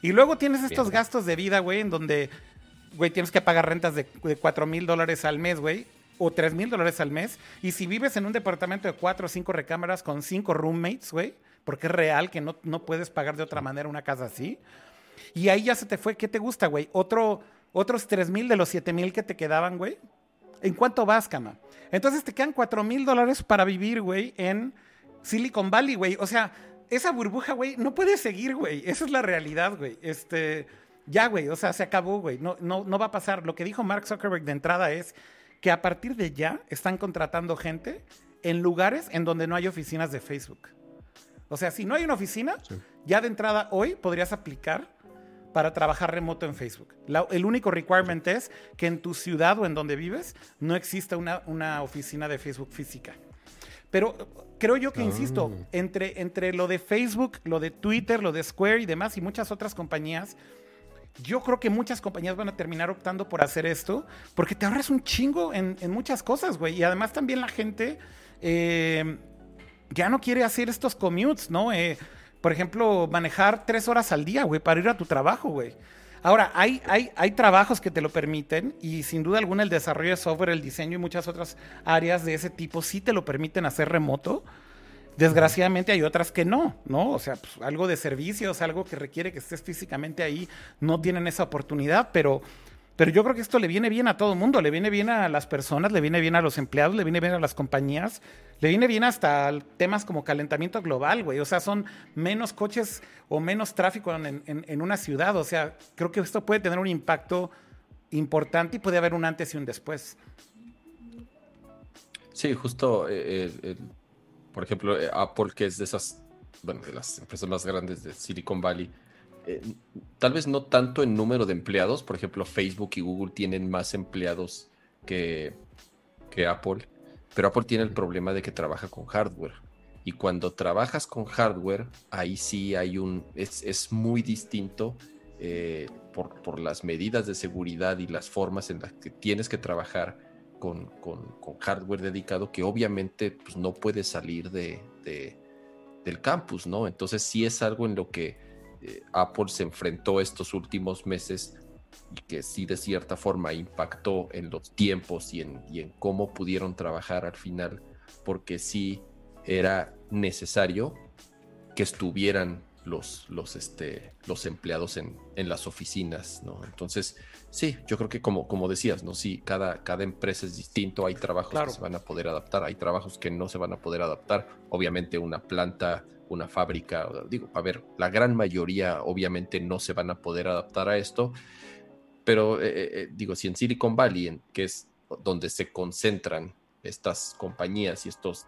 Y luego tienes estos gastos de vida, güey, en donde, güey, tienes que pagar rentas de, 4 mil dólares al mes, güey, o 3 mil dólares al mes. Y si vives en un departamento de 4 o 5 recámaras con 5 roommates, güey, porque es real que no, no puedes pagar de otra manera una casa así. Y ahí ya se te fue, ¿qué te gusta, güey? Otro, otros 3 mil de los 7 mil que te quedaban, güey ¿En cuánto vas, cama? Entonces te quedan 4 mil dólares para vivir, güey, en Silicon Valley, güey. O sea, esa burbuja, güey, no puede seguir, güey. Esa es la realidad, güey. Este, ya, güey, o sea, se acabó, güey. No, no, no va a pasar. Lo que dijo Mark Zuckerberg de entrada es que a partir de ya están contratando gente en lugares en donde no hay oficinas de Facebook. O sea, si no hay una oficina, ya de entrada hoy podrías aplicar para trabajar remoto en Facebook. el único requirement es que en tu ciudad o en donde vives no exista una, una oficina de Facebook física. Pero creo yo que, insisto, ah. entre, entre lo de Facebook, lo de Twitter, lo de Square y demás y muchas otras compañías, yo creo que muchas compañías van a terminar optando por hacer esto porque te ahorras un chingo en, en muchas cosas, güey. Y además también la gente eh, ya no quiere hacer estos commutes, ¿no? Eh, por ejemplo, manejar tres horas al día, güey, para ir a tu trabajo, güey. Ahora, hay, hay, hay trabajos que te lo permiten y sin duda alguna el desarrollo de software, el diseño y muchas otras áreas de ese tipo sí te lo permiten hacer remoto. Desgraciadamente hay otras que no, ¿no? O sea, pues, algo de servicios, algo que requiere que estés físicamente ahí, no tienen esa oportunidad, pero pero yo creo que esto le viene bien a todo el mundo, le viene bien a las personas, le viene bien a los empleados, le viene bien a las compañías, le viene bien hasta temas como calentamiento global, güey. O sea, son menos coches o menos tráfico en, una ciudad. O sea, creo que esto puede tener un impacto importante y puede haber un antes y un después. Sí, justo, eh, eh, por ejemplo, eh, Apple, que es de esas, bueno, de las empresas más grandes de Silicon Valley, eh, tal vez no tanto en número de empleados, por ejemplo, Facebook y Google tienen más empleados que, que Apple, pero Apple tiene el problema de que trabaja con hardware. Y cuando trabajas con hardware, ahí sí hay un. es, muy distinto eh, por, las medidas de seguridad y las formas en las que tienes que trabajar con, hardware dedicado, que obviamente pues, no puede salir de, del campus, ¿no? Entonces sí es algo en lo que eh, Apple se enfrentó estos últimos meses y que sí de cierta forma impactó en los tiempos y en, y en cómo pudieron trabajar al final, porque sí era necesario que estuvieran los, los, este, los empleados en, en, las oficinas, ¿no? Entonces, sí, yo creo que como, como decías, ¿no? Sí, cada, cada empresa es distinto, hay trabajos que se van a poder adaptar, hay trabajos que no se van a poder adaptar, obviamente una planta, una fábrica, digo, a ver, la gran mayoría obviamente no se van a poder adaptar a esto, pero eh, eh, eh, digo, si en Silicon Valley, en, que es donde se concentran estas compañías y estos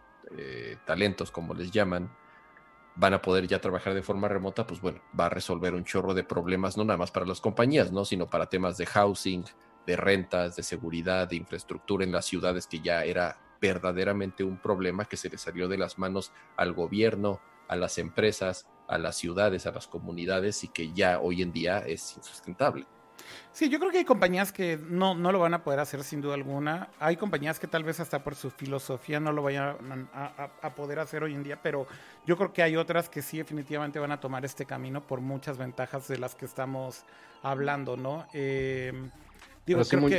talentos, como les llaman, van a poder ya trabajar de forma remota, pues bueno, va a resolver un chorro de problemas, no nada más para las compañías, ¿no? Sino para temas de housing, de rentas, de seguridad, de infraestructura en las ciudades, que ya era verdaderamente un problema que se le salió de las manos al gobierno, a las empresas, a las ciudades, a las comunidades y que ya hoy en día es insustentable. Sí, yo creo que hay compañías que no, no lo van a poder hacer sin duda alguna. Hay compañías que tal vez hasta por su filosofía no lo vayan a, poder hacer hoy en día, pero yo creo que hay otras que sí definitivamente van a tomar este camino por muchas ventajas de las que estamos hablando, ¿no? Eh,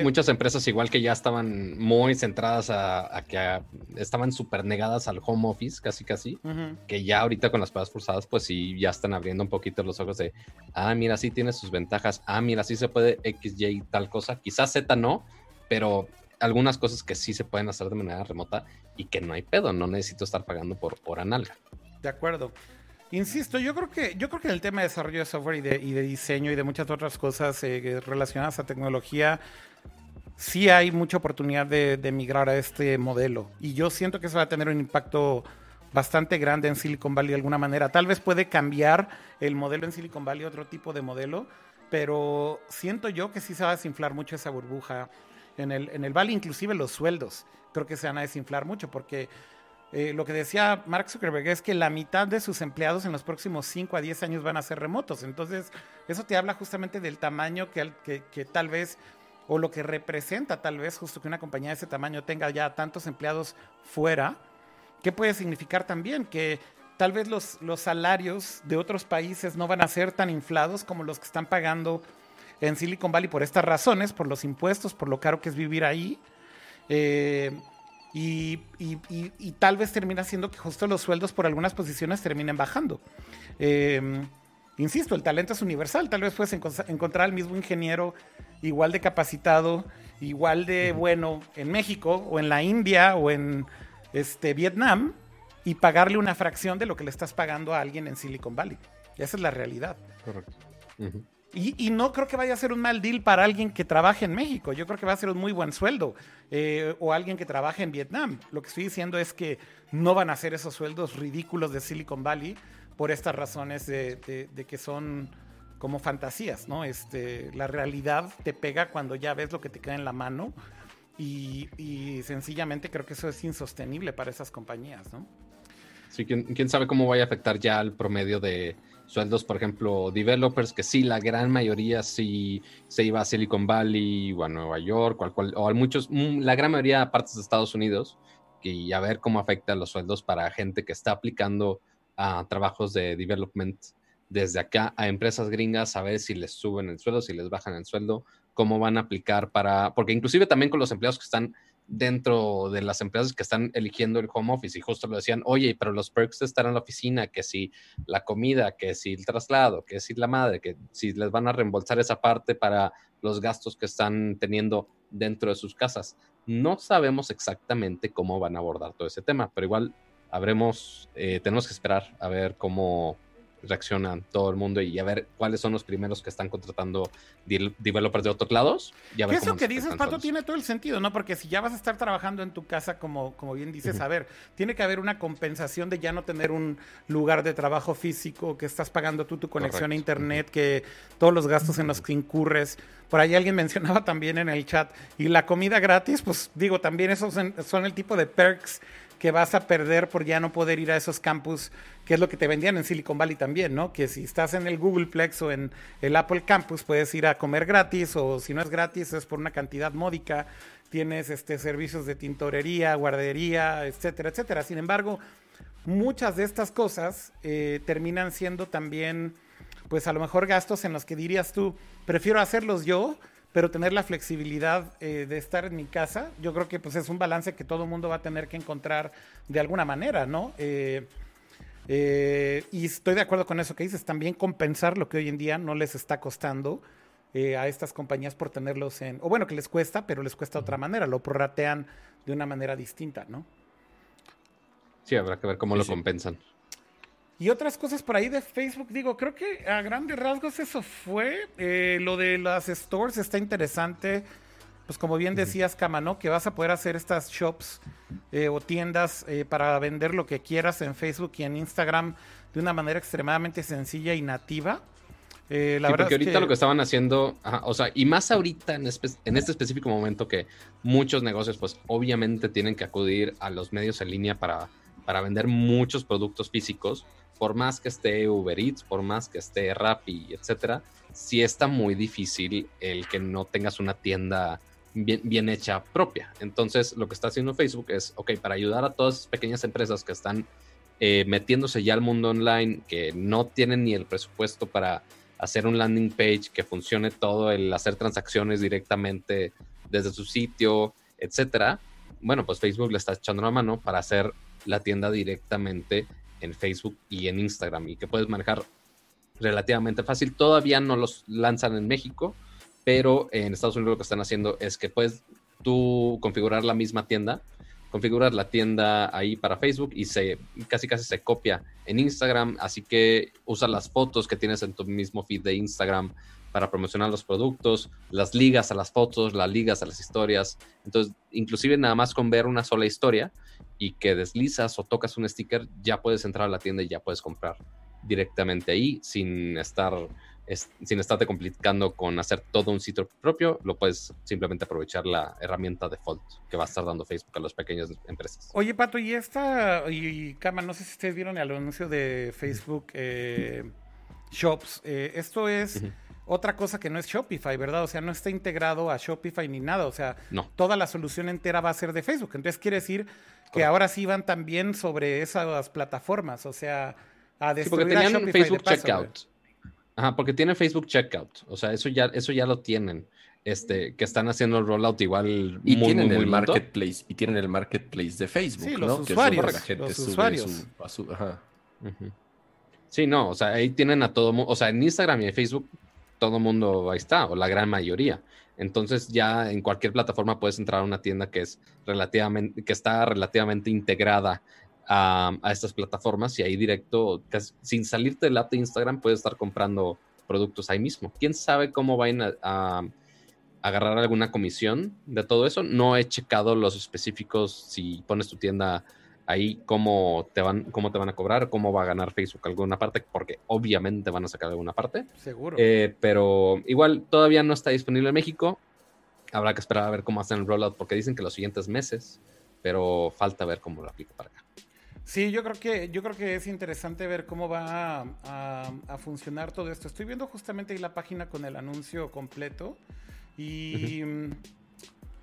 muchas empresas igual que ya estaban muy centradas a, que estaban súper negadas al home office, casi casi, que ya ahorita con las pruebas forzadas, pues sí, ya están abriendo un poquito los ojos de, ah, mira, sí tiene sus ventajas, ah, mira, sí se puede X, Y, tal cosa, quizás Z no, pero algunas cosas que sí se pueden hacer de manera remota y que no hay pedo, no necesito estar pagando por hora nalga. De acuerdo. Insisto, yo creo que yo creo que el tema de desarrollo de software y de, y de diseño y de muchas otras cosas eh, relacionadas a tecnología, sí hay mucha oportunidad de, de, migrar a este modelo. Y yo siento que eso va a tener un impacto bastante grande en Silicon Valley de alguna manera. Tal vez puede cambiar el modelo en Silicon Valley, otro tipo de modelo, pero siento yo que sí se va a desinflar mucho esa burbuja en el, en el Valley, inclusive los sueldos. Creo que se van a desinflar mucho porque eh, lo que decía Mark Zuckerberg es que la mitad de sus empleados en los próximos 5 a 10 años van a ser remotos. Entonces, eso te habla justamente del tamaño que, tal vez, o lo que representa tal vez justo que una compañía de ese tamaño tenga ya tantos empleados fuera. ¿Qué puede significar también? Que tal vez los, los salarios de otros países no van a ser tan inflados como los que están pagando en Silicon Valley por estas razones, por los impuestos, por lo caro que es vivir ahí. Eh, y, tal vez termina siendo que justo los sueldos por algunas posiciones terminen bajando. Em, insisto, el talento es universal. Tal vez puedes encontrar al mismo ingeniero igual de capacitado, igual de bueno en México o en la India o en este, Vietnam y pagarle una fracción de lo que le estás pagando a alguien en Silicon Valley. Esa es la realidad. Correcto. Y, no creo que vaya a ser un mal deal para alguien que trabaje en México. Yo creo que va a ser un muy buen sueldo. Eh, o alguien que trabaje en Vietnam. Lo que estoy diciendo es que no van a ser esos sueldos ridículos de Silicon Valley por estas razones de, que son como fantasías, ¿no? Este, la realidad te pega cuando ya ves lo que te queda en la mano. Y, sencillamente creo que eso es insostenible para esas compañías, ¿no? Sí, ¿quién, quién sabe cómo vaya a afectar ya al promedio de, sueldos, por ejemplo, developers, que sí, la gran mayoría sí se iba a Silicon Valley o a Nueva York o, cual, o a muchos, mm, la gran mayoría de partes de Estados Unidos, y a ver cómo afecta los sueldos para gente que está aplicando a trabajos de development desde acá a empresas gringas, a ver si les suben el sueldo, si les bajan el sueldo, cómo van a aplicar para, porque inclusive también con los empleados que están dentro de las empresas que están eligiendo el home office y justo lo decían, oye, pero los perks de estar en la oficina, que si la comida, que si el traslado, que si la madre, que si les van a reembolsar esa parte para los gastos que están teniendo dentro de sus casas. No sabemos exactamente cómo van a abordar todo ese tema, pero igual habremos, eh, tenemos que esperar a ver cómo, reaccionan todo el mundo y a ver cuáles son los primeros que están contratando developers de otros lados. Y a eso que dices, Pato, tiene todo el sentido, ¿no? Porque si ya vas a estar trabajando en tu casa, como, como bien dices, a ver, tiene que haber una compensación de ya no tener un lugar de trabajo físico, que estás pagando tú tu conexión a internet, que todos los gastos en los que incurres. Por ahí alguien mencionaba también en el chat, y la comida gratis, pues digo, también esos son el tipo de perks que vas a perder por ya no poder ir a esos campus, que es lo que te vendían en Silicon Valley también, ¿no? Que si estás en el Googleplex o en el Apple Campus puedes ir a comer gratis o si no es gratis es por una cantidad módica, tienes este servicios de tintorería, guardería, etcétera, etcétera. Sin embargo, muchas de estas cosas eh, terminan siendo también, pues a lo mejor gastos en los que dirías tú, prefiero hacerlos yo, pero tener la flexibilidad eh, de estar en mi casa, yo creo que pues es un balance que todo el mundo va a tener que encontrar de alguna manera, ¿no? Eh, y estoy de acuerdo con eso que dices, también compensar lo que hoy en día no les está costando a estas compañías por tenerlos en, o bueno, que les cuesta, pero les cuesta de otra manera, lo prorratean de una manera distinta, ¿no? Sí, habrá que ver cómo lo compensan. Y otras cosas por ahí de Facebook, digo, creo que a grandes rasgos eso fue. Eh, lo de las stores está interesante. Pues como bien decías, Cama, Que vas a poder hacer estas shops eh, o tiendas eh, para vender lo que quieras en Facebook y en Instagram de una manera extremadamente sencilla y nativa. Eh, la porque ahorita lo que estaban haciendo, o sea, y más ahorita en, este específico momento que muchos negocios, pues obviamente tienen que acudir a los medios en línea para, para vender muchos productos físicos, por más que esté Uber Eats, por más que esté Rappi, etcétera, sí está muy difícil el que no tengas una tienda bien, hecha propia. Entonces, lo que está haciendo Facebook es, ok, para ayudar a todas esas pequeñas empresas que están eh, metiéndose ya al mundo online, que no tienen ni el presupuesto para hacer un landing page que funcione todo, el hacer transacciones directamente desde su sitio, etcétera. Bueno, pues Facebook le está echando la mano para hacer la tienda directamente en Facebook y en Instagram y que puedes manejar relativamente fácil. Todavía no los lanzan en México, pero en Estados Unidos lo que están haciendo es que puedes tú configurar la misma tienda configuras la tienda ahí para Facebook y se casi casi se copia en Instagram, así que usa las fotos que tienes en tu mismo feed de Instagram para promocionar los productos, las ligas a las fotos, las ligas a las historias. Entonces, inclusive nada más con ver una sola historia y que deslizas o tocas un sticker, ya puedes entrar a la tienda y ya puedes comprar directamente ahí sin estar sin estarte complicando con hacer todo un sitio propio, lo puedes simplemente aprovechar la herramienta default que va a estar dando Facebook a las pequeñas empresas. Oye, Pato, y esta, y Cama, no sé si ustedes vieron el anuncio de Facebook eh, Shops. Eh, esto es otra cosa que no es Shopify, ¿verdad? O sea, no está integrado a Shopify ni nada. O sea, toda la solución entera va a ser de Facebook. Entonces quiere decir que ahora sí van también sobre esas plataformas. O sea, a destruir sí, porque tenían Facebook Checkout. Ajá, porque tienen Facebook Checkout. O sea, eso ya, eso ya lo tienen. Este, que están haciendo el rollout igual. Y tienen el marketplace, y tienen el marketplace de Facebook, sí, los Usuarios, los usuarios. Sí, no, o sea, ahí tienen a todo mundo, o sea, en Instagram y en Facebook todo mundo ahí está, o la gran mayoría. Entonces ya en cualquier plataforma puedes entrar a una tienda que es relativamente, que está relativamente integrada a, estas plataformas y ahí directo, sin salirte del app de Instagram, puedes estar comprando productos ahí mismo. ¿Quién sabe cómo van a, agarrar alguna comisión de todo eso? No he checado los específicos si pones tu tienda ahí cómo te van cómo te van a cobrar, cómo va a ganar Facebook alguna parte, porque obviamente van a sacar alguna parte. Seguro. Eh, pero igual todavía no está disponible en México. Habrá que esperar a ver cómo hacen el rollout, porque dicen que los siguientes meses, pero falta ver cómo lo aplica para acá. Sí, yo creo que, yo creo que es interesante ver cómo va a, funcionar todo esto. Estoy viendo justamente ahí la página con el anuncio completo. Y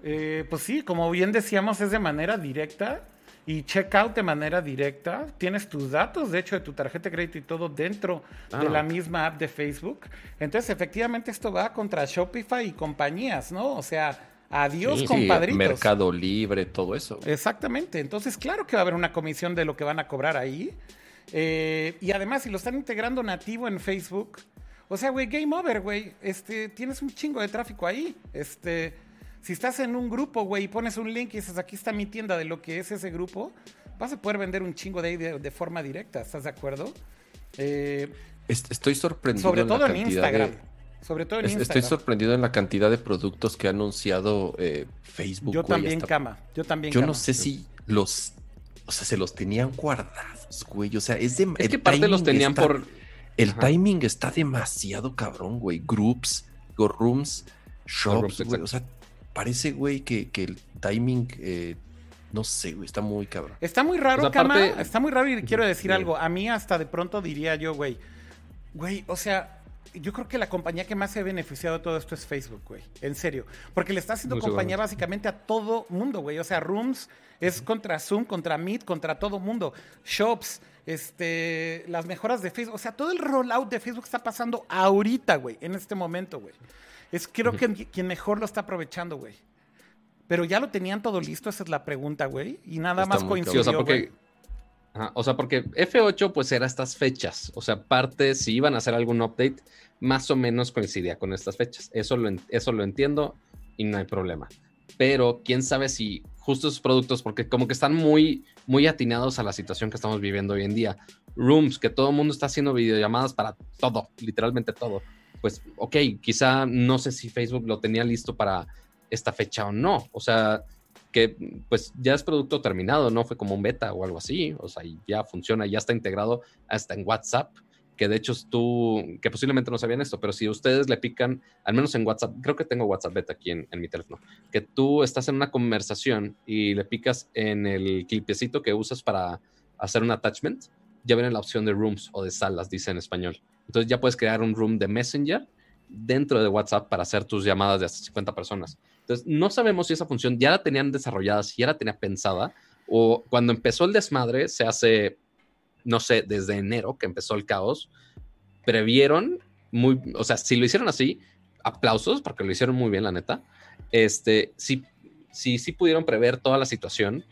eh, pues sí, como bien decíamos, es de manera directa. Y checkout de manera directa. Tienes tus datos, de hecho, de tu tarjeta de crédito y todo dentro de la misma app de Facebook. Entonces, efectivamente, esto va contra Shopify y compañías, ¿no? O sea, Adiós, compadritos. mercado libre, todo eso. Exactamente. Entonces, claro que va a haber una comisión de lo que van a cobrar ahí. Eh, y además, si lo están integrando nativo en Facebook, o sea, güey, game over, güey. Este, tienes un chingo de tráfico ahí. Este, si estás en un grupo, güey, y pones un link y dices, aquí está mi tienda de lo que es ese grupo, vas a poder vender un chingo de ahí de, forma directa. ¿Estás de acuerdo? Eh, Estoy sorprendido. Sobre todo en Instagram. Sobre todo en Instagram. Estoy sorprendido en la cantidad de productos que ha anunciado eh, Facebook. Yo también, Cama. Yo también, Yo no sé si los... O sea, se los tenían guardados, güey. O sea, es de... Es que parte los tenían por... El timing está demasiado cabrón, güey. Groups, go rooms, shops, güey. O sea, parece, güey, que, que el timing... Eh, no sé, güey, está muy cabrón. Está muy raro, Cama. Está muy raro y quiero decir algo. A mí hasta de pronto diría yo, güey, güey, o sea, yo creo que la compañía que más se ha beneficiado de todo esto es Facebook, güey. En serio. Porque le está haciendo Muy compañía básicamente a todo mundo, güey. O sea, Rooms es contra Zoom, contra Meet, contra todo mundo. Shops, este, las mejoras de Facebook. O sea, todo el rollout de Facebook está pasando ahorita, güey, en este momento, güey. Es creo que quien mejor lo está aprovechando, güey. Pero ya lo tenían todo listo, esa es la pregunta, güey. Y nada Está más Sí, o sea, coincidió, porque. Ajá, o sea, porque F8 pues era estas fechas. O sea, parte, si iban a hacer algún update, más o menos coincidía con estas fechas. Eso lo, eso lo entiendo y no hay problema. Pero quién sabe si justo esos productos, porque como que están muy, muy atinados a la situación que estamos viviendo hoy en día. Rooms, que todo el mundo está haciendo videollamadas para todo, literalmente todo. Pues, ok, quizá no sé si Facebook lo tenía listo para esta fecha o no. O sea, que pues ya es producto terminado, no fue como un beta o algo así, o sea, ya funciona, ya está integrado hasta en WhatsApp, que de hecho tú, que posiblemente no sabían esto, pero si ustedes le pican, al menos en WhatsApp, creo que tengo WhatsApp beta aquí en, en mi teléfono, que tú estás en una conversación y le picas en el clipecito que usas para hacer un attachment, ya viene la opción de rooms o de salas, dice en español. Entonces ya puedes crear un room de Messenger dentro de WhatsApp para hacer tus llamadas de hasta 50 personas. Entonces, no sabemos si esa función ya la tenían desarrollada, si ya la tenía pensada, o cuando empezó el desmadre, se hace, no sé, desde enero que empezó el caos, previeron muy, o sea, si lo hicieron así, aplausos, porque lo hicieron muy bien, la neta. Este, sí, sí, sí pudieron prever toda la situación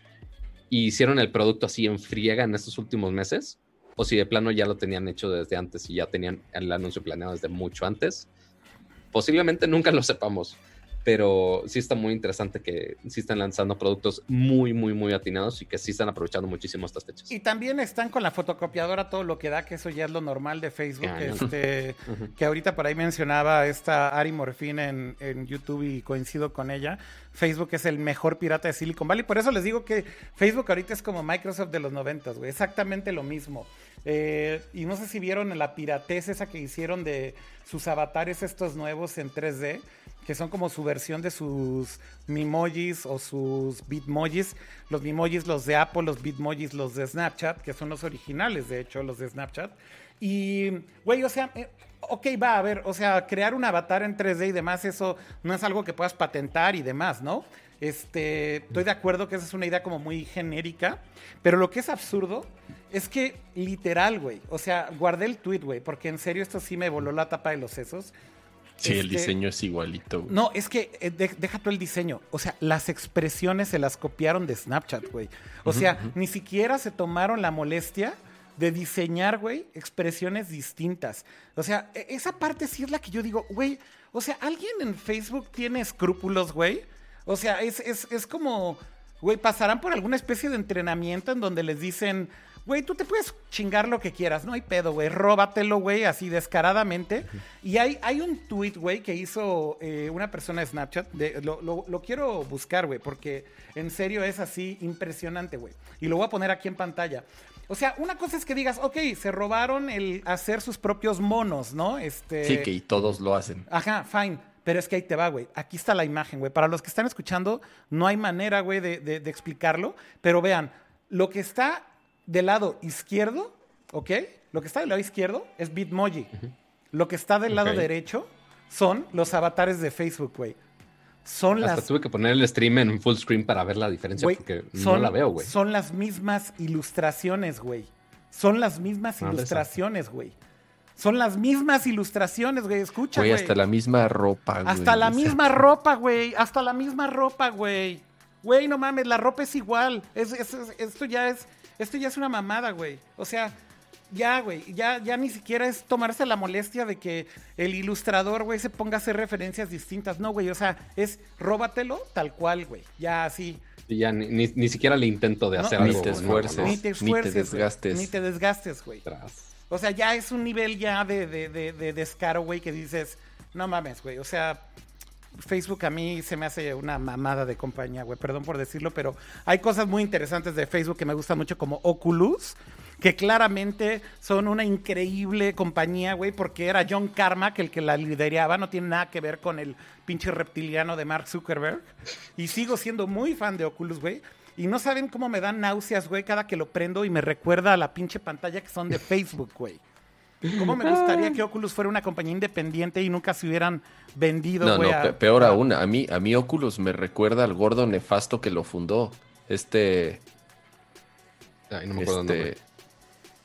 y hicieron el producto así en friega en estos últimos meses, o si de plano ya lo tenían hecho desde antes y ya tenían el anuncio planeado desde mucho antes. Posiblemente nunca lo sepamos, pero sí está muy interesante que sí están lanzando productos muy, muy, muy atinados y que sí están aprovechando muchísimo estas fechas. Y también están con la fotocopiadora todo lo que da, que eso ya es lo normal de Facebook. Este, que ahorita por ahí mencionaba esta Ari Morfin en, en YouTube y coincido con ella. Facebook es el mejor pirata de Silicon Valley. Por eso les digo que Facebook ahorita es como Microsoft de los noventas, güey. Exactamente lo mismo. Eh, y no sé si vieron la piratez esa que hicieron de sus avatares estos nuevos en 3D, que son como su versión de sus Mimojis o sus Bitmojis. Los Mimojis, los de Apple, los Bitmojis, los de Snapchat, que son los originales, de hecho, los de Snapchat. Y, güey, o sea, eh, ok, va a ver, o sea, crear un avatar en 3D y demás, eso no es algo que puedas patentar y demás, ¿no? Este, estoy de acuerdo que esa es una idea como muy genérica, pero lo que es absurdo es que literal, güey, o sea, guardé el tweet, güey, porque en serio esto sí me voló la tapa de los sesos. Sí, el Este, diseño es igualito. güey. No, es que eh, de- deja tú el diseño. O sea, las expresiones se las copiaron de Snapchat, güey. O sea, ni siquiera se tomaron la molestia de diseñar, güey, expresiones distintas. O sea, e- esa parte sí es la que yo digo, güey, o sea, ¿alguien en Facebook tiene escrúpulos, güey? O sea, es, es, es como, güey, pasarán por alguna especie de entrenamiento en donde les dicen, güey, tú te puedes chingar lo que quieras, no hay pedo, güey, róbatelo, güey, así descaradamente. Y hay, hay un tweet, güey, que hizo eh, una persona de Snapchat, de- lo, lo- lo quiero buscar, güey, porque en serio es así impresionante, güey. Y lo voy a poner aquí en pantalla. O sea, una cosa es que digas, ok, se robaron el hacer sus propios monos, ¿no? Este, Sí, que y todos lo hacen. Ajá, fine. Pero es que ahí te va, güey. Aquí está la imagen, güey. Para los que están escuchando, no hay manera, güey, de, de- de explicarlo. Pero vean, lo que está del lado izquierdo, ¿ok? Lo que está del lado izquierdo es Bitmoji. Lo que está del lado derecho son los avatares de Facebook, güey. Son Hasta las tuve que poner el stream en full screen para ver la diferencia porque son, no la veo, güey. Son las mismas ilustraciones, güey. Son las mismas Ah, ilustraciones, güey. Son las mismas ilustraciones, güey. Escucha, Güey, hasta la misma ropa, güey. Hasta la misma ropa, güey. Hasta la misma ropa, güey. Güey, no mames, la ropa es igual. Es- es- es- esto ya es. Esto ya es una mamada, güey. O sea, ya, güey. Ya, ya ni siquiera es tomarse la molestia de que el ilustrador, güey, se ponga a hacer referencias distintas. No, güey. O sea, es róbatelo tal cual, güey. Ya así. Ya ni, ni- ni siquiera le intento de No, hacer ni algo. te esfuerces. no, Ni te Ni te esfuerces. güey. desgastes. Ni te desgastes, güey. O sea, ya es un nivel ya de, de, de, de descaro, güey, que dices, no mames, güey. O sea, Facebook a mí se me hace una mamada de compañía, güey. Perdón por decirlo, pero hay cosas muy interesantes de Facebook que me gustan mucho, como Oculus, que claramente son una increíble compañía, güey, porque era John Carmack el que la lideraba. No tiene nada que ver con el pinche reptiliano de Mark Zuckerberg. Y sigo siendo muy fan de Oculus, güey. Y no saben cómo me dan náuseas, güey, cada que lo prendo y me recuerda a la pinche pantalla que son de Facebook, güey. ¿Cómo me gustaría que Oculus fuera una compañía independiente y nunca se hubieran vendido, No, no, a- peor a- aún, a mí, a mí Oculus me recuerda al gordo nefasto que lo fundó. Este, Ay, no me acuerdo dónde, este,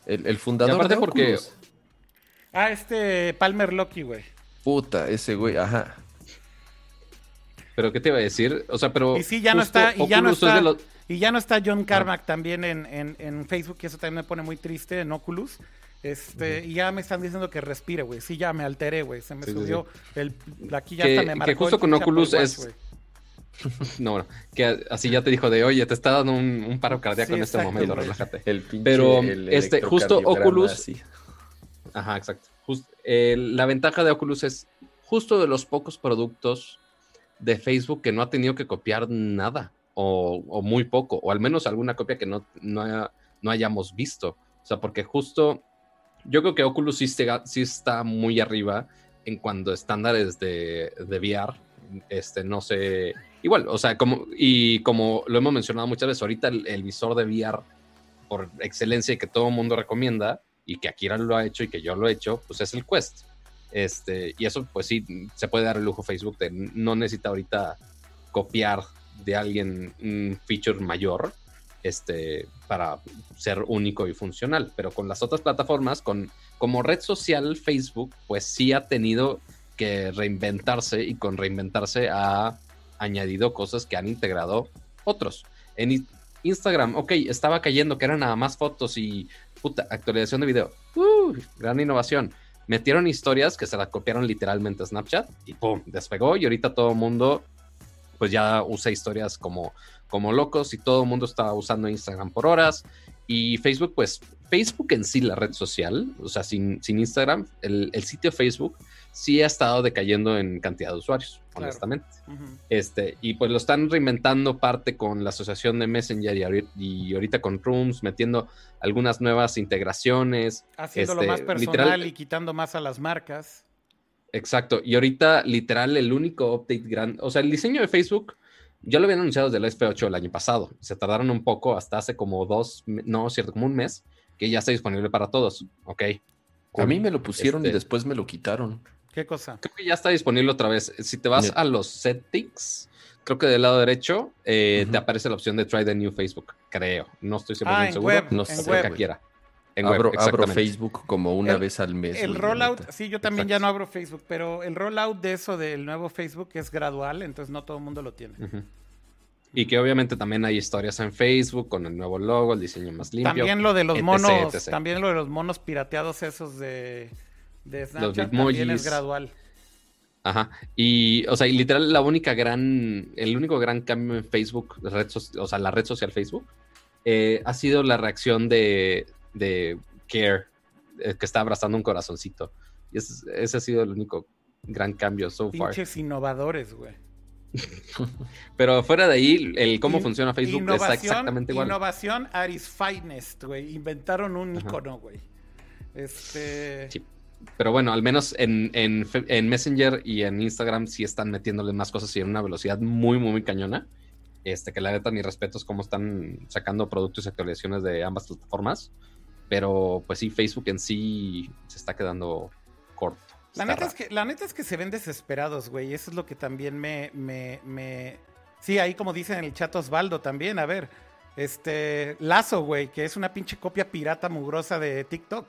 el, el fundador de porque- Oculus. Ah, este Palmer Lucky, güey. Puta, ese güey, ajá. Pero ¿qué te iba a decir? O sea, pero. Y sí, ya no está, y ya no está, los- y ya no está John Carmack también en, en, en Facebook, y eso también me pone muy triste en Oculus. Este, y ya me están diciendo que respire, güey. Sí, ya me alteré, güey. Se me Sí, sí, subió el aquí ya Que- hasta me que justo el con Oculus es- Watch. No, bueno, que así ya te dijo de, oye, te está dando un, un paro cardíaco Sí, en este exacto, momento, relájate. El pinche, Pero, el este, justo Oculus- así. Ajá, exacto. Just- eh, la ventaja de Oculus es justo de los pocos productos de Facebook que no ha tenido que copiar nada, o, o muy poco, o al menos alguna copia que no, no, haya- no hayamos visto. O sea, porque justo yo creo que Oculus sí, está- muy arriba en cuanto a estándares de, de VR. Este, no sé, igual, o sea, como, y como lo hemos mencionado muchas veces, ahorita el, el visor de VR por excelencia y que todo el mundo recomienda, y que Akira lo ha hecho y que yo lo he hecho, pues es el Quest. Este, y eso, pues sí, se puede dar el lujo Facebook de no necesita ahorita copiar de alguien un feature mayor este, para ser único y funcional. Pero con las otras plataformas, con, como red social, Facebook, pues sí ha tenido que reinventarse y con reinventarse ha añadido cosas que han integrado otros. En Instagram, ok, estaba cayendo que eran nada más fotos y puta, actualización de video. Uh, gran innovación. Metieron historias que se las copiaron literalmente a Snapchat y pum, despegó y ahorita todo el mundo pues ya usa historias como, como locos y todo el mundo está usando Instagram por horas. Y Facebook, pues Facebook en sí, la red social, o sea, sin, sin Instagram, el, el sitio Facebook sí ha estado decayendo en cantidad de usuarios, Claro. honestamente. Este, y pues lo están reinventando parte con la asociación de Messenger y, ahori- y ahorita con Rooms, metiendo algunas nuevas integraciones. Haciéndolo Este, más personal literal- y quitando más a las marcas. Exacto. Y ahorita, literal, el único update grande, o sea, el diseño de Facebook, ya lo habían anunciado desde el SP8 el año pasado. Se tardaron un poco, hasta hace como dos, no, cierto, como un mes, que ya está disponible para todos. Ok. A mí me lo pusieron y Este- después me lo quitaron. ¿Qué cosa? Creo que ya está disponible otra vez. Si te vas a los settings, creo que del lado derecho eh, te aparece la opción de Try the New Facebook. Creo. No estoy 100% Ah, en seguro. web, No sé, Creo En abro, web, abro exactamente. Facebook como una El- vez al mes. El rollout, neta. sí, yo también Exacto. ya no abro Facebook, pero el rollout de eso del nuevo Facebook es gradual, entonces no todo el mundo lo tiene. Y que obviamente también hay historias en Facebook con el nuevo logo, el diseño más limpio. También lo de los etc, monos, etc. también lo de los monos pirateados esos de, de Snapchat también es gradual. Ajá. Y, o sea, y literal, la única gran, el único gran cambio en Facebook, la red so- o sea, la red social Facebook, eh, ha sido la reacción de, de Care, eh, que está abrazando un corazoncito. Y ese, ese ha sido el único gran cambio so far. Pinches innovadores, güey. Pero fuera de ahí, el cómo In- funciona Facebook está innovación- exactamente igual. Innovación at its finest, güey. Inventaron un Ajá. icono, güey. Este. Sí. Pero bueno, al menos en, en en Messenger y en Instagram sí están metiéndole más cosas y en una velocidad muy, muy, muy cañona. Este, que la neta, ni respetos cómo están sacando productos y actualizaciones de ambas plataformas. Pero pues sí, Facebook en sí se está quedando corto. La neta, raro. es que, la neta es que se ven desesperados, güey. Eso es lo que también me, me, me... Sí, ahí como dicen en el chat Osvaldo también, a ver. Este, Lazo, güey, que es una pinche copia pirata mugrosa de TikTok.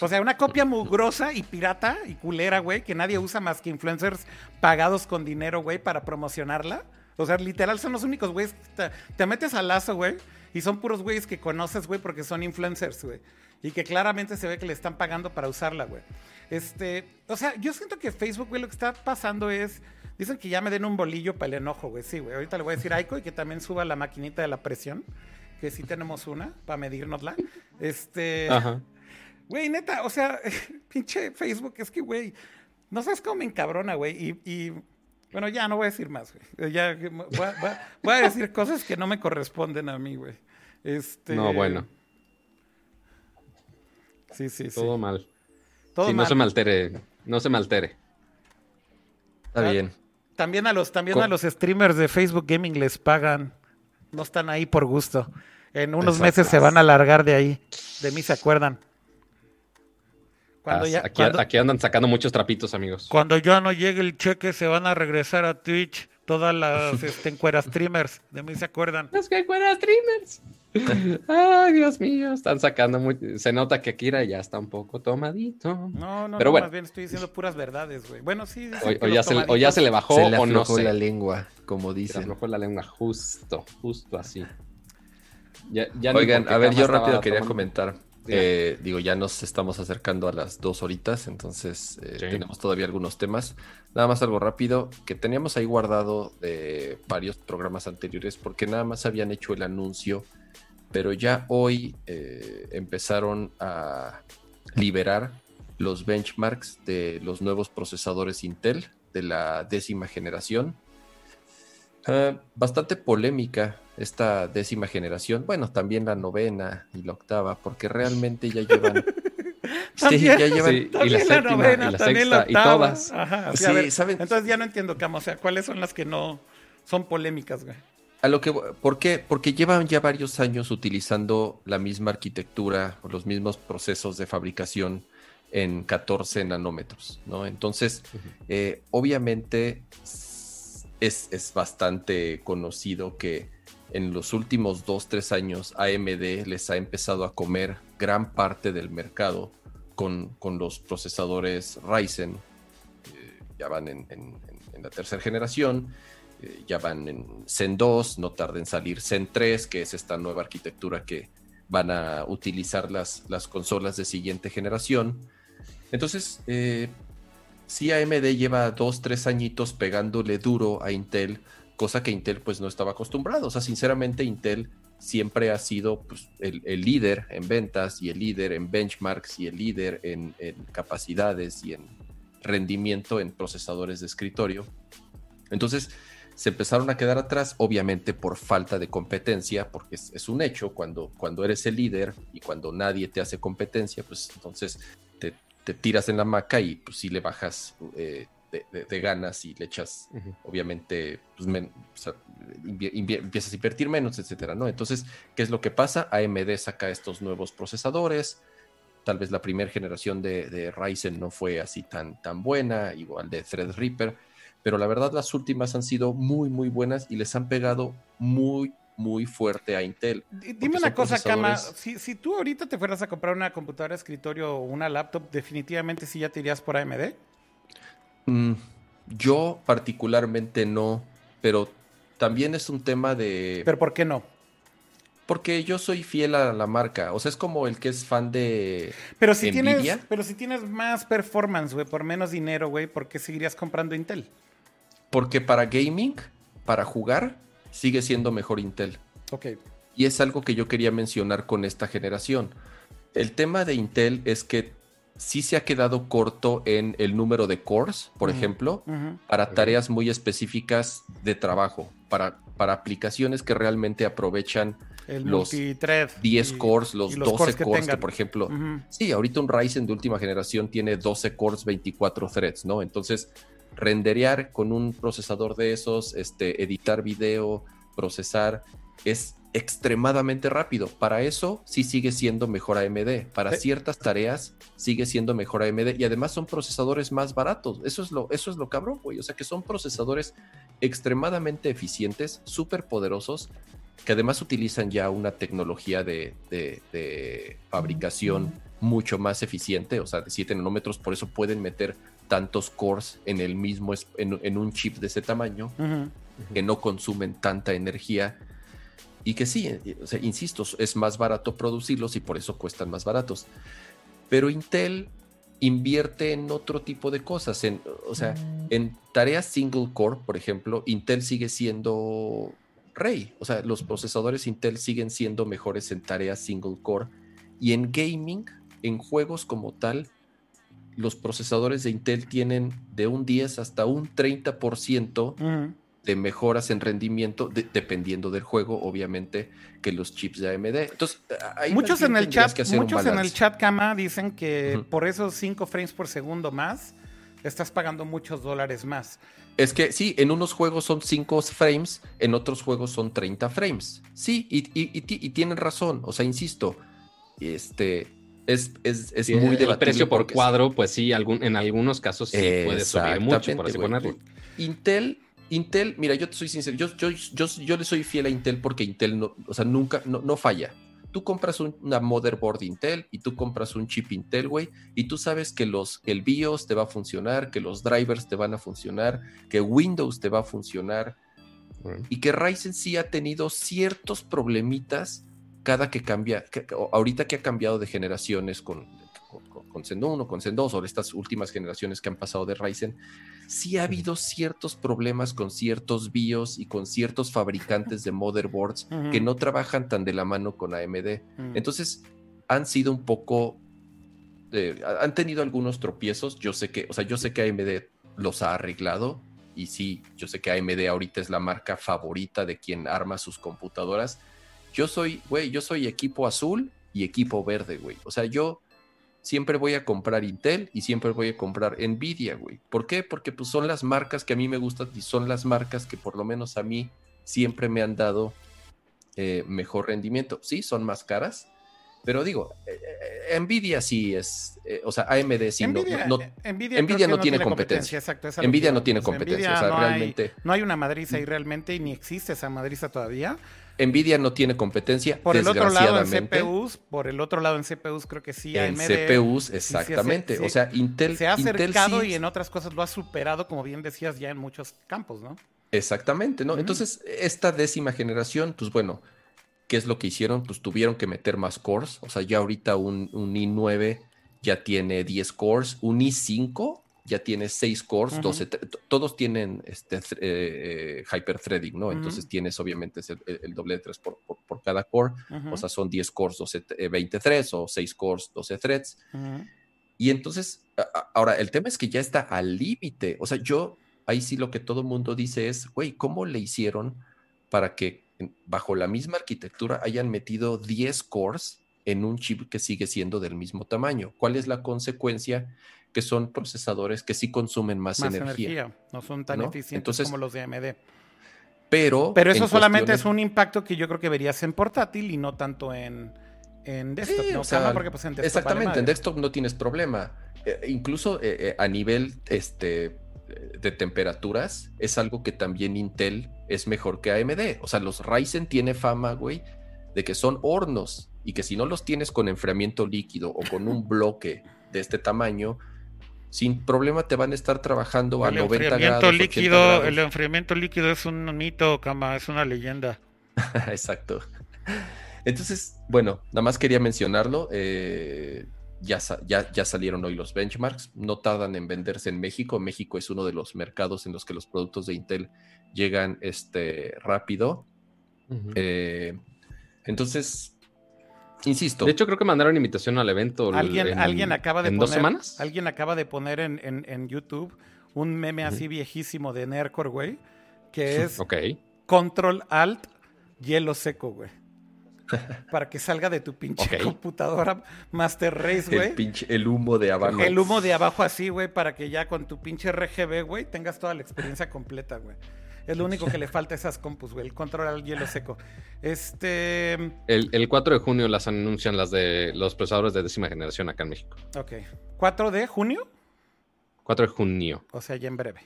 O sea, una copia mugrosa y pirata y culera, güey, que nadie usa más que influencers pagados con dinero, güey, para promocionarla. O sea, literal son los únicos que Te, te metes a Lazo, güey, y son puros güeyes que conoces, güey, porque son influencers, güey. Y que claramente se ve que le están pagando para usarla, güey. Este, o sea, yo siento que Facebook, güey, lo que está pasando es. Dicen que ya me den un bolillo para el enojo, güey. Sí, güey. Ahorita le voy a decir a Aiko y que también suba la maquinita de la presión. Que sí tenemos una para medírnosla. Este. Ajá. Güey, neta, o sea, pinche Facebook, es que, güey, no sabes cómo me encabrona, güey. Y, y, bueno, ya no voy a decir más, güey. Ya voy a, voy a- voy a decir cosas que no me corresponden a mí, güey. Este. No, bueno, Sí, sí, sí. todo mal. Todo sí, no mal. se me altere, no se me altere. Está bien. También a los, también a los streamers de Facebook Gaming les pagan. No están ahí por gusto. En unos Exacto. meses se van a largar de ahí. De mí se acuerdan. Cuando ya, aquí, aquí, andan sacando muchos trapitos, amigos. Cuando ya no llegue el cheque, se van a regresar a Twitch todas las este, encueras streamers. De mí se acuerdan. Las encueras streamers. Ay, Dios mío, están sacando muy... Se nota que Akira ya está un poco tomadito. No, no, Pero bueno. más bien estoy diciendo puras verdades, güey. Bueno, sí. O, ya se, o, ya se, le bajó se le o no la lengua, como dicen. Se le aflojó la lengua, justo, justo así. Ya, Oigan, a ver, yo rápido quería comentar. Eh, digo, ya nos estamos acercando a las dos horitas, entonces eh, tenemos todavía algunos temas. Nada más algo rápido, que teníamos ahí guardado de varios programas anteriores, porque nada más habían hecho el anuncio, pero ya hoy eh, empezaron a liberar los benchmarks de los nuevos procesadores Intel de la décima generación. Ah, bastante polémica esta décima generación, bueno, también la novena y la octava, porque realmente ya llevan... sí, ya llevan... y la, séptima, y la sexta, y todas. sí, ¿saben? Entonces ya no entiendo, Camo, o sea, ¿cuáles son las que no son polémicas, güey? A lo que, ¿Por qué? Porque llevan ya varios años utilizando la misma arquitectura o los mismos procesos de fabricación en 14 nanómetros, ¿no? Entonces, eh, obviamente es, es, bastante conocido que en los últimos dos, tres años AMD les ha empezado a comer gran parte del mercado con, los procesadores Ryzen. Eh, ya van en, la tercera generación, eh, ya van en Zen 2, no tarda en salir Zen 3, que es esta nueva arquitectura que van a utilizar las, las consolas de siguiente generación. Entonces, eh, si AMD lleva dos, tres añitos pegándole duro a Intel cosa que Intel pues no estaba acostumbrado. O sea, sinceramente Intel siempre ha sido pues, el, líder en ventas y el líder en benchmarks y el líder en, capacidades y en rendimiento en procesadores de escritorio. Entonces se empezaron a quedar atrás, obviamente por falta de competencia, porque es, un hecho, cuando, cuando eres el líder y cuando nadie te hace competencia, pues entonces te, tiras en la maca y pues sí le bajas eh, de, ganas y le echas, obviamente, pues, empiezas a invertir menos, etcétera, ¿no? Entonces, ¿qué es lo que pasa? AMD saca estos nuevos procesadores. Tal vez la primera generación de, Ryzen no fue así tan, tan buena, igual de Threadripper, pero la verdad las últimas han sido muy, muy buenas y les han pegado muy, muy fuerte a Intel. Dime una cosa, Kama, si, si, tú ahorita te fueras a comprar una computadora de escritorio o una laptop, definitivamente sí ya te irías por AMD. Mm, yo particularmente no, pero también es un tema de... ¿Pero por qué no? Porque yo soy fiel a la marca. O sea, es como el que es fan de. Pero si tienes. Pero si tienes más performance, güey, por menos dinero, güey, ¿por qué seguirías comprando Intel? Porque para gaming, para jugar, sigue siendo mejor Intel. Ok. Y es algo que yo quería mencionar con esta generación. El tema de Intel es que sí se ha quedado corto en el número de cores, por ejemplo, para tareas muy específicas de trabajo, para, para aplicaciones que realmente aprovechan los 10 cores, los, 12 cores, que, por ejemplo, sí, ahorita un Ryzen de última generación tiene 12 cores, 24 threads, ¿no? Entonces, renderear con un procesador de esos, este, editar video, procesar, es extremadamente rápido. Para eso sí sigue siendo mejor AMD. Para ciertas tareas sigue siendo mejor AMD y además son procesadores más baratos. Eso es lo, eso es lo cabrón, güey. O sea que son procesadores extremadamente eficientes, súper poderosos, que además utilizan ya una tecnología de, fabricación mucho más eficiente, o sea, de 7 nanómetros, por eso pueden meter tantos cores en el mismo, en, un chip de ese tamaño, que no consumen tanta energía y que sí, o sea, insisto, es más barato producirlos y por eso cuestan más baratos. Pero Intel invierte en otro tipo de cosas. En, o sea, mm. en tareas single core, por ejemplo, Intel sigue siendo rey. O sea, los procesadores Intel siguen siendo mejores en tareas single core. Y en gaming, en juegos como tal, los procesadores de Intel tienen de un 10 hasta un 30% de mejoras en rendimiento dependiendo del juego, obviamente, que los chips de AMD. Entonces, muchos en el chat, muchos en el chat Kama dicen que por esos 5 frames por segundo más estás pagando muchos dólares más. Es que sí, en unos juegos son 5 frames, en otros juegos son 30 frames. Sí, y, y, tienen razón. O sea, insisto, este, es, es, es Sí, muy el debatible. precio por cuadro, pues sí, algún, en algunos casos sí puede subir mucho, por así ponerlo. Intel, Intel, mira, yo te soy sincero, yo, yo, yo, yo le soy fiel a Intel porque Intel no, o sea, nunca, no, no falla. Tú compras un- una motherboard Intel y tú compras un chip Intel, güey, y tú sabes que los, el BIOS te va a funcionar, que los drivers te van a funcionar, que Windows te va a funcionar, y que Ryzen sí ha tenido ciertos problemitas cada que cambia, que- ahorita que ha cambiado de generaciones con, con, con- Zen 1, con Zen 2, o estas últimas generaciones que han pasado de Ryzen, sí ha habido ciertos problemas con ciertos BIOS y con ciertos fabricantes de motherboards que no trabajan tan de la mano con AMD. Mm. Entonces, han sido un poco. eh, han tenido algunos tropiezos. Yo sé que, o sea, yo sé que AMD los ha arreglado. Y sí, yo sé que AMD ahorita es la marca favorita de quien arma sus computadoras. Yo soy, güey, yo soy equipo azul y equipo verde, güey. O sea, yo siempre voy a comprar Intel y siempre voy a comprar Nvidia, güey. ¿Por qué? Porque pues son las marcas que a mí me gustan y son las marcas que por lo menos a mí siempre me han dado eh, mejor rendimiento. Sí, son más caras, pero digo, eh, eh, Nvidia sí es, eh, o sea, AMD sí no- Nvidia, no, eh, Nvidia, no tiene competencia. exacto, Nvidia no tiene vamos. competencia, Nvidia o sea, no hay- realmente no hay una madriza ahí realmente y ni existe esa madriza todavía. Nvidia no tiene competencia. Por el otro lado en. CPUs, por el otro lado en CPUs creo que sí En AMD CPUs, sí, sí, exactamente. sí, o sea, Intel. se ha acercado y en otras cosas lo ha superado, como bien decías, ya en muchos campos, ¿no? Exactamente, ¿no? Entonces, esta décima generación, pues bueno, ¿qué es lo que hicieron? Pues tuvieron que meter más cores. O sea, ya ahorita un, un i9 ya tiene 10 cores, un i5 ya tiene 6 cores, Ujú. 12, t- todos tienen este eh, eh, hyperthreading, ¿no? Ujú. Entonces tienes obviamente el, el doble de 3 por, por- por cada core. Ujú, O sea, son 10 cores, 12, eh, 20 threads o 6 cores, 12 threads. Y entonces, ahora, el tema es que ya está al límite. O sea, yo, ahí sí lo que todo el mundo dice es, güey, ¿cómo le hicieron para que bajo la misma arquitectura hayan metido 10 cores en un chip que sigue siendo del mismo tamaño? ¿Cuál es la consecuencia? Que son procesadores que sí consumen más, Más energía. energía. no son tan ¿no? eficientes Entonces, como los de AMD. Pero, Pero eso en solamente es un impacto que yo creo que verías en portátil y no tanto en, en desktop. Sí, ¿no? o sea, porque pues en desktop Exactamente, vale en desktop no tienes problema. Eh, incluso eh, eh, a nivel este, eh, de temperaturas, es algo que también Intel es mejor que AMD. O sea, los Ryzen tiene fama, güey, de que son hornos y que si no los tienes con enfriamiento líquido o con un bloque de este tamaño, sin problema te van a estar trabajando a El 90 enfriamiento grados. 80 líquido, grados. el enfriamiento líquido es un mito, cama, es una leyenda. Exacto. Entonces, bueno, nada más quería mencionarlo. eh, ya, ya, ya salieron hoy los benchmarks. No tardan en venderse en México. México es uno de los mercados en los que los productos de Intel llegan este, rápido. Eh, entonces, insisto. De hecho, creo que mandaron invitación al evento. el- Alguien, en- alguien acaba de ¿En poner, dos semanas? Alguien acaba de poner en, en- en YouTube un meme así viejísimo de Nercor, güey, que es. Control Alt hielo seco, güey. Para que salga de tu pinche computadora Master Race, el, güey. pinche- el humo de abajo. El humo de abajo así, güey, para que ya con tu pinche RGB, güey, tengas toda la experiencia completa, güey. Es lo único que le falta a esas compus, güey, el control al hielo seco. Este, El, el 4 de junio las anuncian las de los procesadores de décima generación acá en México. ok. 4 de junio, 4 de junio. o sea, ya en breve.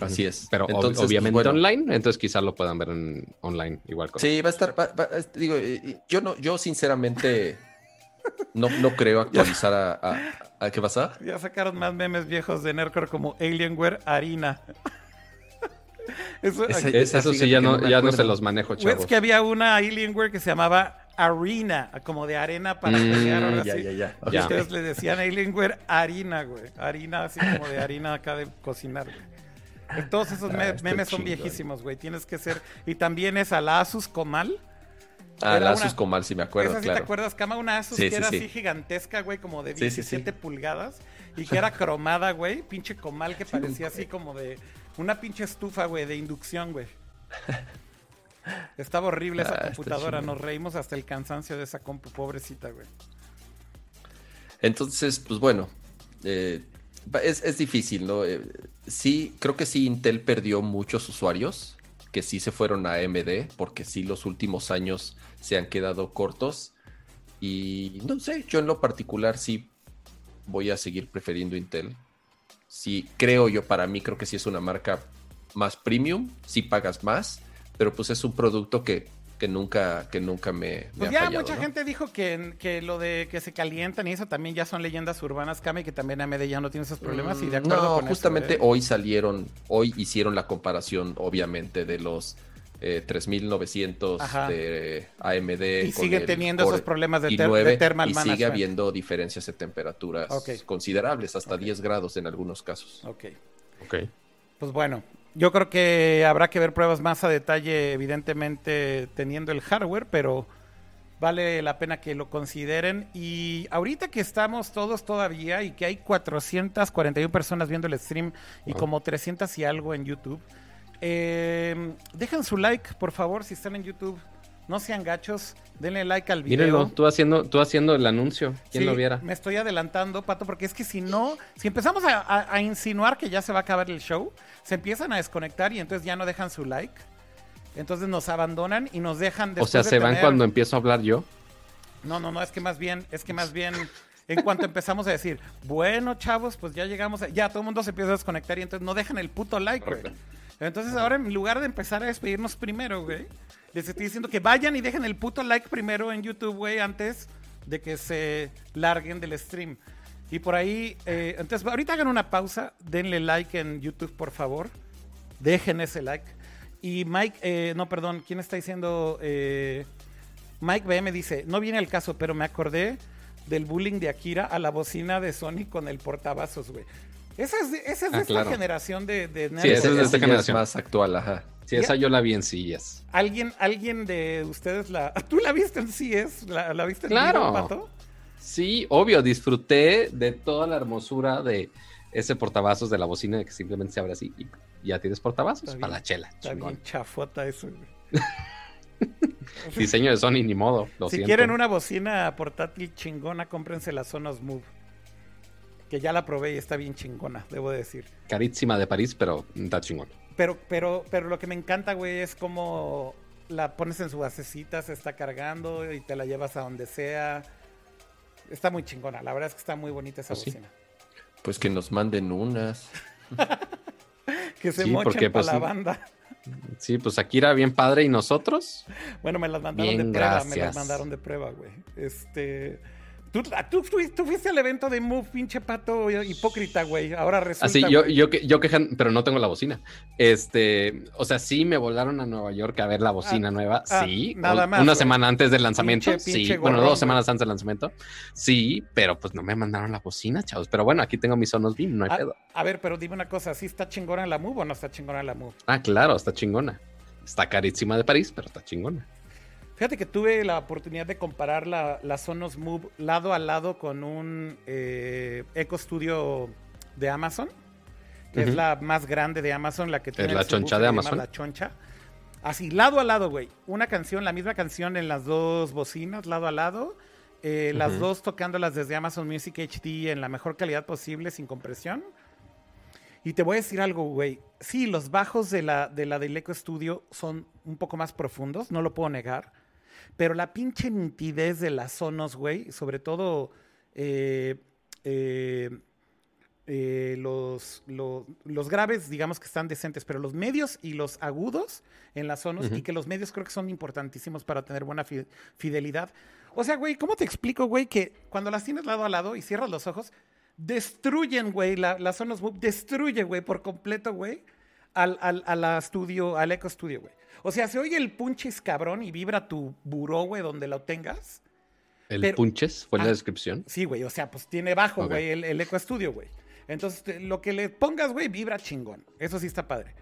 Así es. Pero ob- Entonces, pues, obviamente bueno. online, entonces quizás lo puedan ver en online igual. Con... Sí, va a estar. va- va- digo, yo no, yo sinceramente no, no creo actualizar a, a- a- ¿Qué pasa? Ya sacaron más memes viejos de Nercor como Alienware Harina. Eso, Esa, eso sí, ya no, ya no se los manejo, chavos. es que había una Alienware que se llamaba Arena, como de arena para Mm, pelear Ya, ya, ya. Y Ya. ustedes le decían Alienware harina, güey. Harina así como de harina acá de cocinar, güey. Todos esos Ah, me- memes son viejísimos, güey. Tienes que ser. Y también es a la Asus Comal. Ah, la una- Asus Comal, sí me acuerdo, Esa sí claro. te acuerdas, Cama, una Asus Sí, que sí, era sí. así gigantesca, güey, como de Sí, sí, sí. 17 pulgadas. Y que era cromada, güey. Pinche comal que parecía así como de. Una pinche estufa, güey, de inducción, güey. Estaba horrible esa Ah, computadora. Nos reímos hasta el cansancio de esa compu, pobrecita, güey. Entonces, pues bueno, eh, es, es difícil, ¿no? Eh, sí, creo que sí, Intel perdió muchos usuarios que sí se fueron a AMD, porque sí los últimos años se han quedado cortos. Y no sé, yo en lo particular sí voy a seguir prefiriendo Intel. Sí, creo yo, para mí creo que sí es una marca más premium, sí pagas más, pero pues es un producto que, que nunca, que nunca me, me Pues ha ya fallado, mucha ¿no? gente dijo que, que lo de que se calientan y eso también ya son leyendas urbanas, Kame, que también AMD ya no tiene esos problemas y de Mm, acuerdo No, con eso, justamente ¿eh? hoy salieron, hoy hicieron la comparación, obviamente, de los eh, 3900 Ajá. de AMD. Y con sigue el teniendo Core esos problemas de, ter- i9, de thermal y sigue management. habiendo diferencias de temperaturas Ok. considerables, hasta Ok. 10 grados en algunos casos. Ok. Ok. Pues bueno, yo creo que habrá que ver pruebas más a detalle, evidentemente teniendo el hardware, pero vale la pena que lo consideren. Y ahorita que estamos todos todavía y que hay 441 personas viendo el stream y Wow. como 300 y algo en YouTube, eh, dejen su like, por favor, si están en YouTube. No sean gachos, denle like al video. Mírenlo, tú haciendo, tú haciendo el anuncio. ¿Quién Sí, lo viera? Me estoy adelantando, Pato, porque es que si no, si empezamos a, a- a insinuar que ya se va a acabar el show, se empiezan a desconectar y entonces ya no dejan su like. Entonces nos abandonan y nos dejan O sea, de se van cuando empiezo a hablar yo. No, no, no, es que más bien, es que más bien, en cuanto empezamos a decir, bueno, chavos, pues ya llegamos, a- ya todo el mundo se empieza a desconectar y entonces no dejan el puto like, güey. Entonces ahora en lugar de empezar a despedirnos primero, güey, les estoy diciendo que vayan y dejen el puto like primero en YouTube, güey, antes de que se larguen del stream. Y por ahí, eh, entonces ahorita hagan una pausa, denle like en YouTube, por favor. Dejen ese like. Y Mike, eh, no, perdón, ¿quién está diciendo? Eh, Mike BM dice, no viene el caso, pero me acordé del bullying de Akira a la bocina de Sony con el portavasos, güey. Esa es de, esa es de Ah, esta claro. generación de, de nerds. Sí, esa es de esta generación. más actual, ajá. Sí, esa yo la vi en sillas. ¿Alguien, ¿Alguien de ustedes la... ¿Tú la viste en CS? ¿La, la viste en Claro. Pato? Sí, obvio, disfruté de toda la hermosura de ese portavasos de la bocina que simplemente se abre así y ya tienes portavasos Está para bien, la chela. Está chingón. bien chafota eso. Diseño de Sony, ni modo. Lo si siento. quieren una bocina portátil chingona, cómprense la Sonos Move. Que ya la probé y está bien chingona, debo decir. Carísima de París, pero está chingón. Pero, pero, pero lo que me encanta, güey, es como la pones en su basecita, se está cargando y te la llevas a donde sea. Está muy chingona, la verdad es que está muy bonita esa sí. bocina. Pues que nos manden unas. Que se Sí, mochen porque, para pues, la banda. Sí, pues Akira bien padre y nosotros. Bueno, me las mandaron Bien, de prueba, me las mandaron de prueba, güey. Este. Tú, tú, tú- fuiste al evento de Move, pinche pato hipócrita, güey. Ahora resulta. Así, yo, yo, que- yo quejan, pero no tengo la bocina. Este, o sea, sí me volaron a Nueva York a ver la bocina Ah, nueva. ah, sí, nada más, una güey. semana antes del lanzamiento. Pinche- pinche sí, bueno, dos güey. semanas antes del lanzamiento. Sí, pero pues no me mandaron la bocina, chavos. Pero bueno, aquí tengo mis Sonos Beam, no hay Ah, pedo. a ver, pero dime una cosa, ¿sí está chingona la Move o no está chingona la Move? Ah, claro, está chingona. Está carísima de París, pero está chingona. Fíjate que tuve la oportunidad de comparar la, la Sonos Move lado a lado con un eh, Eco Studio de Amazon, que es la más grande de Amazon, la que tiene la el choncha de Amazon. La choncha. Así, lado a lado, güey. Una canción, la misma canción en las dos bocinas, lado a lado. eh, Las Ujú. dos tocándolas desde Amazon Music HD en la mejor calidad posible, sin compresión. Y te voy a decir algo, güey. Sí, los bajos de la, de la del Eco Studio son un poco más profundos, no lo puedo negar. Pero la pinche nitidez de las Sonos, güey, sobre todo eh, eh, eh, los, los, los graves, digamos que están decentes, pero los medios y los agudos en las Sonos, y que los medios creo que son importantísimos para tener buena fi- fidelidad. O sea, güey, ¿cómo te explico, güey, que cuando las tienes lado a lado y cierras los ojos, destruyen, güey, la, la Sonos destruye, güey, por completo, güey, al, al, a la estudio, al Eco Studio, güey. O sea, se oye el punchis cabrón y vibra tu buró, güey, donde lo tengas. El Pero- punches fue Ah. la descripción. Sí, güey, o sea, pues tiene bajo, güey, el, el Eco Studio, güey. Entonces, te- lo que le pongas, güey, vibra chingón. Eso sí está padre.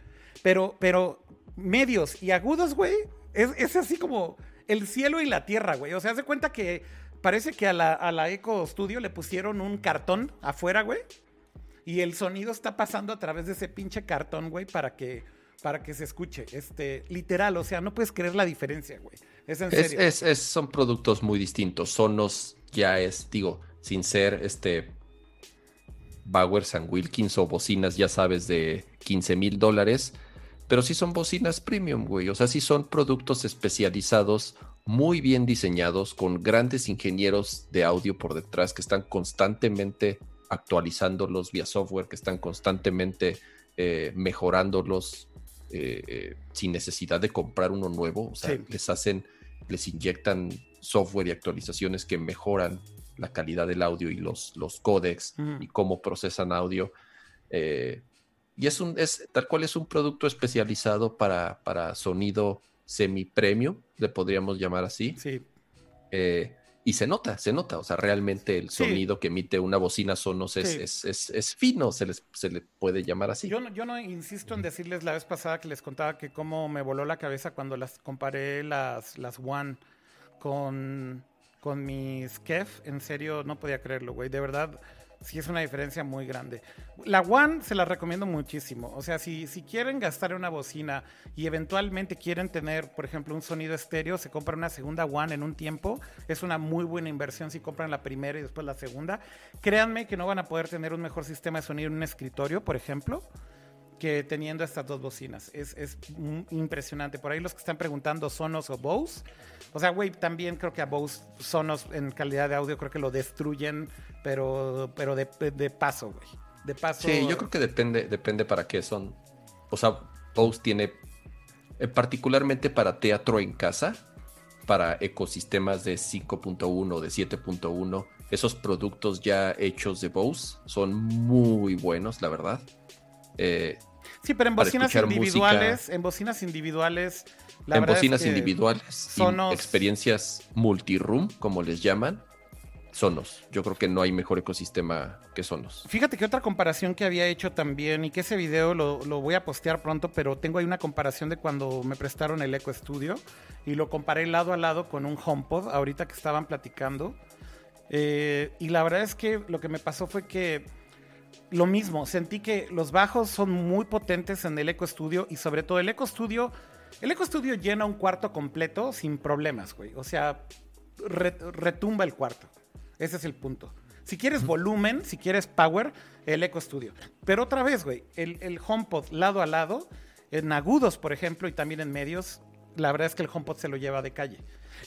Pero, pero medios y agudos, güey, es, es así como el cielo y la tierra, güey. O sea, haz de cuenta que parece que a la, a la Eco Studio le pusieron un cartón afuera, güey. Y el sonido está pasando a través de ese pinche cartón, güey, para que, para que se escuche. Este, literal, o sea, no puedes creer la diferencia, güey. Es en Es, serio. es- es- son productos muy distintos. Sonos ya es, digo, sin ser este Bowers and Wilkins o bocinas, ya sabes, de 15 mil dólares. pero sí son bocinas premium, güey. O sea, sí son productos especializados, muy bien diseñados, con grandes ingenieros de audio por detrás que están constantemente actualizándolos vía software, que están constantemente eh, mejorándolos eh, eh, sin necesidad de comprar uno nuevo. O sea, les hacen, les inyectan software y actualizaciones que mejoran la calidad del audio y los, los códecs y cómo procesan audio. y es un, es, tal cual es un producto especializado para, para sonido semi-premium, le podríamos llamar así. Sí. Y se nota, se nota, o sea, realmente el sonido que emite una bocina Sonos es, es, fino, se, les, se le puede llamar así. Yo no, yo no insisto en decirles la vez pasada que les contaba que cómo me voló la cabeza cuando las comparé las, las One con, con mis Kef, en serio no podía creerlo, güey, de verdad sí es una diferencia muy grande. La One se la recomiendo muchísimo. O sea, si, si quieren gastar una bocina y eventualmente quieren tener, por ejemplo, un sonido estéreo, se compra una segunda One en un tiempo. Es una muy buena inversión si compran la primera y después la segunda. Créanme que no van a poder tener un mejor sistema de sonido en un escritorio, por ejemplo que teniendo estas dos bocinas. Es, es impresionante. Por ahí los que están preguntando Sonos o Bose. O sea, güey, también creo que a Bose Sonos en calidad de audio creo que lo destruyen, pero, pero de, de paso, güey. De paso. Sí, yo creo que depende, depende para qué son. O sea, Bose tiene eh, particularmente para teatro en casa, para ecosistemas de 5.1, de 7.1. Esos productos ya hechos de Bose son muy buenos, la verdad. Eh, Sí, pero en bocinas individuales, en bocinas individuales, la en bocinas individuales, sonos... experiencias multiroom, como les llaman, Sonos. Yo creo que no hay mejor ecosistema que Sonos. Fíjate que otra comparación que había hecho también, y que ese video lo, voy a postear pronto, pero tengo ahí una comparación de cuando me prestaron el Eco Studio y lo comparé lado a lado con un HomePod, ahorita que estaban platicando. Eh, y la verdad es que lo que me pasó fue que lo mismo, sentí que los bajos son muy potentes en el Eco Studio y sobre todo el Eco Studio, el Eco Studio llena un cuarto completo sin problemas, güey. O sea, retumba el cuarto. Ese es el punto. Si quieres volumen, si quieres power, el Eco Studio. Pero otra vez, güey, el, el HomePod lado a lado, en agudos, por ejemplo, y también en medios, la verdad es que el HomePod se lo lleva de calle.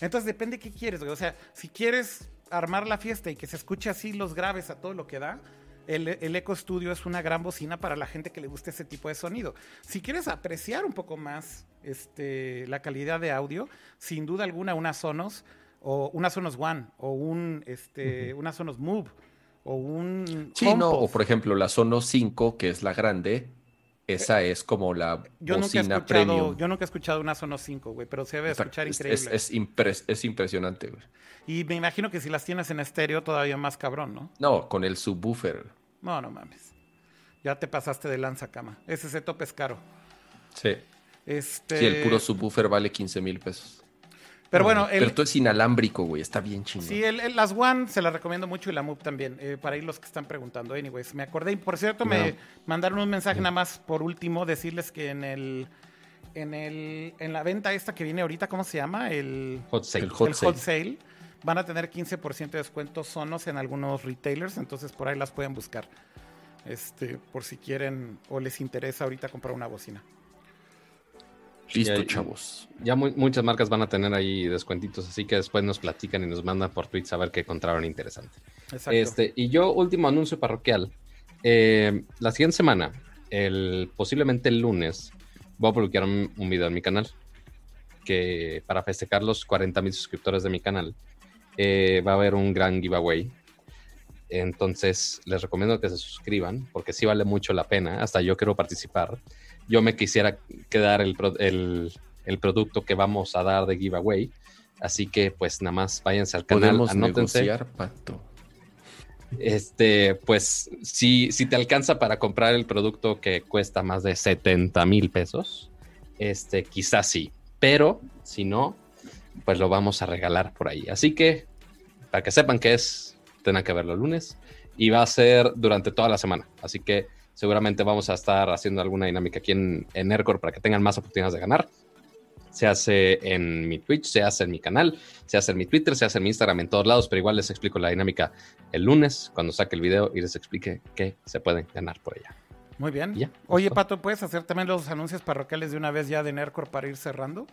Entonces depende qué quieres, güey. O sea, si quieres armar la fiesta y que se escuche así los graves a todo lo que da, el, el, Eco Studio es una gran bocina para la gente que le guste ese tipo de sonido. Si quieres apreciar un poco más este, la calidad de audio, sin duda alguna una Sonos o una Sonos One o un, este, una Sonos Move o un... Sí, no, o por ejemplo la Sonos 5, que es la grande, esa es como la yo bocina nunca he escuchado, Yo nunca he escuchado una Sonos 5, güey, pero se debe escuchar increíble. Es, es, impresionante, güey. Y me imagino que si las tienes en estéreo, todavía más cabrón, ¿no? No, con el subwoofer. No, no mames. Ya te pasaste de lanza, cama. Ese ese tope es caro. Sí. Este... Sí, el puro subwoofer vale 15 mil pesos. Pero bueno, el... Pero todo es inalámbrico, güey. Está bien chingón. Sí, el, las One se las recomiendo mucho y la Move también. Eh, para ir los que están preguntando. Anyways, me acordé. Y por cierto, me mandaron un mensaje nada más por último. Decirles que en el. En, el, en la venta esta que viene ahorita, ¿cómo se llama? El Hot Sale. El hot, sale. Van a tener 15% de descuento sonos en algunos retailers. Entonces por ahí las pueden buscar. Este, por si quieren o les interesa ahorita comprar una bocina. Listo, chavos. Ya muchas marcas van a tener ahí descuentitos, así que después nos platican y nos mandan por tweets a ver qué encontraron interesante. Exacto. Este, y yo, último anuncio parroquial. Eh, la siguiente semana, el, posiblemente el lunes, voy a publicar un, video en mi canal que para festejar los 40 mil suscriptores de mi canal eh, va a haber un gran giveaway. Entonces les recomiendo que se suscriban porque sí vale mucho la pena. Hasta yo quiero participar yo me quisiera quedar el, el, producto que vamos a dar de giveaway. Así que pues nada más váyanse al canal, Podemos Negociar, Pato. Este, pues si, si te alcanza para comprar el producto que cuesta más de 70 mil pesos, este, quizás sí. Pero si no, pues lo vamos a regalar por ahí. Así que, para que sepan que es, tengan que verlo el lunes. Y va a ser durante toda la semana. Así que Seguramente vamos a estar haciendo alguna dinámica aquí en, en para que tengan más oportunidades de ganar. Se hace en mi Twitch, se hace en mi canal, se hace en mi Twitter, se hace en mi Instagram, en todos lados, pero igual les explico la dinámica el lunes cuando saque el video y les explique qué se pueden ganar por allá. Muy bien. Ya, Oye. Pato, ¿puedes hacer también los anuncios parroquiales de una vez ya de Nercor para ir cerrando?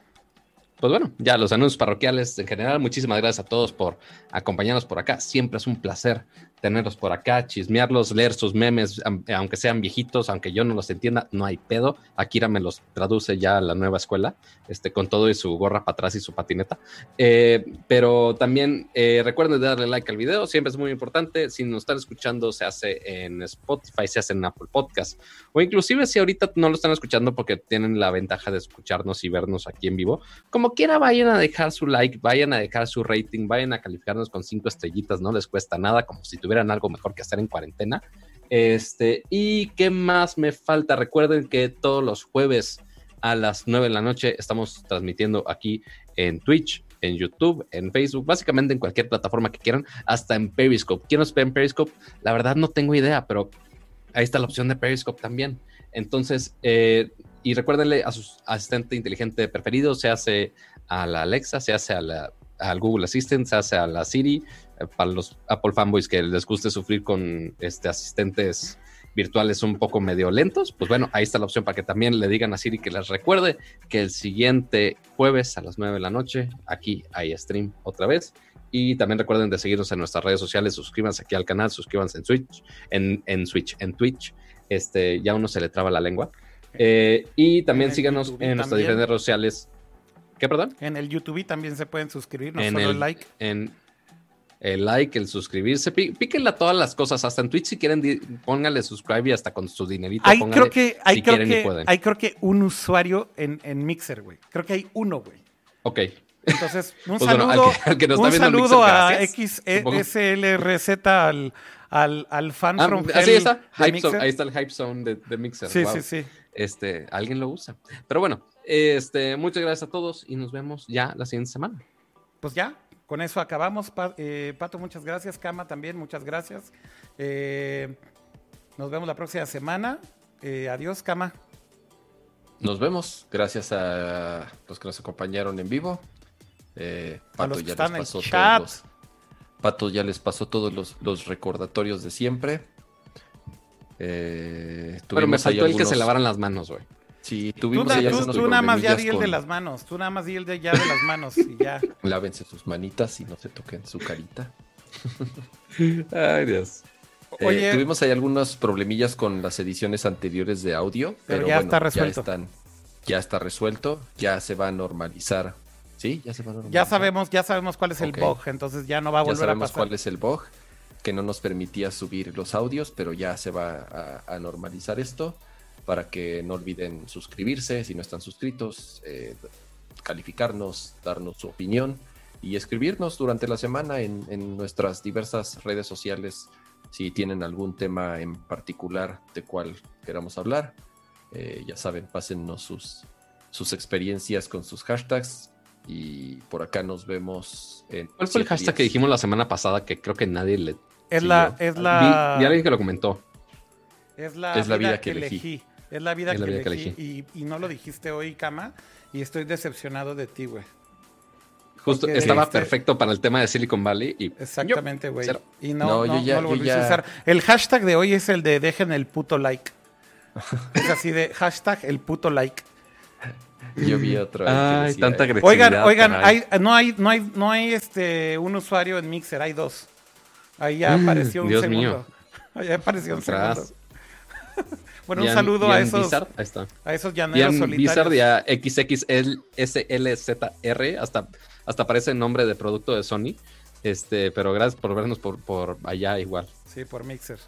Pues bueno, ya los anuncios parroquiales en general. Muchísimas gracias a todos por acompañarnos por acá. Siempre es un placer tenerlos por acá, chismearlos, leer sus memes, am- aunque sean viejitos, aunque yo no los entienda, no hay pedo. Akira me los traduce ya a la nueva escuela, este, con todo y su gorra para atrás y su patineta. Eh, pero también eh, recuerden de darle like al video, siempre es muy importante. Si nos están escuchando, se hace en Spotify, se hace en Apple Podcast, o inclusive si ahorita no lo están escuchando porque tienen la ventaja de escucharnos y vernos aquí en vivo, como quiera vayan a dejar su like, vayan a dejar su rating, vayan a calificarnos con cinco estrellitas, no les cuesta nada, como si tuvieran algo mejor que hacer en cuarentena. Este, y qué más me falta, recuerden que todos los jueves a las 9 de la noche estamos transmitiendo aquí en Twitch, en YouTube, en Facebook, básicamente en cualquier plataforma que quieran, hasta en Periscope. ¿Quién nos ve en Periscope? La verdad no tengo idea, pero ahí está la opción de Periscope también. Entonces, eh, y recuérdenle a su asistente inteligente preferido, se hace a la Alexa, se hace a la, al Google Assistant, se hace a la Siri, eh, para los Apple fanboys que les guste sufrir con este, asistentes virtuales un poco medio lentos, pues bueno, ahí está la opción para que también le digan a Siri que les recuerde que el siguiente jueves a las 9 de la noche, aquí hay stream otra vez. Y también recuerden de seguirnos en nuestras redes sociales, suscríbanse aquí al canal, suscríbanse en Switch, en, en Switch, en Twitch. Este, ya uno se le traba la lengua. Eh, y también En el síganos en nuestras diferentes redes sociales. ¿Qué, perdón? En el YouTube también se pueden suscribir, no En solo el- el like. En el like, el suscribirse, pí- píquenle a todas las cosas, hasta en Twitch si quieren, pónganle subscribe y hasta con su dinerito. Pónganle creo que, hay, si creo quieren y que, pueden. hay creo que un usuario en, en Mixer, güey. Creo que hay uno, güey. Ok, Entonces, un Pues bueno, al saludo, que- al que nos está un saludo Mixer, a. XSLRZ al, al, al fan Ah, from así está, Hype. Zone, ahí está el Hype Zone de, de Mixer. Sí, wow. sí, sí. Este, alguien lo usa. Pero bueno, este, muchas gracias a todos y nos vemos ya la siguiente semana. Pues ya, con eso acabamos. Pa- eh, Pato, muchas gracias. Cama también, muchas gracias. Eh, nos vemos la próxima semana. Eh, adiós, Cama. Nos vemos. Gracias a los que nos acompañaron en vivo. Eh, A los Pato que ya están les pasó chat. todos los, Pato ya les pasó todos los, los recordatorios de siempre. Eh, Pero me faltó el que se lavaran las manos, güey. Sí, Tú, tuvimos na- ahí tú- algunos tú nada más ya di problemillas el de con- las manos. Tú nada más di el de ya de las manos y ya. Lávense sus manitas y no se toquen su carita. Ay, Dios. Eh, Oye. tuvimos ahí algunos problemillas con las ediciones anteriores de audio, pero, ya bueno, está resuelto. Ya, están, ya está resuelto, ya se va a normalizar. Sí, ya se va a normalizar. Ya sabemos, ya sabemos cuál es el bug, entonces ya no va a Ya volver a sabemos pasar. cuál es el bug que no nos permitía subir los audios, pero ya se va a, a normalizar esto para que no olviden suscribirse si no están suscritos, eh, calificarnos, darnos su opinión y escribirnos durante la semana en, en nuestras diversas redes sociales si tienen algún tema en particular de cual queramos hablar. Eh, ya saben, pásennos sus, sus experiencias con sus hashtags y por acá nos vemos en... ¿Cuál fue el hashtag que días. dijimos la semana pasada que creo que nadie le... Es Sí, la, es la, Vi, vi a alguien que lo comentó. es la, Es la vida, vida que que elegí. elegí. Es la vida, Es la que, vida que elegí, Y, y no lo dijiste hoy, Cama, y estoy decepcionado de ti, güey. Justo Porque estaba dijiste- perfecto para el tema de Silicon Valley y Exactamente, güey. Y no, No, no, yo ya- no lo volviste a usar. El hashtag de hoy es el de dejen el puto like. es así de hashtag el puto like. Yo vi otro. Ay, decía, tanta eh, agresividad. Oigan, oigan, caray. hay, no hay, no hay, no hay este un usuario en Mixer, hay dos. Ahí ya Mm, apareció un Dios segundo. mío. Ahí apareció un segundo. bueno, un saludo a esos, Bizard, ahí está. a esos llaneros Bizard solitarios. y a XXSLZR, hasta, hasta parece nombre de producto de Sony. Este, pero gracias por vernos por, por allá igual. Sí, por Mixer.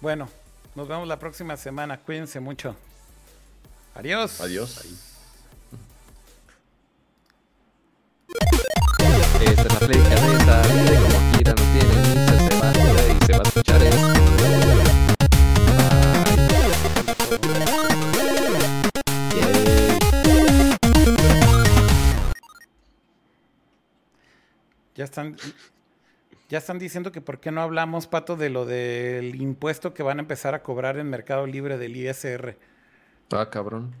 Bueno, nos vemos la próxima semana. Cuídense mucho. Adiós. Adiós. Esta es la play como quiera no tiene se va y se va a escuchar Ya están, ya están diciendo que por qué no hablamos, Pato, de lo del impuesto que van a empezar a cobrar en Mercado Libre del ISR. Ah, cabrón.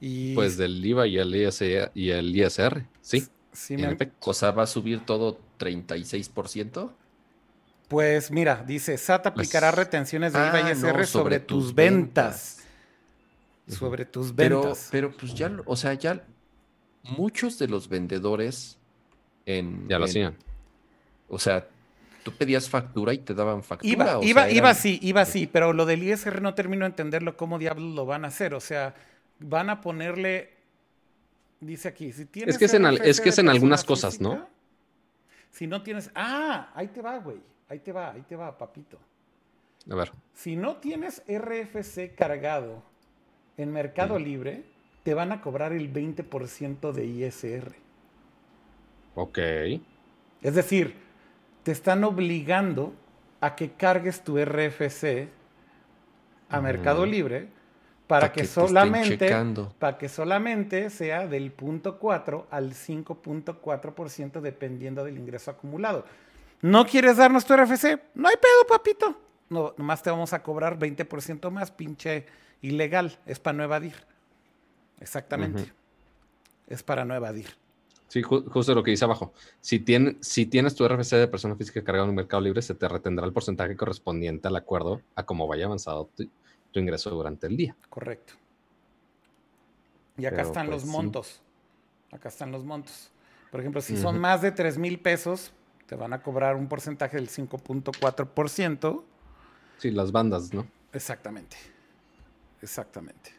Y Pues del IVA y el, IS y el ISR, sí. sí me-. O sea, va a subir todo 36%. Pues mira, dice, SAT aplicará retenciones de IVA y Ah, ISR no, sobre, tus ventas. Sobre tus Pero, ventas. pero pues ya, o sea, ya muchos de los vendedores en... Ya lo en- hacían. O sea, tú pedías factura y te daban factura. Iba, o iba, sea, iba sí, iba sí, pero lo del ISR no termino de entenderlo cómo diablos lo van a hacer. O sea, van a ponerle, dice aquí, si tienes que es en es que es en algunas cosas, ¿no? Si no tienes, ah, ahí te va, güey, ahí te va, ahí te va, papito. A ver. Si no tienes RFC cargado en Mercado Libre, te van a cobrar el 20% de ISR. Ok. Es decir, te están obligando a que cargues tu RFC a Mercado. Libre para Pa' que, solamente para que solamente sea del punto 4 al 5.4% dependiendo del ingreso acumulado. ¿No quieres darnos tu RFC? No hay pedo, papito. No, nomás te vamos a cobrar 20% más, pinche ilegal. Es para no evadir. Exactamente. Es para no evadir. Sí, ju- justo lo que dice abajo. Si, tiene- si tienes tu RFC de persona física cargado en un mercado libre, se te retendrá el porcentaje correspondiente al acuerdo a cómo vaya avanzado tu, tu ingreso durante el día. Correcto. Y acá Pero, están pues, los sí. montos. Acá están los montos. Por ejemplo, si son más de 3 mil pesos, te van a cobrar un porcentaje del 5.4%. Sí, las bandas, ¿no? Exactamente. Exactamente.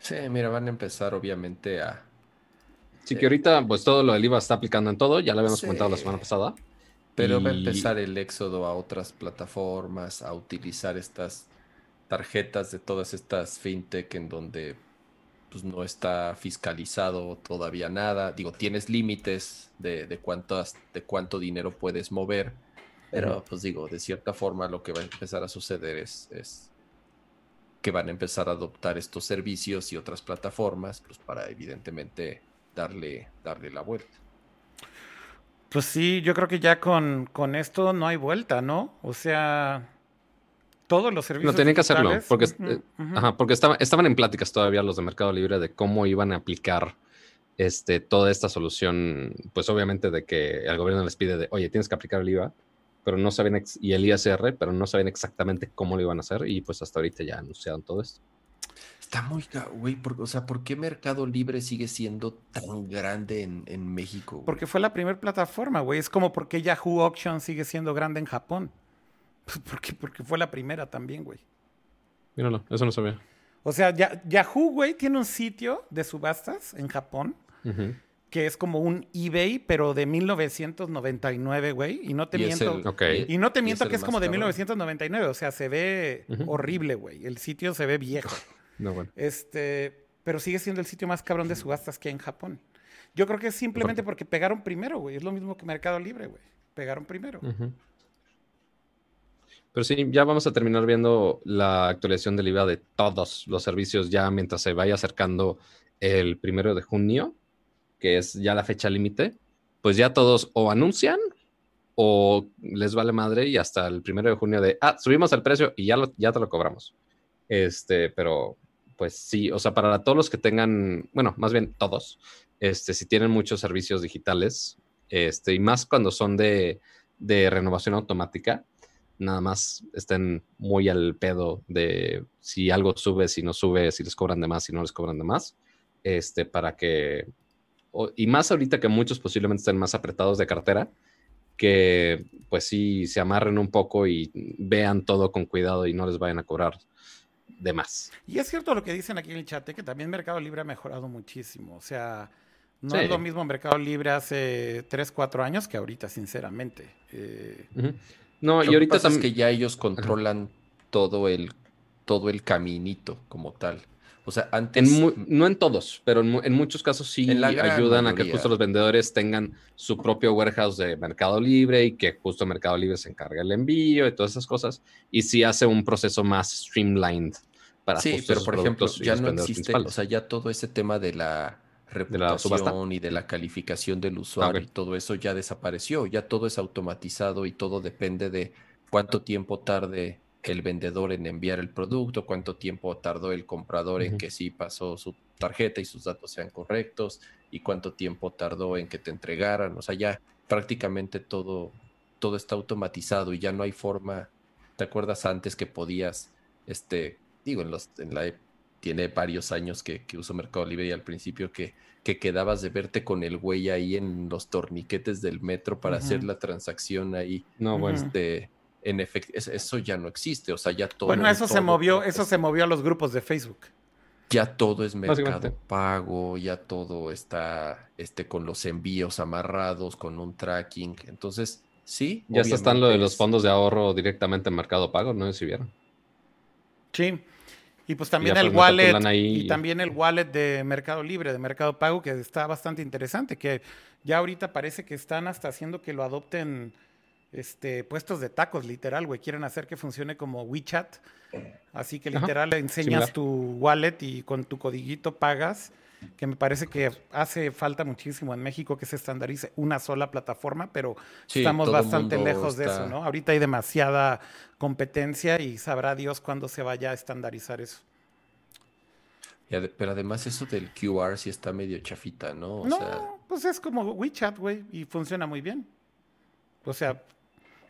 Sí, mira, van a empezar obviamente a... Sí, que ahorita, pues todo lo del IVA está aplicando en todo, ya lo habíamos Sí. comentado la semana pasada. Pero va a empezar el éxodo a otras plataformas, a utilizar estas tarjetas de todas estas fintech en donde pues, no está fiscalizado todavía nada. Digo, tienes límites de, de, cuántas, de cuánto dinero puedes mover, pero pues digo, de cierta forma lo que va a empezar a suceder es, es que van a empezar a adoptar estos servicios y otras plataformas pues, para evidentemente darle, darle la vuelta. Pues sí, yo creo que ya con, con esto no hay vuelta, ¿no? O sea, todos los servicios. No, tenían que hacerlo, porque, eh. Ajá, porque estaba- estaban en pláticas todavía los de Mercado Libre de cómo iban a aplicar este, toda esta solución, pues obviamente de que el gobierno les pide de, oye, tienes que aplicar el IVA, pero no saben, y el ISR, pero no saben exactamente cómo lo iban a hacer, y pues hasta ahorita ya anunciaron todo esto. Está muy, güey, por- o sea, ¿por qué Mercado Libre sigue siendo tan grande en, en México? güey? Porque fue la primera plataforma, güey. Es como porque Yahoo Auction sigue siendo grande en Japón. Pues porque, porque fue la primera también, güey. Míralo, eso no sabía. O sea, Ya- Yahoo, güey, tiene un sitio de subastas en Japón que es como un eBay, pero de 1999, güey. Y no te Y miento. el- Ok. Y no te y miento que es como de cabrón. 1999. O sea, se ve horrible, güey. El sitio se ve viejo. No, bueno. Este, pero sigue siendo el sitio más cabrón de subastas que hay en Japón. Yo creo que es simplemente porque pegaron primero, güey. Es lo mismo que Mercado Libre, güey. Pegaron primero. Pero sí, ya vamos a terminar viendo la actualización del IVA de todos los servicios ya mientras se vaya acercando el primero de junio, que es ya la fecha límite. Pues ya todos o anuncian o les vale madre y hasta el primero de junio de, ah, subimos el precio y ya, lo- ya te lo cobramos. Este, pero pues sí, o sea, para todos los que tengan, bueno, más bien todos, este, si tienen muchos servicios digitales, este, y más cuando son de, de renovación automática, nada más estén muy al pedo de si algo sube, si no sube, si les cobran de más, si no les cobran de más, este, para que, y más ahorita que muchos posiblemente estén más apretados de cartera, que pues sí se amarren un poco y vean todo con cuidado y no les vayan a cobrar de más. Y es cierto lo que dicen aquí en el chat, ¿eh? que también Mercado Libre ha mejorado muchísimo. O sea, no Sí. es lo mismo Mercado Libre hace 3, 4 años que ahorita, sinceramente. Eh. No, y ahorita pasa es también... que ya ellos controlan todo el, todo el caminito como tal. O sea, antes... En mu- no en todos, pero en, mu- en muchos casos sí En la gran ayudan a que justo los vendedores tengan su propio warehouse de Mercado Libre y que justo Mercado Libre se encargue el envío y todas esas cosas. Y sí hace un proceso más streamlined para Sí, pero por ejemplo, ya no existe, o sea, ya todo ese tema de la reputación y de la calificación del usuario ok. y todo eso ya desapareció, ya todo es automatizado y todo depende de cuánto tiempo tarde el vendedor en enviar el producto, cuánto tiempo tardó el comprador en que sí pasó su tarjeta y sus datos sean correctos y cuánto tiempo tardó en que te entregaran, o sea, ya prácticamente todo todo está automatizado y ya no hay forma. ¿Te acuerdas antes que podías, este, digo, en los, en la, tiene varios años que, que uso Mercado Libre y al principio que, que quedabas de verte con el güey ahí en los torniquetes del metro para hacer la transacción ahí. No, bueno. Este, en efecto, eso ya no existe, o sea, ya todo. Bueno, eso se movió, eso se movió a los grupos de Facebook. Ya todo es mercado pago, ya todo está este, con los envíos amarrados, con un tracking. Entonces, sí. Ya está están lo de los fondos de ahorro directamente en Mercado Pago, no sé si vieron. Sí. Y pues también el pues tu wallet ahí y también el wallet de Mercado Libre, de Mercado Pago, que está bastante interesante, que ya ahorita parece que están hasta haciendo que lo adopten este, puestos de tacos, literal, güey. Quieren hacer que funcione como WeChat. Así que literal enseñas similar. tu wallet y con tu codiguito pagas, que me parece que hace falta muchísimo en México que se estandarice una sola plataforma, pero Sí, estamos bastante lejos de eso, está- ¿no? Ahorita hay demasiada competencia y sabrá Dios cuándo se vaya a estandarizar eso. Pero además eso del QR sí está medio chafita, ¿no? O no, sea, pues es como WeChat, güey, y funciona muy bien. O sea,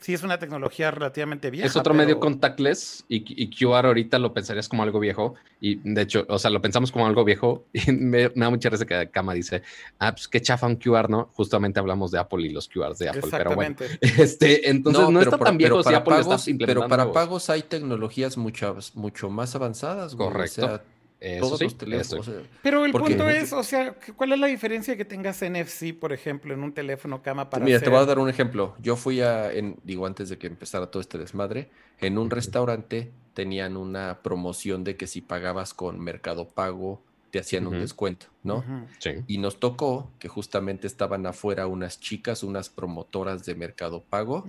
sí es una tecnología relativamente vieja. es otro medio contactless y, y QR ahorita lo pensarías como algo viejo. Y de hecho, o sea, lo pensamos como algo viejo. Y me, me da mucha risa que Kama dice, ah, pues qué chafa un QR, ¿no? Justamente hablamos de Apple y los QRs de Apple, pero bueno. Exactamente. Este, entonces no, está para- tan viejo si Apple pagos, está implementando. Pero para pagos hay tecnologías mucho, mucho más avanzadas, güey. Correcto. O sea, Eso todos sí, los teléfonos. estoy- o sea, Pero el Porque- punto es, o sea, ¿cuál es la diferencia que tengas NFC, por ejemplo, en un teléfono cama para Mira, te voy a dar un ejemplo. Yo fui a, en, digo, antes de que empezara todo este desmadre, en un restaurante tenían una promoción de que si pagabas con Mercado Pago, te hacían un descuento, ¿no? Sí. Y nos tocó que justamente estaban afuera unas chicas, unas promotoras de Mercado Pago.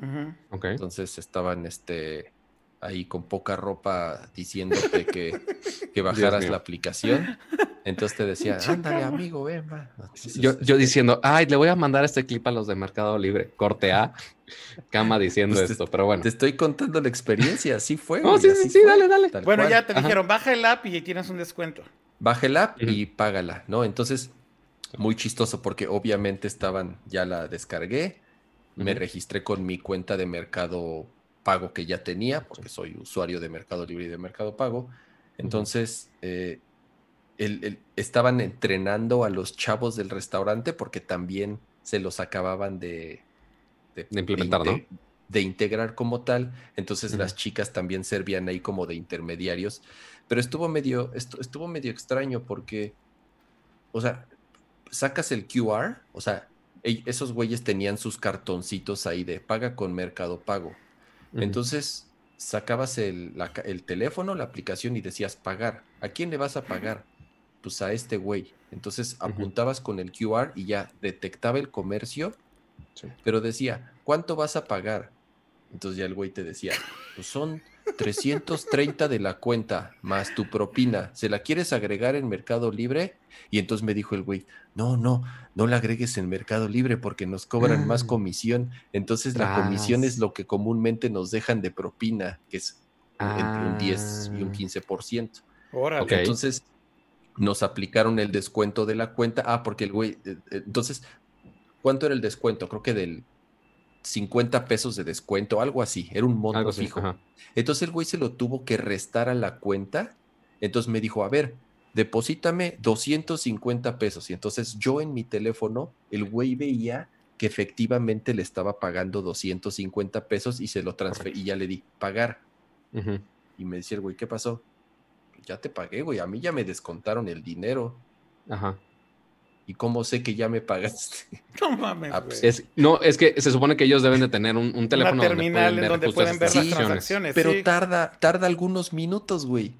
Entonces estaban este, ahí con poca ropa diciéndote que, que bajaras la aplicación. Entonces te decía, ándale, amigo, ven, va". Yo, este, yo diciendo, ay, le voy a mandar este clip a los de Mercado Libre. Corte A. Cama diciendo Pues te- esto, pero bueno. Te estoy contando la experiencia, así fue. No, sí, así sí, sí, fue, dale, dale. tal Bueno, cual. ya te Ajá. dijeron, baja el app y tienes un descuento. Baja el app y págala, ¿no? Entonces, muy chistoso porque obviamente estaban, ya la descargué, me registré con mi cuenta de Mercado Pago que ya tenía, porque soy usuario de Mercado Libre y de Mercado Pago. Entonces, eh, el- el- estaban entrenando a los chavos del restaurante porque también se los acababan de, De implementar, inte- de integrar como tal. Entonces las chicas también servían ahí como de intermediarios. Pero estuvo medio, estu- estuvo medio extraño porque, o sea, sacas el QR, o sea, esos güeyes tenían sus cartoncitos ahí de paga con Mercado Pago. Entonces sacabas el, la ca- el teléfono, la aplicación y decías pagar. ¿A quién le vas a pagar? Pues a este güey. Entonces apuntabas con el QR y ya detectaba el comercio, Sí. pero decía, ¿cuánto vas a pagar? Entonces ya el güey te decía, pues son 330 de la cuenta más tu propina. ¿Se la quieres agregar en Mercado Libre? Y entonces me dijo el güey, no, no, no la agregues en Mercado Libre porque nos cobran más Ah. comisión. Entonces la comisión Tras. es lo que comúnmente nos dejan de propina, que es entre un 10 y un Ah. 15%. Órale. Ok. Entonces nos aplicaron el descuento de la cuenta. Ah, porque el güey, eh, eh, entonces, ¿cuánto era el descuento? Creo que del 50 pesos de descuento, algo así, era un monto Algo fijo. Entonces el güey se lo tuvo que restar a la cuenta. Entonces me dijo, a ver, deposítame 250 pesos. Y entonces yo en mi teléfono, el güey veía que efectivamente le estaba pagando 250 pesos y se lo transferí y ya le di pagar. Y me decía el güey, ¿qué pasó? Ya te pagué, güey. A mí ya me descontaron el dinero. Ajá. ¿Y cómo sé que ya me pagaste? No mames, Ah, pues. Es, no, es que se supone que ellos deben de tener un, un teléfono Una terminal en donde justo pueden ver las Sí, transacciones. Pero sí. tarda, tarda algunos minutos, güey.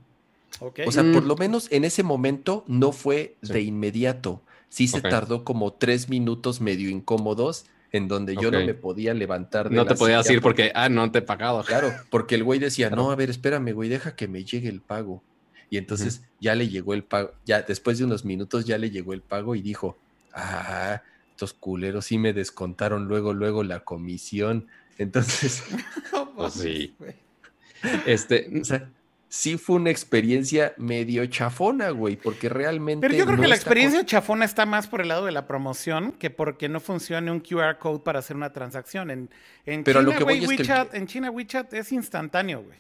O sea, Mm. por lo menos en ese momento no fue Sí. de inmediato. Sí se tardó como tres minutos medio incómodos en donde yo no me podía levantar de No la te podías silla ir porque, ah, no te he pagado. Claro, porque el güey decía, Claro. no, a ver, espérame, güey, deja que me llegue el pago. Y entonces ya le llegó el pago, ya después de unos minutos ya le llegó el pago y dijo, ah, estos culeros sí me descontaron luego, luego la comisión. Entonces, Pues sí. Este, o sea, sí fue una experiencia medio chafona, güey, porque realmente. Pero yo creo no que la experiencia chafona está más por el lado de la promoción que porque no funcione un QR code para hacer una transacción. En, en Pero a lo China, que voy es que en China WeChat es instantáneo, güey.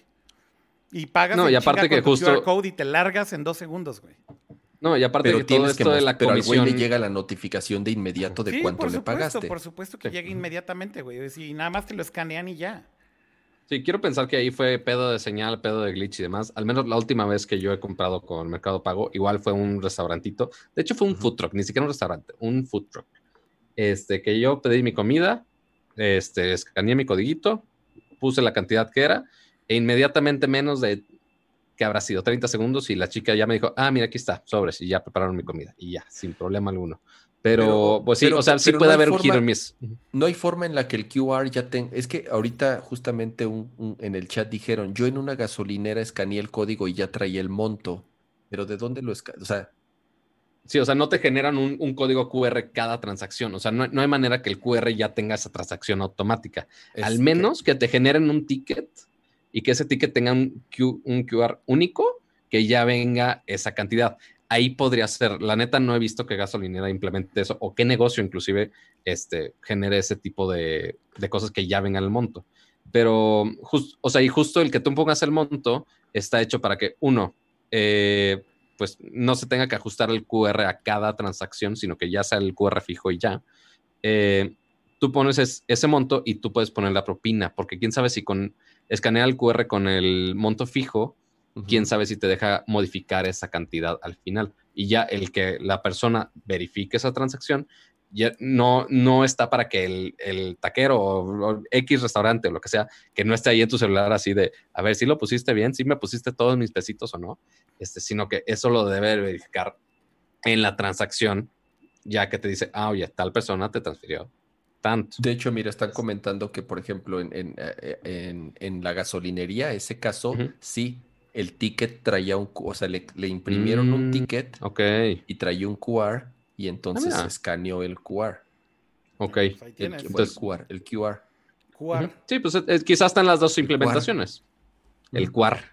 Y pagas No, y aparte que con tu justo- QR code y te largas en dos segundos, güey. No, y aparte Pero que todo tienes que esto de la pero al güey comisión. le llega la notificación de inmediato de sí, cuánto por le supuesto, pagaste. por supuesto que Sí. llegue inmediatamente, güey. Y nada más te lo escanean y ya. Sí, quiero pensar que ahí fue pedo de señal, pedo de glitch y demás. Al menos la última vez que yo he comprado con Mercado Pago, igual fue un restaurantito. De hecho, fue un food truck, ni siquiera un restaurante, un food truck. Este, que yo pedí mi comida, este, escaneé mi codiguito, puse la cantidad que era, e inmediatamente menos de que habrá sido 30 segundos y la chica ya me dijo, ah, mira, aquí está, sobres, y ya prepararon mi comida, y ya, sin problema alguno. Pero, Pero- pues sí, pero- o sea, sí no puede hay haber un forma- giro en mis... No hay forma en la que el QR ya tenga. Es que ahorita, justamente un- un- en el chat dijeron: Yo en una gasolinera escaneé el código y ya traía el monto. Pero ¿de dónde lo escaneé? O sea, Sí, o sea, no te generan un, un código QR cada transacción. O sea, no, no hay manera que el QR ya tenga esa transacción automática. Al menos que te generen un ticket y que ese ticket tenga un, Q- QR único que ya venga esa cantidad. Ahí podría ser. La neta, no he visto que gasolinera implemente eso o qué negocio inclusive este, genere ese tipo de, de cosas que ya vengan al monto. Pero, o sea, y justo el que tú pongas el monto está hecho para que, uno, eh, pues no se tenga que ajustar el QR a cada transacción, sino que ya sea el QR fijo y ya. Eh, tú pones es- ese monto y tú puedes poner la propina, porque quién sabe si con escanea el QR con el monto fijo, quién sabe si te deja modificar esa cantidad al final. Y ya el que la persona verifique esa transacción, ya no, no está para que el, el taquero o, o X restaurante o lo que sea, que no esté ahí en tu celular así de, a ver si lo pusiste bien, si me pusiste todos mis pesitos o no, este, sino que eso lo debe verificar en la transacción, ya que te dice, ah, oye, tal persona te transfirió tanto. De hecho, mira, están comentando que, por ejemplo, en, en, eh, en- en la gasolinería, ese caso, sí, el ticket traía un, o sea, le, le imprimieron un Mm, ticket Ok, y traía un QR y entonces mira. escaneó el QR. ok. Pues El, Entonces- QR, el QR. QR. Sí, pues eh, quizás están las dos implementaciones. El cuar,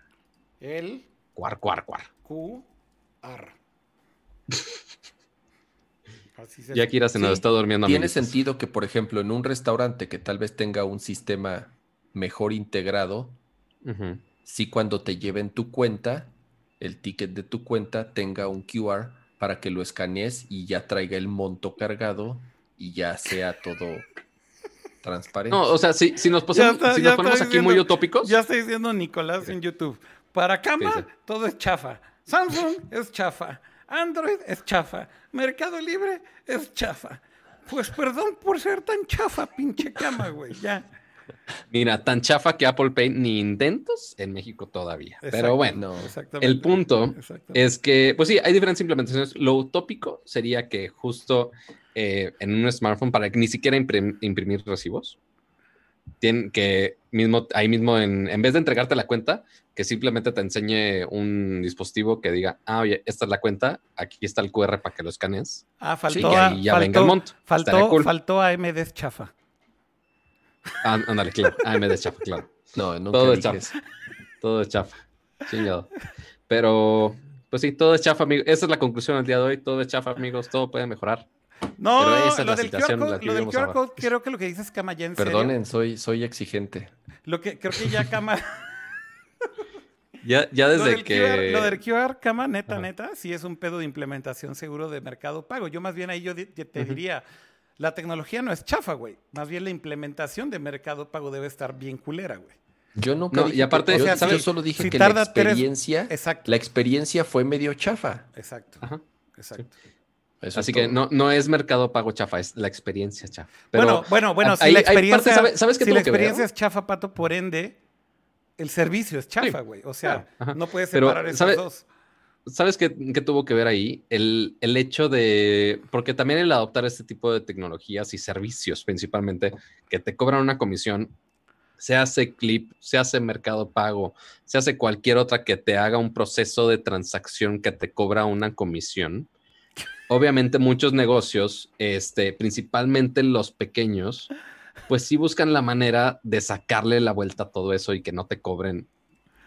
El cuar, cuar, cuar. QR. Así se Ya Kira se nos Sí, está durmiendo. Tiene amiguitos. sentido que, por ejemplo, en un restaurante que tal vez tenga un sistema mejor integrado, si cuando te lleven tu cuenta, el ticket de tu cuenta tenga un QR para que lo escanees y ya traiga el monto cargado y ya sea todo transparente. No, o sea, si, si nos, posemos- está- si ya nos ponemos aquí muy utópicos, Ya está diciendo Nicolás en YouTube. Para cama, Sí, sí. todo es chafa. Samsung es chafa. Android es chafa. Mercado Libre es chafa. Pues perdón por ser tan chafa, pinche cama, güey. Ya. mira, tan chafa que Apple Pay ni intentos en México todavía. Pero bueno, el punto es que, pues sí, hay diferentes implementaciones. Lo utópico sería que justo eh, en un smartphone, para que ni siquiera imprim- imprimir recibos, tienen que mismo, ahí mismo, en, en vez de entregarte la cuenta, que simplemente te enseñe un dispositivo que diga, ah, oye, esta es la cuenta, aquí está el QR para que lo escanees. Ah, Sí, faltó, y a- ahí ya faltó, venga el monto. Faltó, cool. faltó AMD chafa. Ah, ándale, claro. Me chafa, claro. No, nunca Todo es dije chafa. Todo es chafa. Chingado. Pero, pues sí, todo es chafa, amigos. Esa es la conclusión del día de hoy. Todo es chafa, amigos. Todo puede mejorar. No, Pero esa es lo la del QR situación code, lo del QR code, creo que lo que dices Cama ya en serio. Perdonen, soy, soy exigente. Lo que creo que ya Cama Ya, ya Lo desde del que. QR, lo del QR, cama, neta, Ajá. neta, sí es un pedo de implementación seguro de mercado pago. Yo más bien ahí yo te diría, la tecnología no es chafa, güey. Más bien la implementación de mercado pago debe estar bien culera, güey. Yo nunca No, y dije que- aparte, yo, o sea, yo ¿sabes? solo dije Si que la experiencia, Exacto, la experiencia fue medio chafa. exacto, Ajá. exacto. Eso Así es que no, no es mercado pago chafa, es la experiencia chafa. Pero bueno, bueno, bueno, si la ahí parte, experiencia, ¿sabe- sabes qué si tuvo la que ver? experiencia es chafa, pato, por ende, el servicio es chafa, güey. O sea, no puedes Pero, separar esos ¿sabe- dos. ¿Sabes qué, qué tuvo que ver ahí? El, el hecho de, porque también el adoptar este tipo de tecnologías y servicios principalmente, que te cobran una comisión, se hace clip, se hace mercado pago, se hace cualquier otra que te haga un proceso de transacción que te cobra una comisión. Obviamente muchos negocios, este, principalmente los pequeños, pues sí buscan la manera de sacarle la vuelta a todo eso y que no te cobren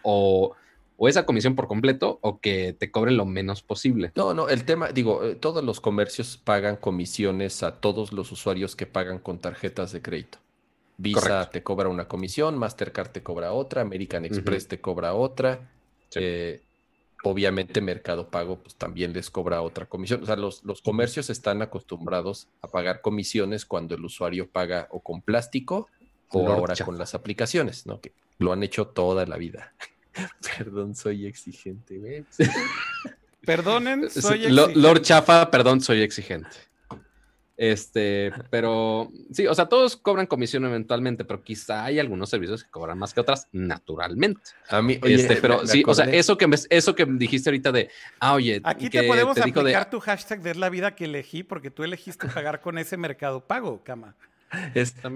o o esa comisión por completo o que te cobren lo menos posible. No, no, el tema, digo, eh, todos los comercios pagan comisiones a todos los usuarios que pagan con tarjetas de crédito. Visa te cobra una comisión, Mastercard te cobra otra, American Express te cobra otra. Eh, obviamente Mercado Pago pues, también les cobra otra comisión. O sea, los, los comercios están acostumbrados a pagar comisiones cuando el usuario paga o con plástico o ahora con las aplicaciones, ¿no? Que lo han hecho toda la vida. Perdón, soy exigente. Perdonen, soy exigente. Lord Chafa, perdón, soy exigente. Este, pero sí, o sea, todos cobran comisión eventualmente, pero quizá hay algunos servicios que cobran más que otras naturalmente. A mí, este, pero sí, o sea, eso que, eso que dijiste ahorita de, ah, oye, aquí te podemos aplicar tu hashtag de es la vida que elegí porque tú elegiste pagar con ese mercado pago, cama.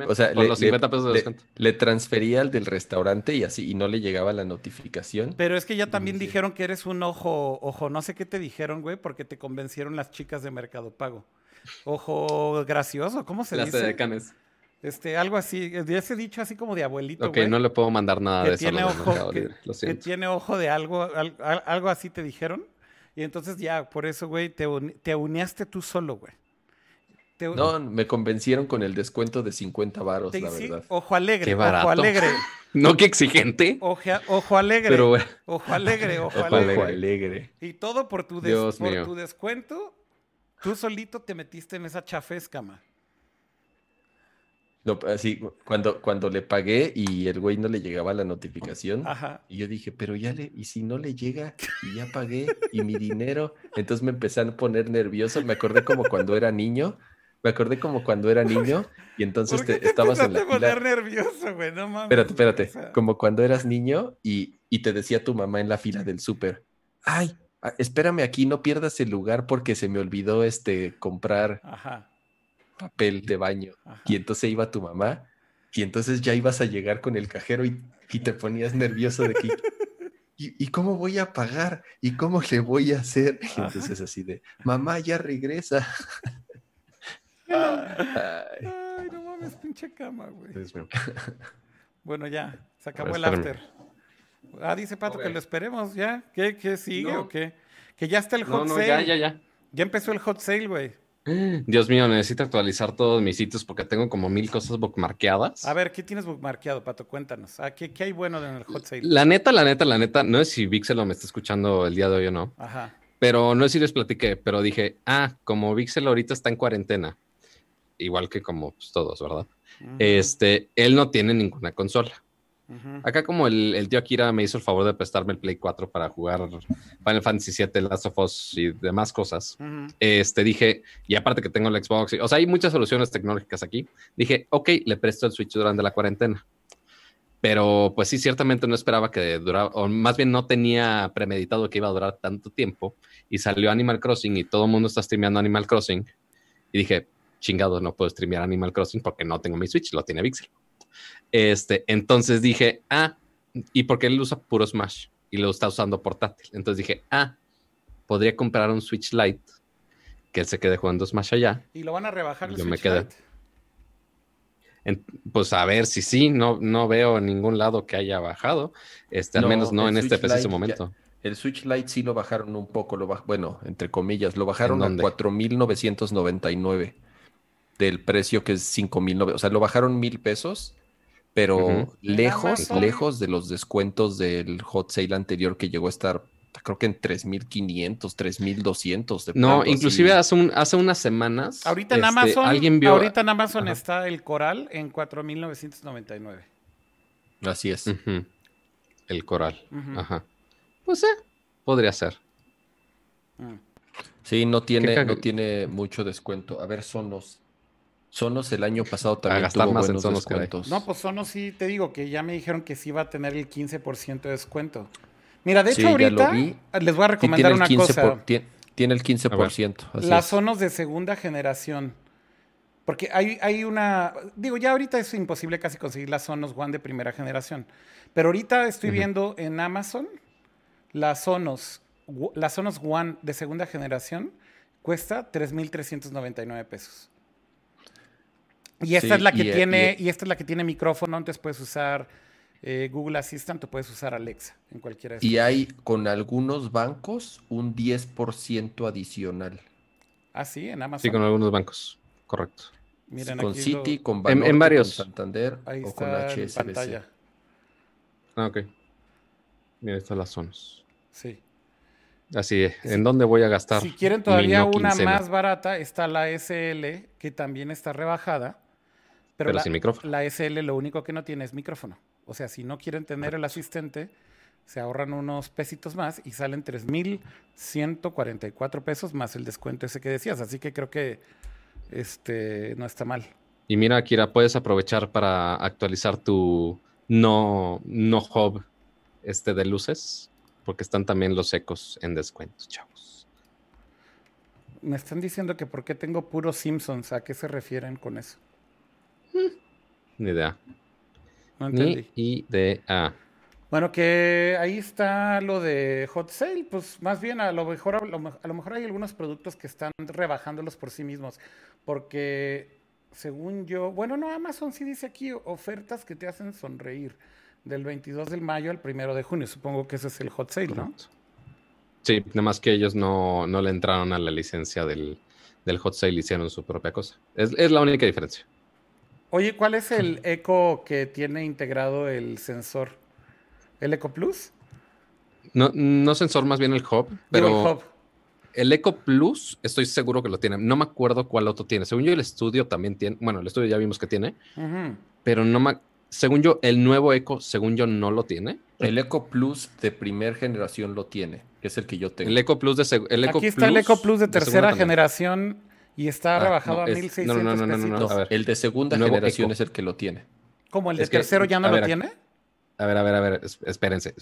o sea, le, los 50 pesos de descuento. Le, transfería al del restaurante y así, y no le llegaba la notificación. Pero es que ya también dijeron que eres un ojo, ojo, no sé qué te dijeron, güey, porque te convencieron las chicas de Mercado Pago. Ojo gracioso, ¿cómo se dice? de canes. Este, algo así, ese dicho así como de abuelito. Ok, no le puedo mandar nada de tiene Ojo, que, que, tiene ojo de algo, algo así te dijeron. Y entonces ya, por eso, güey, te, te uníaste tú solo, güey. No, me convencieron con el descuento de 50 varos, la verdad. Ojo alegre, ojo alegre. no, qué exigente. Ojo, alegre. Pero, Ojo alegre, ojo, alegre. Y todo por tu, por tu descuento. Tú solito te metiste en esa chafesca, ma. No, así, cuando, cuando le pagué y el güey no le llegaba la notificación, y yo dije, pero ya le, y si no le llega, y ya pagué, y mi dinero, entonces me empecé a poner nervioso, me acordé como cuando era niño, me acordé como cuando era niño y entonces te, estabas en la fila. nervioso, güey, no mames. Espérate, espérate. Como cuando eras niño y, y, te decía tu mamá en la fila del súper, ay, espérame aquí, no pierdas el lugar porque se me olvidó este comprar papel de baño. Y entonces iba tu mamá y entonces ya ibas a llegar con el cajero y, y te ponías nervioso de que... ¿Y, cómo voy a pagar? ¿Y cómo le voy a hacer? Y entonces así de, mamá, ya regresa. Ay, no mames, pinche cama, güey. Bueno, ya, se acabó el after. Ah, dice Pato que lo esperemos, ¿ya? ¿Qué, qué sigue o qué? Que ya está el hot no, no, Ya, ya, ya. Ya empezó el hot sale, güey. Dios mío, necesito actualizar todos mis sitios porque tengo como mil cosas bookmarkeadas. A ver, ¿qué tienes bookmarkeado, Pato? Cuéntanos. Ah, ¿qué, ¿Qué, hay bueno en el hot sale? La neta, la neta, la neta, no sé si Vixel me está escuchando el día de hoy o no. Ajá. Pero no sé si les platiqué, pero dije, ah, como Vixel ahorita está en cuarentena igual que como pues, todos, ¿verdad? Este, él no tiene ninguna consola. Acá como el, tío Akira me hizo el favor de prestarme el Play 4 para jugar Final Fantasy VII, Last of Us y demás cosas, este dije, y aparte que tengo el Xbox, o sea, hay muchas soluciones tecnológicas aquí, dije, ok, le presto el Switch durante la cuarentena. Pero pues sí, ciertamente no esperaba que durara, o más bien no tenía premeditado que iba a durar tanto tiempo, y salió Animal Crossing y todo el mundo está streameando Animal Crossing, y dije, chingado, no puedo streamear Animal Crossing porque no tengo mi Switch, lo tiene Pixel. Este, entonces dije, ah, ¿y porque él usa puro Smash? Y lo está usando portátil. Entonces dije, ah, podría comprar un Switch Lite que él se quede jugando Smash allá. Y lo van a rebajar el Switch me quedé. pues a ver si sí, no, no veo en ningún lado que haya bajado, este, al menos no en este preciso momento. el Switch Lite sí lo bajaron un poco, lo bueno, entre comillas, lo bajaron a 4.999 del precio que es 5 mil, o sea, lo bajaron mil pesos, pero lejos, lejos de los descuentos del hot sale anterior que llegó a estar, creo que en 3.500, 3.200. No, inclusive hace, un, hace unas semanas. Ahorita en este, Amazon, ¿alguien vio? ahorita en Amazon está el coral en 4.999. Así es. El coral. Ajá. Pues sí, podría ser. Mm. Sí, no tiene, no tiene mucho descuento. A ver, son los Sonos el año pasado también tuvo más buenos descuentos. No, pues Sonos sí, te digo que ya me dijeron que sí va a tener el 15% de descuento. Mira, de hecho ahorita les voy a recomendar una cosa. tiene, el 15%. las Sonos de segunda generación. Porque hay, hay una... Digo, ya ahorita es imposible casi conseguir las Sonos One de primera generación. Pero ahorita estoy viendo en Amazon las Sonos, las Sonos One de segunda generación cuesta 3.399 pesos. Y esta es la que tiene, y, esta es la que tiene micrófono, entonces puedes usar eh, Google Assistant o puedes usar Alexa en cualquiera de Y hay con algunos bancos un 10% adicional. Ah, sí, en Amazon. Sí, con algunos bancos. Correcto. Miren, con aquí lo- Citi, con en Banorte, varios. con Santander ahí o con en HSBC. pantalla. Ah, ok. Mira, estas las zonas. Sí. Así es. ¿En dónde voy a gastar? Si quieren todavía no una quincena? más barata, está la SL, que también está rebajada. Pero, Pero la, sin micrófono. la SL lo único que no tiene es micrófono. O sea, si no quieren tener el asistente, se ahorran unos pesitos más y salen 3.144 pesos más el descuento ese que decías. Así que creo que este no está mal. Y mira, Kira, puedes aprovechar para actualizar tu no, no hub este de luces, porque están también los ecos en descuento, chavos. Me están diciendo que por qué tengo puros Simpsons. ¿A qué se refieren con eso? Ni idea. No entendí. Ni idea. Bueno, que ahí está lo de hot sale, pues más bien a lo mejor a lo, me- a lo mejor hay algunos productos que están rebajándolos por sí mismos, porque según yo, bueno, no, Amazon sí dice aquí ofertas que te hacen sonreír del 22 de mayo al 1 de junio, supongo que ese es el hot sale, ¿no? Sí, nada más que ellos no, no le entraron a la licencia del, del hot sale, hicieron su propia cosa. Es, es la única diferencia. Oye, ¿cuál es el Eco que tiene integrado el sensor? ¿El Eco Plus? No, no sensor, más bien el hub, pero Digo, el Hub. el Eco Plus estoy seguro que lo tiene. No me acuerdo cuál otro tiene. Según yo, el estudio también tiene. Bueno, el estudio ya vimos que tiene, pero no me. Según yo, el nuevo Eco, según yo, no lo tiene. El Eco Plus de primer generación lo tiene, que es el que yo tengo. El Eco Plus de el Eco Aquí está el Eco Plus de tercera también. generación y está Ah, rebajado no, a es- 1600 no, no, no, no, no, no, pesitos. a ver. El de segunda Nuevo generación Eco. es el que lo tiene. ¿Cómo el de Es que- tercero ya no lo tiene? A ver, a ver, a ver, es- espérense.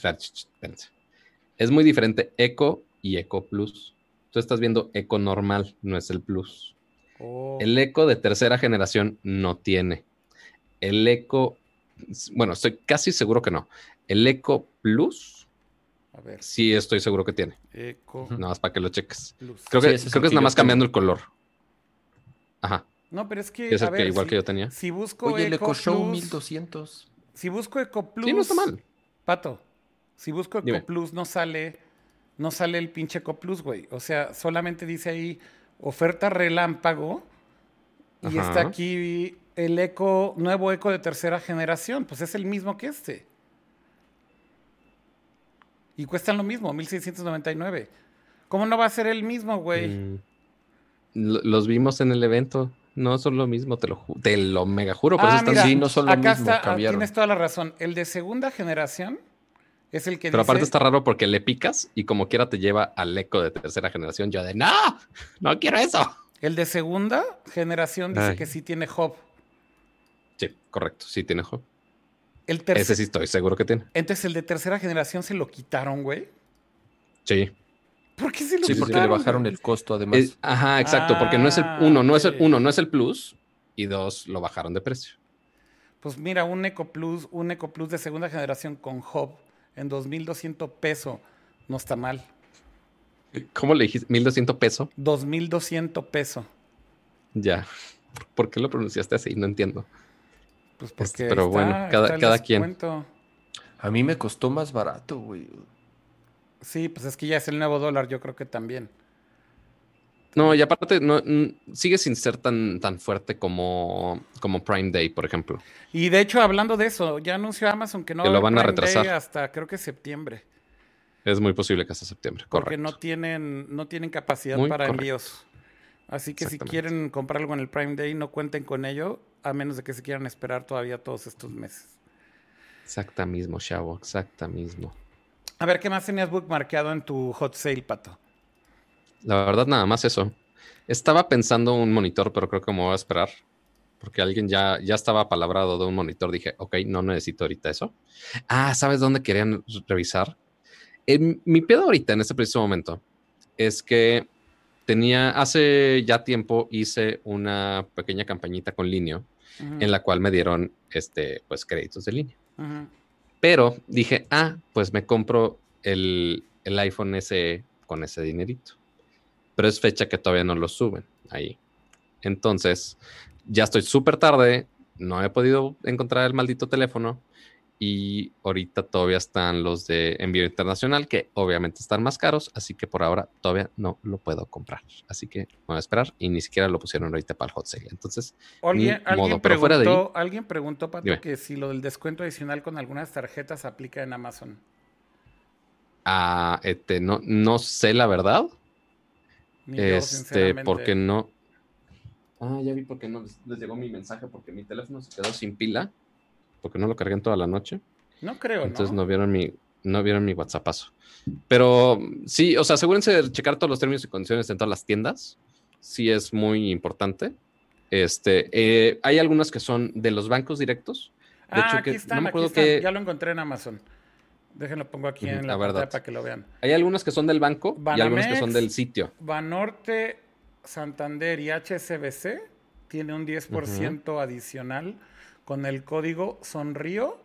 Es muy diferente Eco y Eco Plus. Tú estás viendo Eco normal, no es el Plus. Oh. El Eco de tercera generación no tiene. El Eco, bueno, estoy casi seguro que no. El Eco Plus, A ver, sí estoy seguro que tiene. Eco. Nada más para que lo cheques. Plus. Creo que, es creo el que es que nada más tengo. cambiando el color. Ajá. No, pero es que, Es a el ver, que igual si, que yo tenía. si busco Oye, el Eco Eco Show Plus, 1200. si busco Eco Plus, Sí, no está mal. Pato, si busco Eco Dime. Plus no sale, no sale el pinche Eco Plus, güey. O sea, solamente dice ahí oferta relámpago y Ajá. está aquí el Eco, nuevo Eco de tercera generación. Pues es el mismo que este. Y cuestan lo mismo, 1699. ¿Cómo no va a ser el mismo, güey? Mm. Lo- Los vimos en el evento. No son lo mismo, te lo, ju- te lo mega juro. Por Ah, eso están- mira, sí, no son lo acá mismo, está, ah, cambiaron. tienes toda la razón. El de segunda generación es el que Pero dice... aparte está raro porque le picas y como quiera te lleva al eco de tercera generación. Yo de, no, no quiero eso. El de segunda generación dice Ay. que sí tiene hub. Sí, correcto, sí tiene hub. El tercer- Ese sí estoy seguro que tiene. Entonces el de tercera generación se lo quitaron, güey. Sí. ¿Por qué se lo Sí, porque le bajaron el costo además. Es- ajá, exacto, porque no es el Ah, uno, no es el uno, no es el plus y dos lo bajaron de precio. Pues mira, un Eco Plus, un Eco Plus de segunda generación con hub en 2200 pesos. No está mal. ¿Cómo le dijiste? 1200 pesos. 2200 pesos. Ya. ¿Por qué lo pronunciaste así? No entiendo. Pues Este, porque pero ahí bueno, está, cada- está cada quien. A mí me costó más barato, güey. Sí, pues es que ya es el nuevo dólar, yo creo que también. No, y aparte no, sigue sin ser tan, tan fuerte como, como Prime Day, por ejemplo. Y de hecho, hablando de eso, ya anunció Amazon que no Que va lo van a Prime Day retrasar. hasta creo que septiembre. Es muy posible que hasta septiembre, Porque correcto. no tienen, no tienen capacidad Muy para correcto. envíos. Así que si quieren comprar algo en el Prime Day, no cuenten con ello, a menos de que se quieran esperar todavía todos estos meses. Exacta mismo, chavo, exacta mismo. A ver, ¿qué más tenías bookmarkeado en tu hot sale, Pato? La verdad, nada más eso. Estaba pensando un monitor, pero creo que me voy a esperar. Porque alguien ya, ya estaba palabrado de un monitor. Dije, ok, no necesito ahorita eso. Ah, ¿sabes dónde querían revisar? En- mi pedo ahorita, en este preciso momento, es que tenía, hace ya tiempo hice una pequeña campañita con Linio, en la cual me dieron, este, pues, créditos de línea. Pero dije, ah, pues me compro el, el iPhone SE con ese dinerito. Pero es fecha que todavía no lo suben ahí. Entonces, ya estoy súper tarde, no he podido encontrar el maldito teléfono Y ahorita todavía están los de envío internacional, que obviamente están más caros, así que por ahora todavía no lo puedo comprar. Así que voy a esperar y ni siquiera lo pusieron ahorita para el hot sale. Entonces, ¿Alguien. Pero ahí, preguntó, alguien preguntó, Pato, Dime. que si lo del descuento adicional con algunas tarjetas aplica en Amazon. ah, este, no, no sé la verdad. Ni Este, porque no. Ah, ya vi por qué no les llegó mi mensaje, porque mi teléfono se quedó sin pila, porque no lo cargué en toda la noche. No creo, Entonces ¿no? no vieron mi, no vieron mi WhatsAppazo. Pero sí, o sea, asegúrense de checar todos los términos y condiciones en todas las tiendas. Sí es muy importante. Este, eh, hay algunas que son de los bancos directos. De ah, hecho, aquí que están, no me aquí acuerdo están. que Ya lo encontré en Amazon. Déjenlo pongo aquí en la la verdad. para que lo vean. hay algunas que son del banco y algunas que son del sitio. Banorte, Santander y HSBC tiene un 10% adicional con el código Sonrío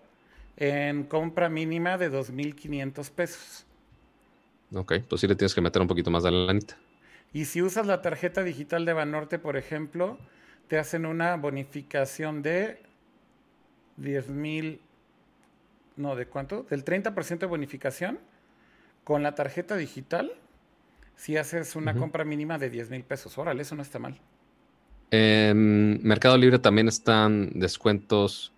en compra mínima de 2.500 pesos. Ok, pues sí le tienes que meter un poquito más de la lanita. Y si usas la tarjeta digital de Banorte, por ejemplo, te hacen una bonificación de 10 mil, no, ¿de cuánto? Del 30% de bonificación con la tarjeta digital si haces una compra mínima de 10 mil pesos. Órale, eso no está mal. En Mercado Libre también están descuentos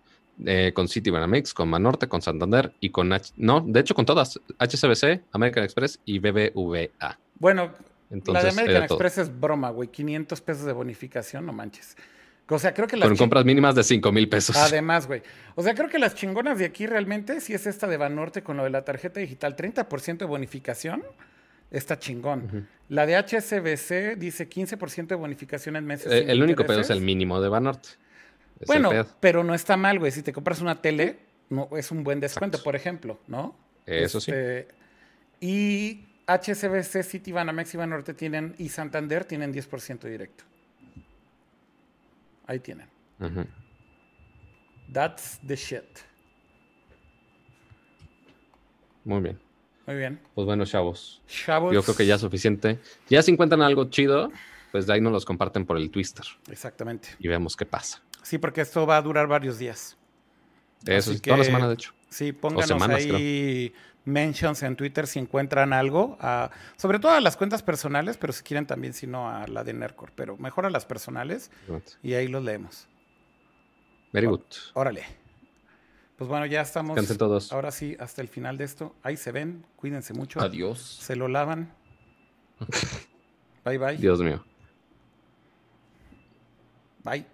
eh, con Citibanamex, con Manorte, con Santander y con H no, de hecho con todas, HSBC, American Express y BBVA. Bueno, Entonces, la de American todo. Express es broma, güey. 500 pesos de bonificación, no manches. O sea, creo que las Con compras mínimas de 5 mil pesos. Además, güey. O sea, creo que las chingonas de aquí realmente, si es esta de Banorte con lo de la tarjeta digital, 30% de bonificación, está chingón. La de HSBC dice 15% de bonificación en meses. Eh, el único pedo es el mínimo de Banorte. Es Bueno, pero no está mal, güey. Si te compras una tele, no, es un buen descuento, Exacto. por ejemplo, ¿no? Eso sí. Este, Y HSBC, Citibanamex y Banorte tienen, y Santander tienen 10% directo. Ahí tienen. That's the shit. Muy bien. Muy bien. Pues bueno, chavos. Chavos. Yo creo que ya es suficiente. Ya si encuentran algo chido, pues de ahí nos los comparten por el Twister Exactamente. y vemos qué pasa. Sí, porque esto va a durar varios días. Eso toda la semana, de hecho. Sí, pónganos semanas, ahí mentions en Twitter si encuentran algo. a- sobre todo a las cuentas personales, pero si quieren también, si no, a la de Nercor. Pero mejor a las personales y ahí los leemos. Very good. Órale. Pues bueno, ya estamos. Descansen todos. Ahora sí, hasta el final de esto. Ahí se ven. Cuídense mucho. Adiós. Se lo lavan. Bye, bye. Dios mío. Bye.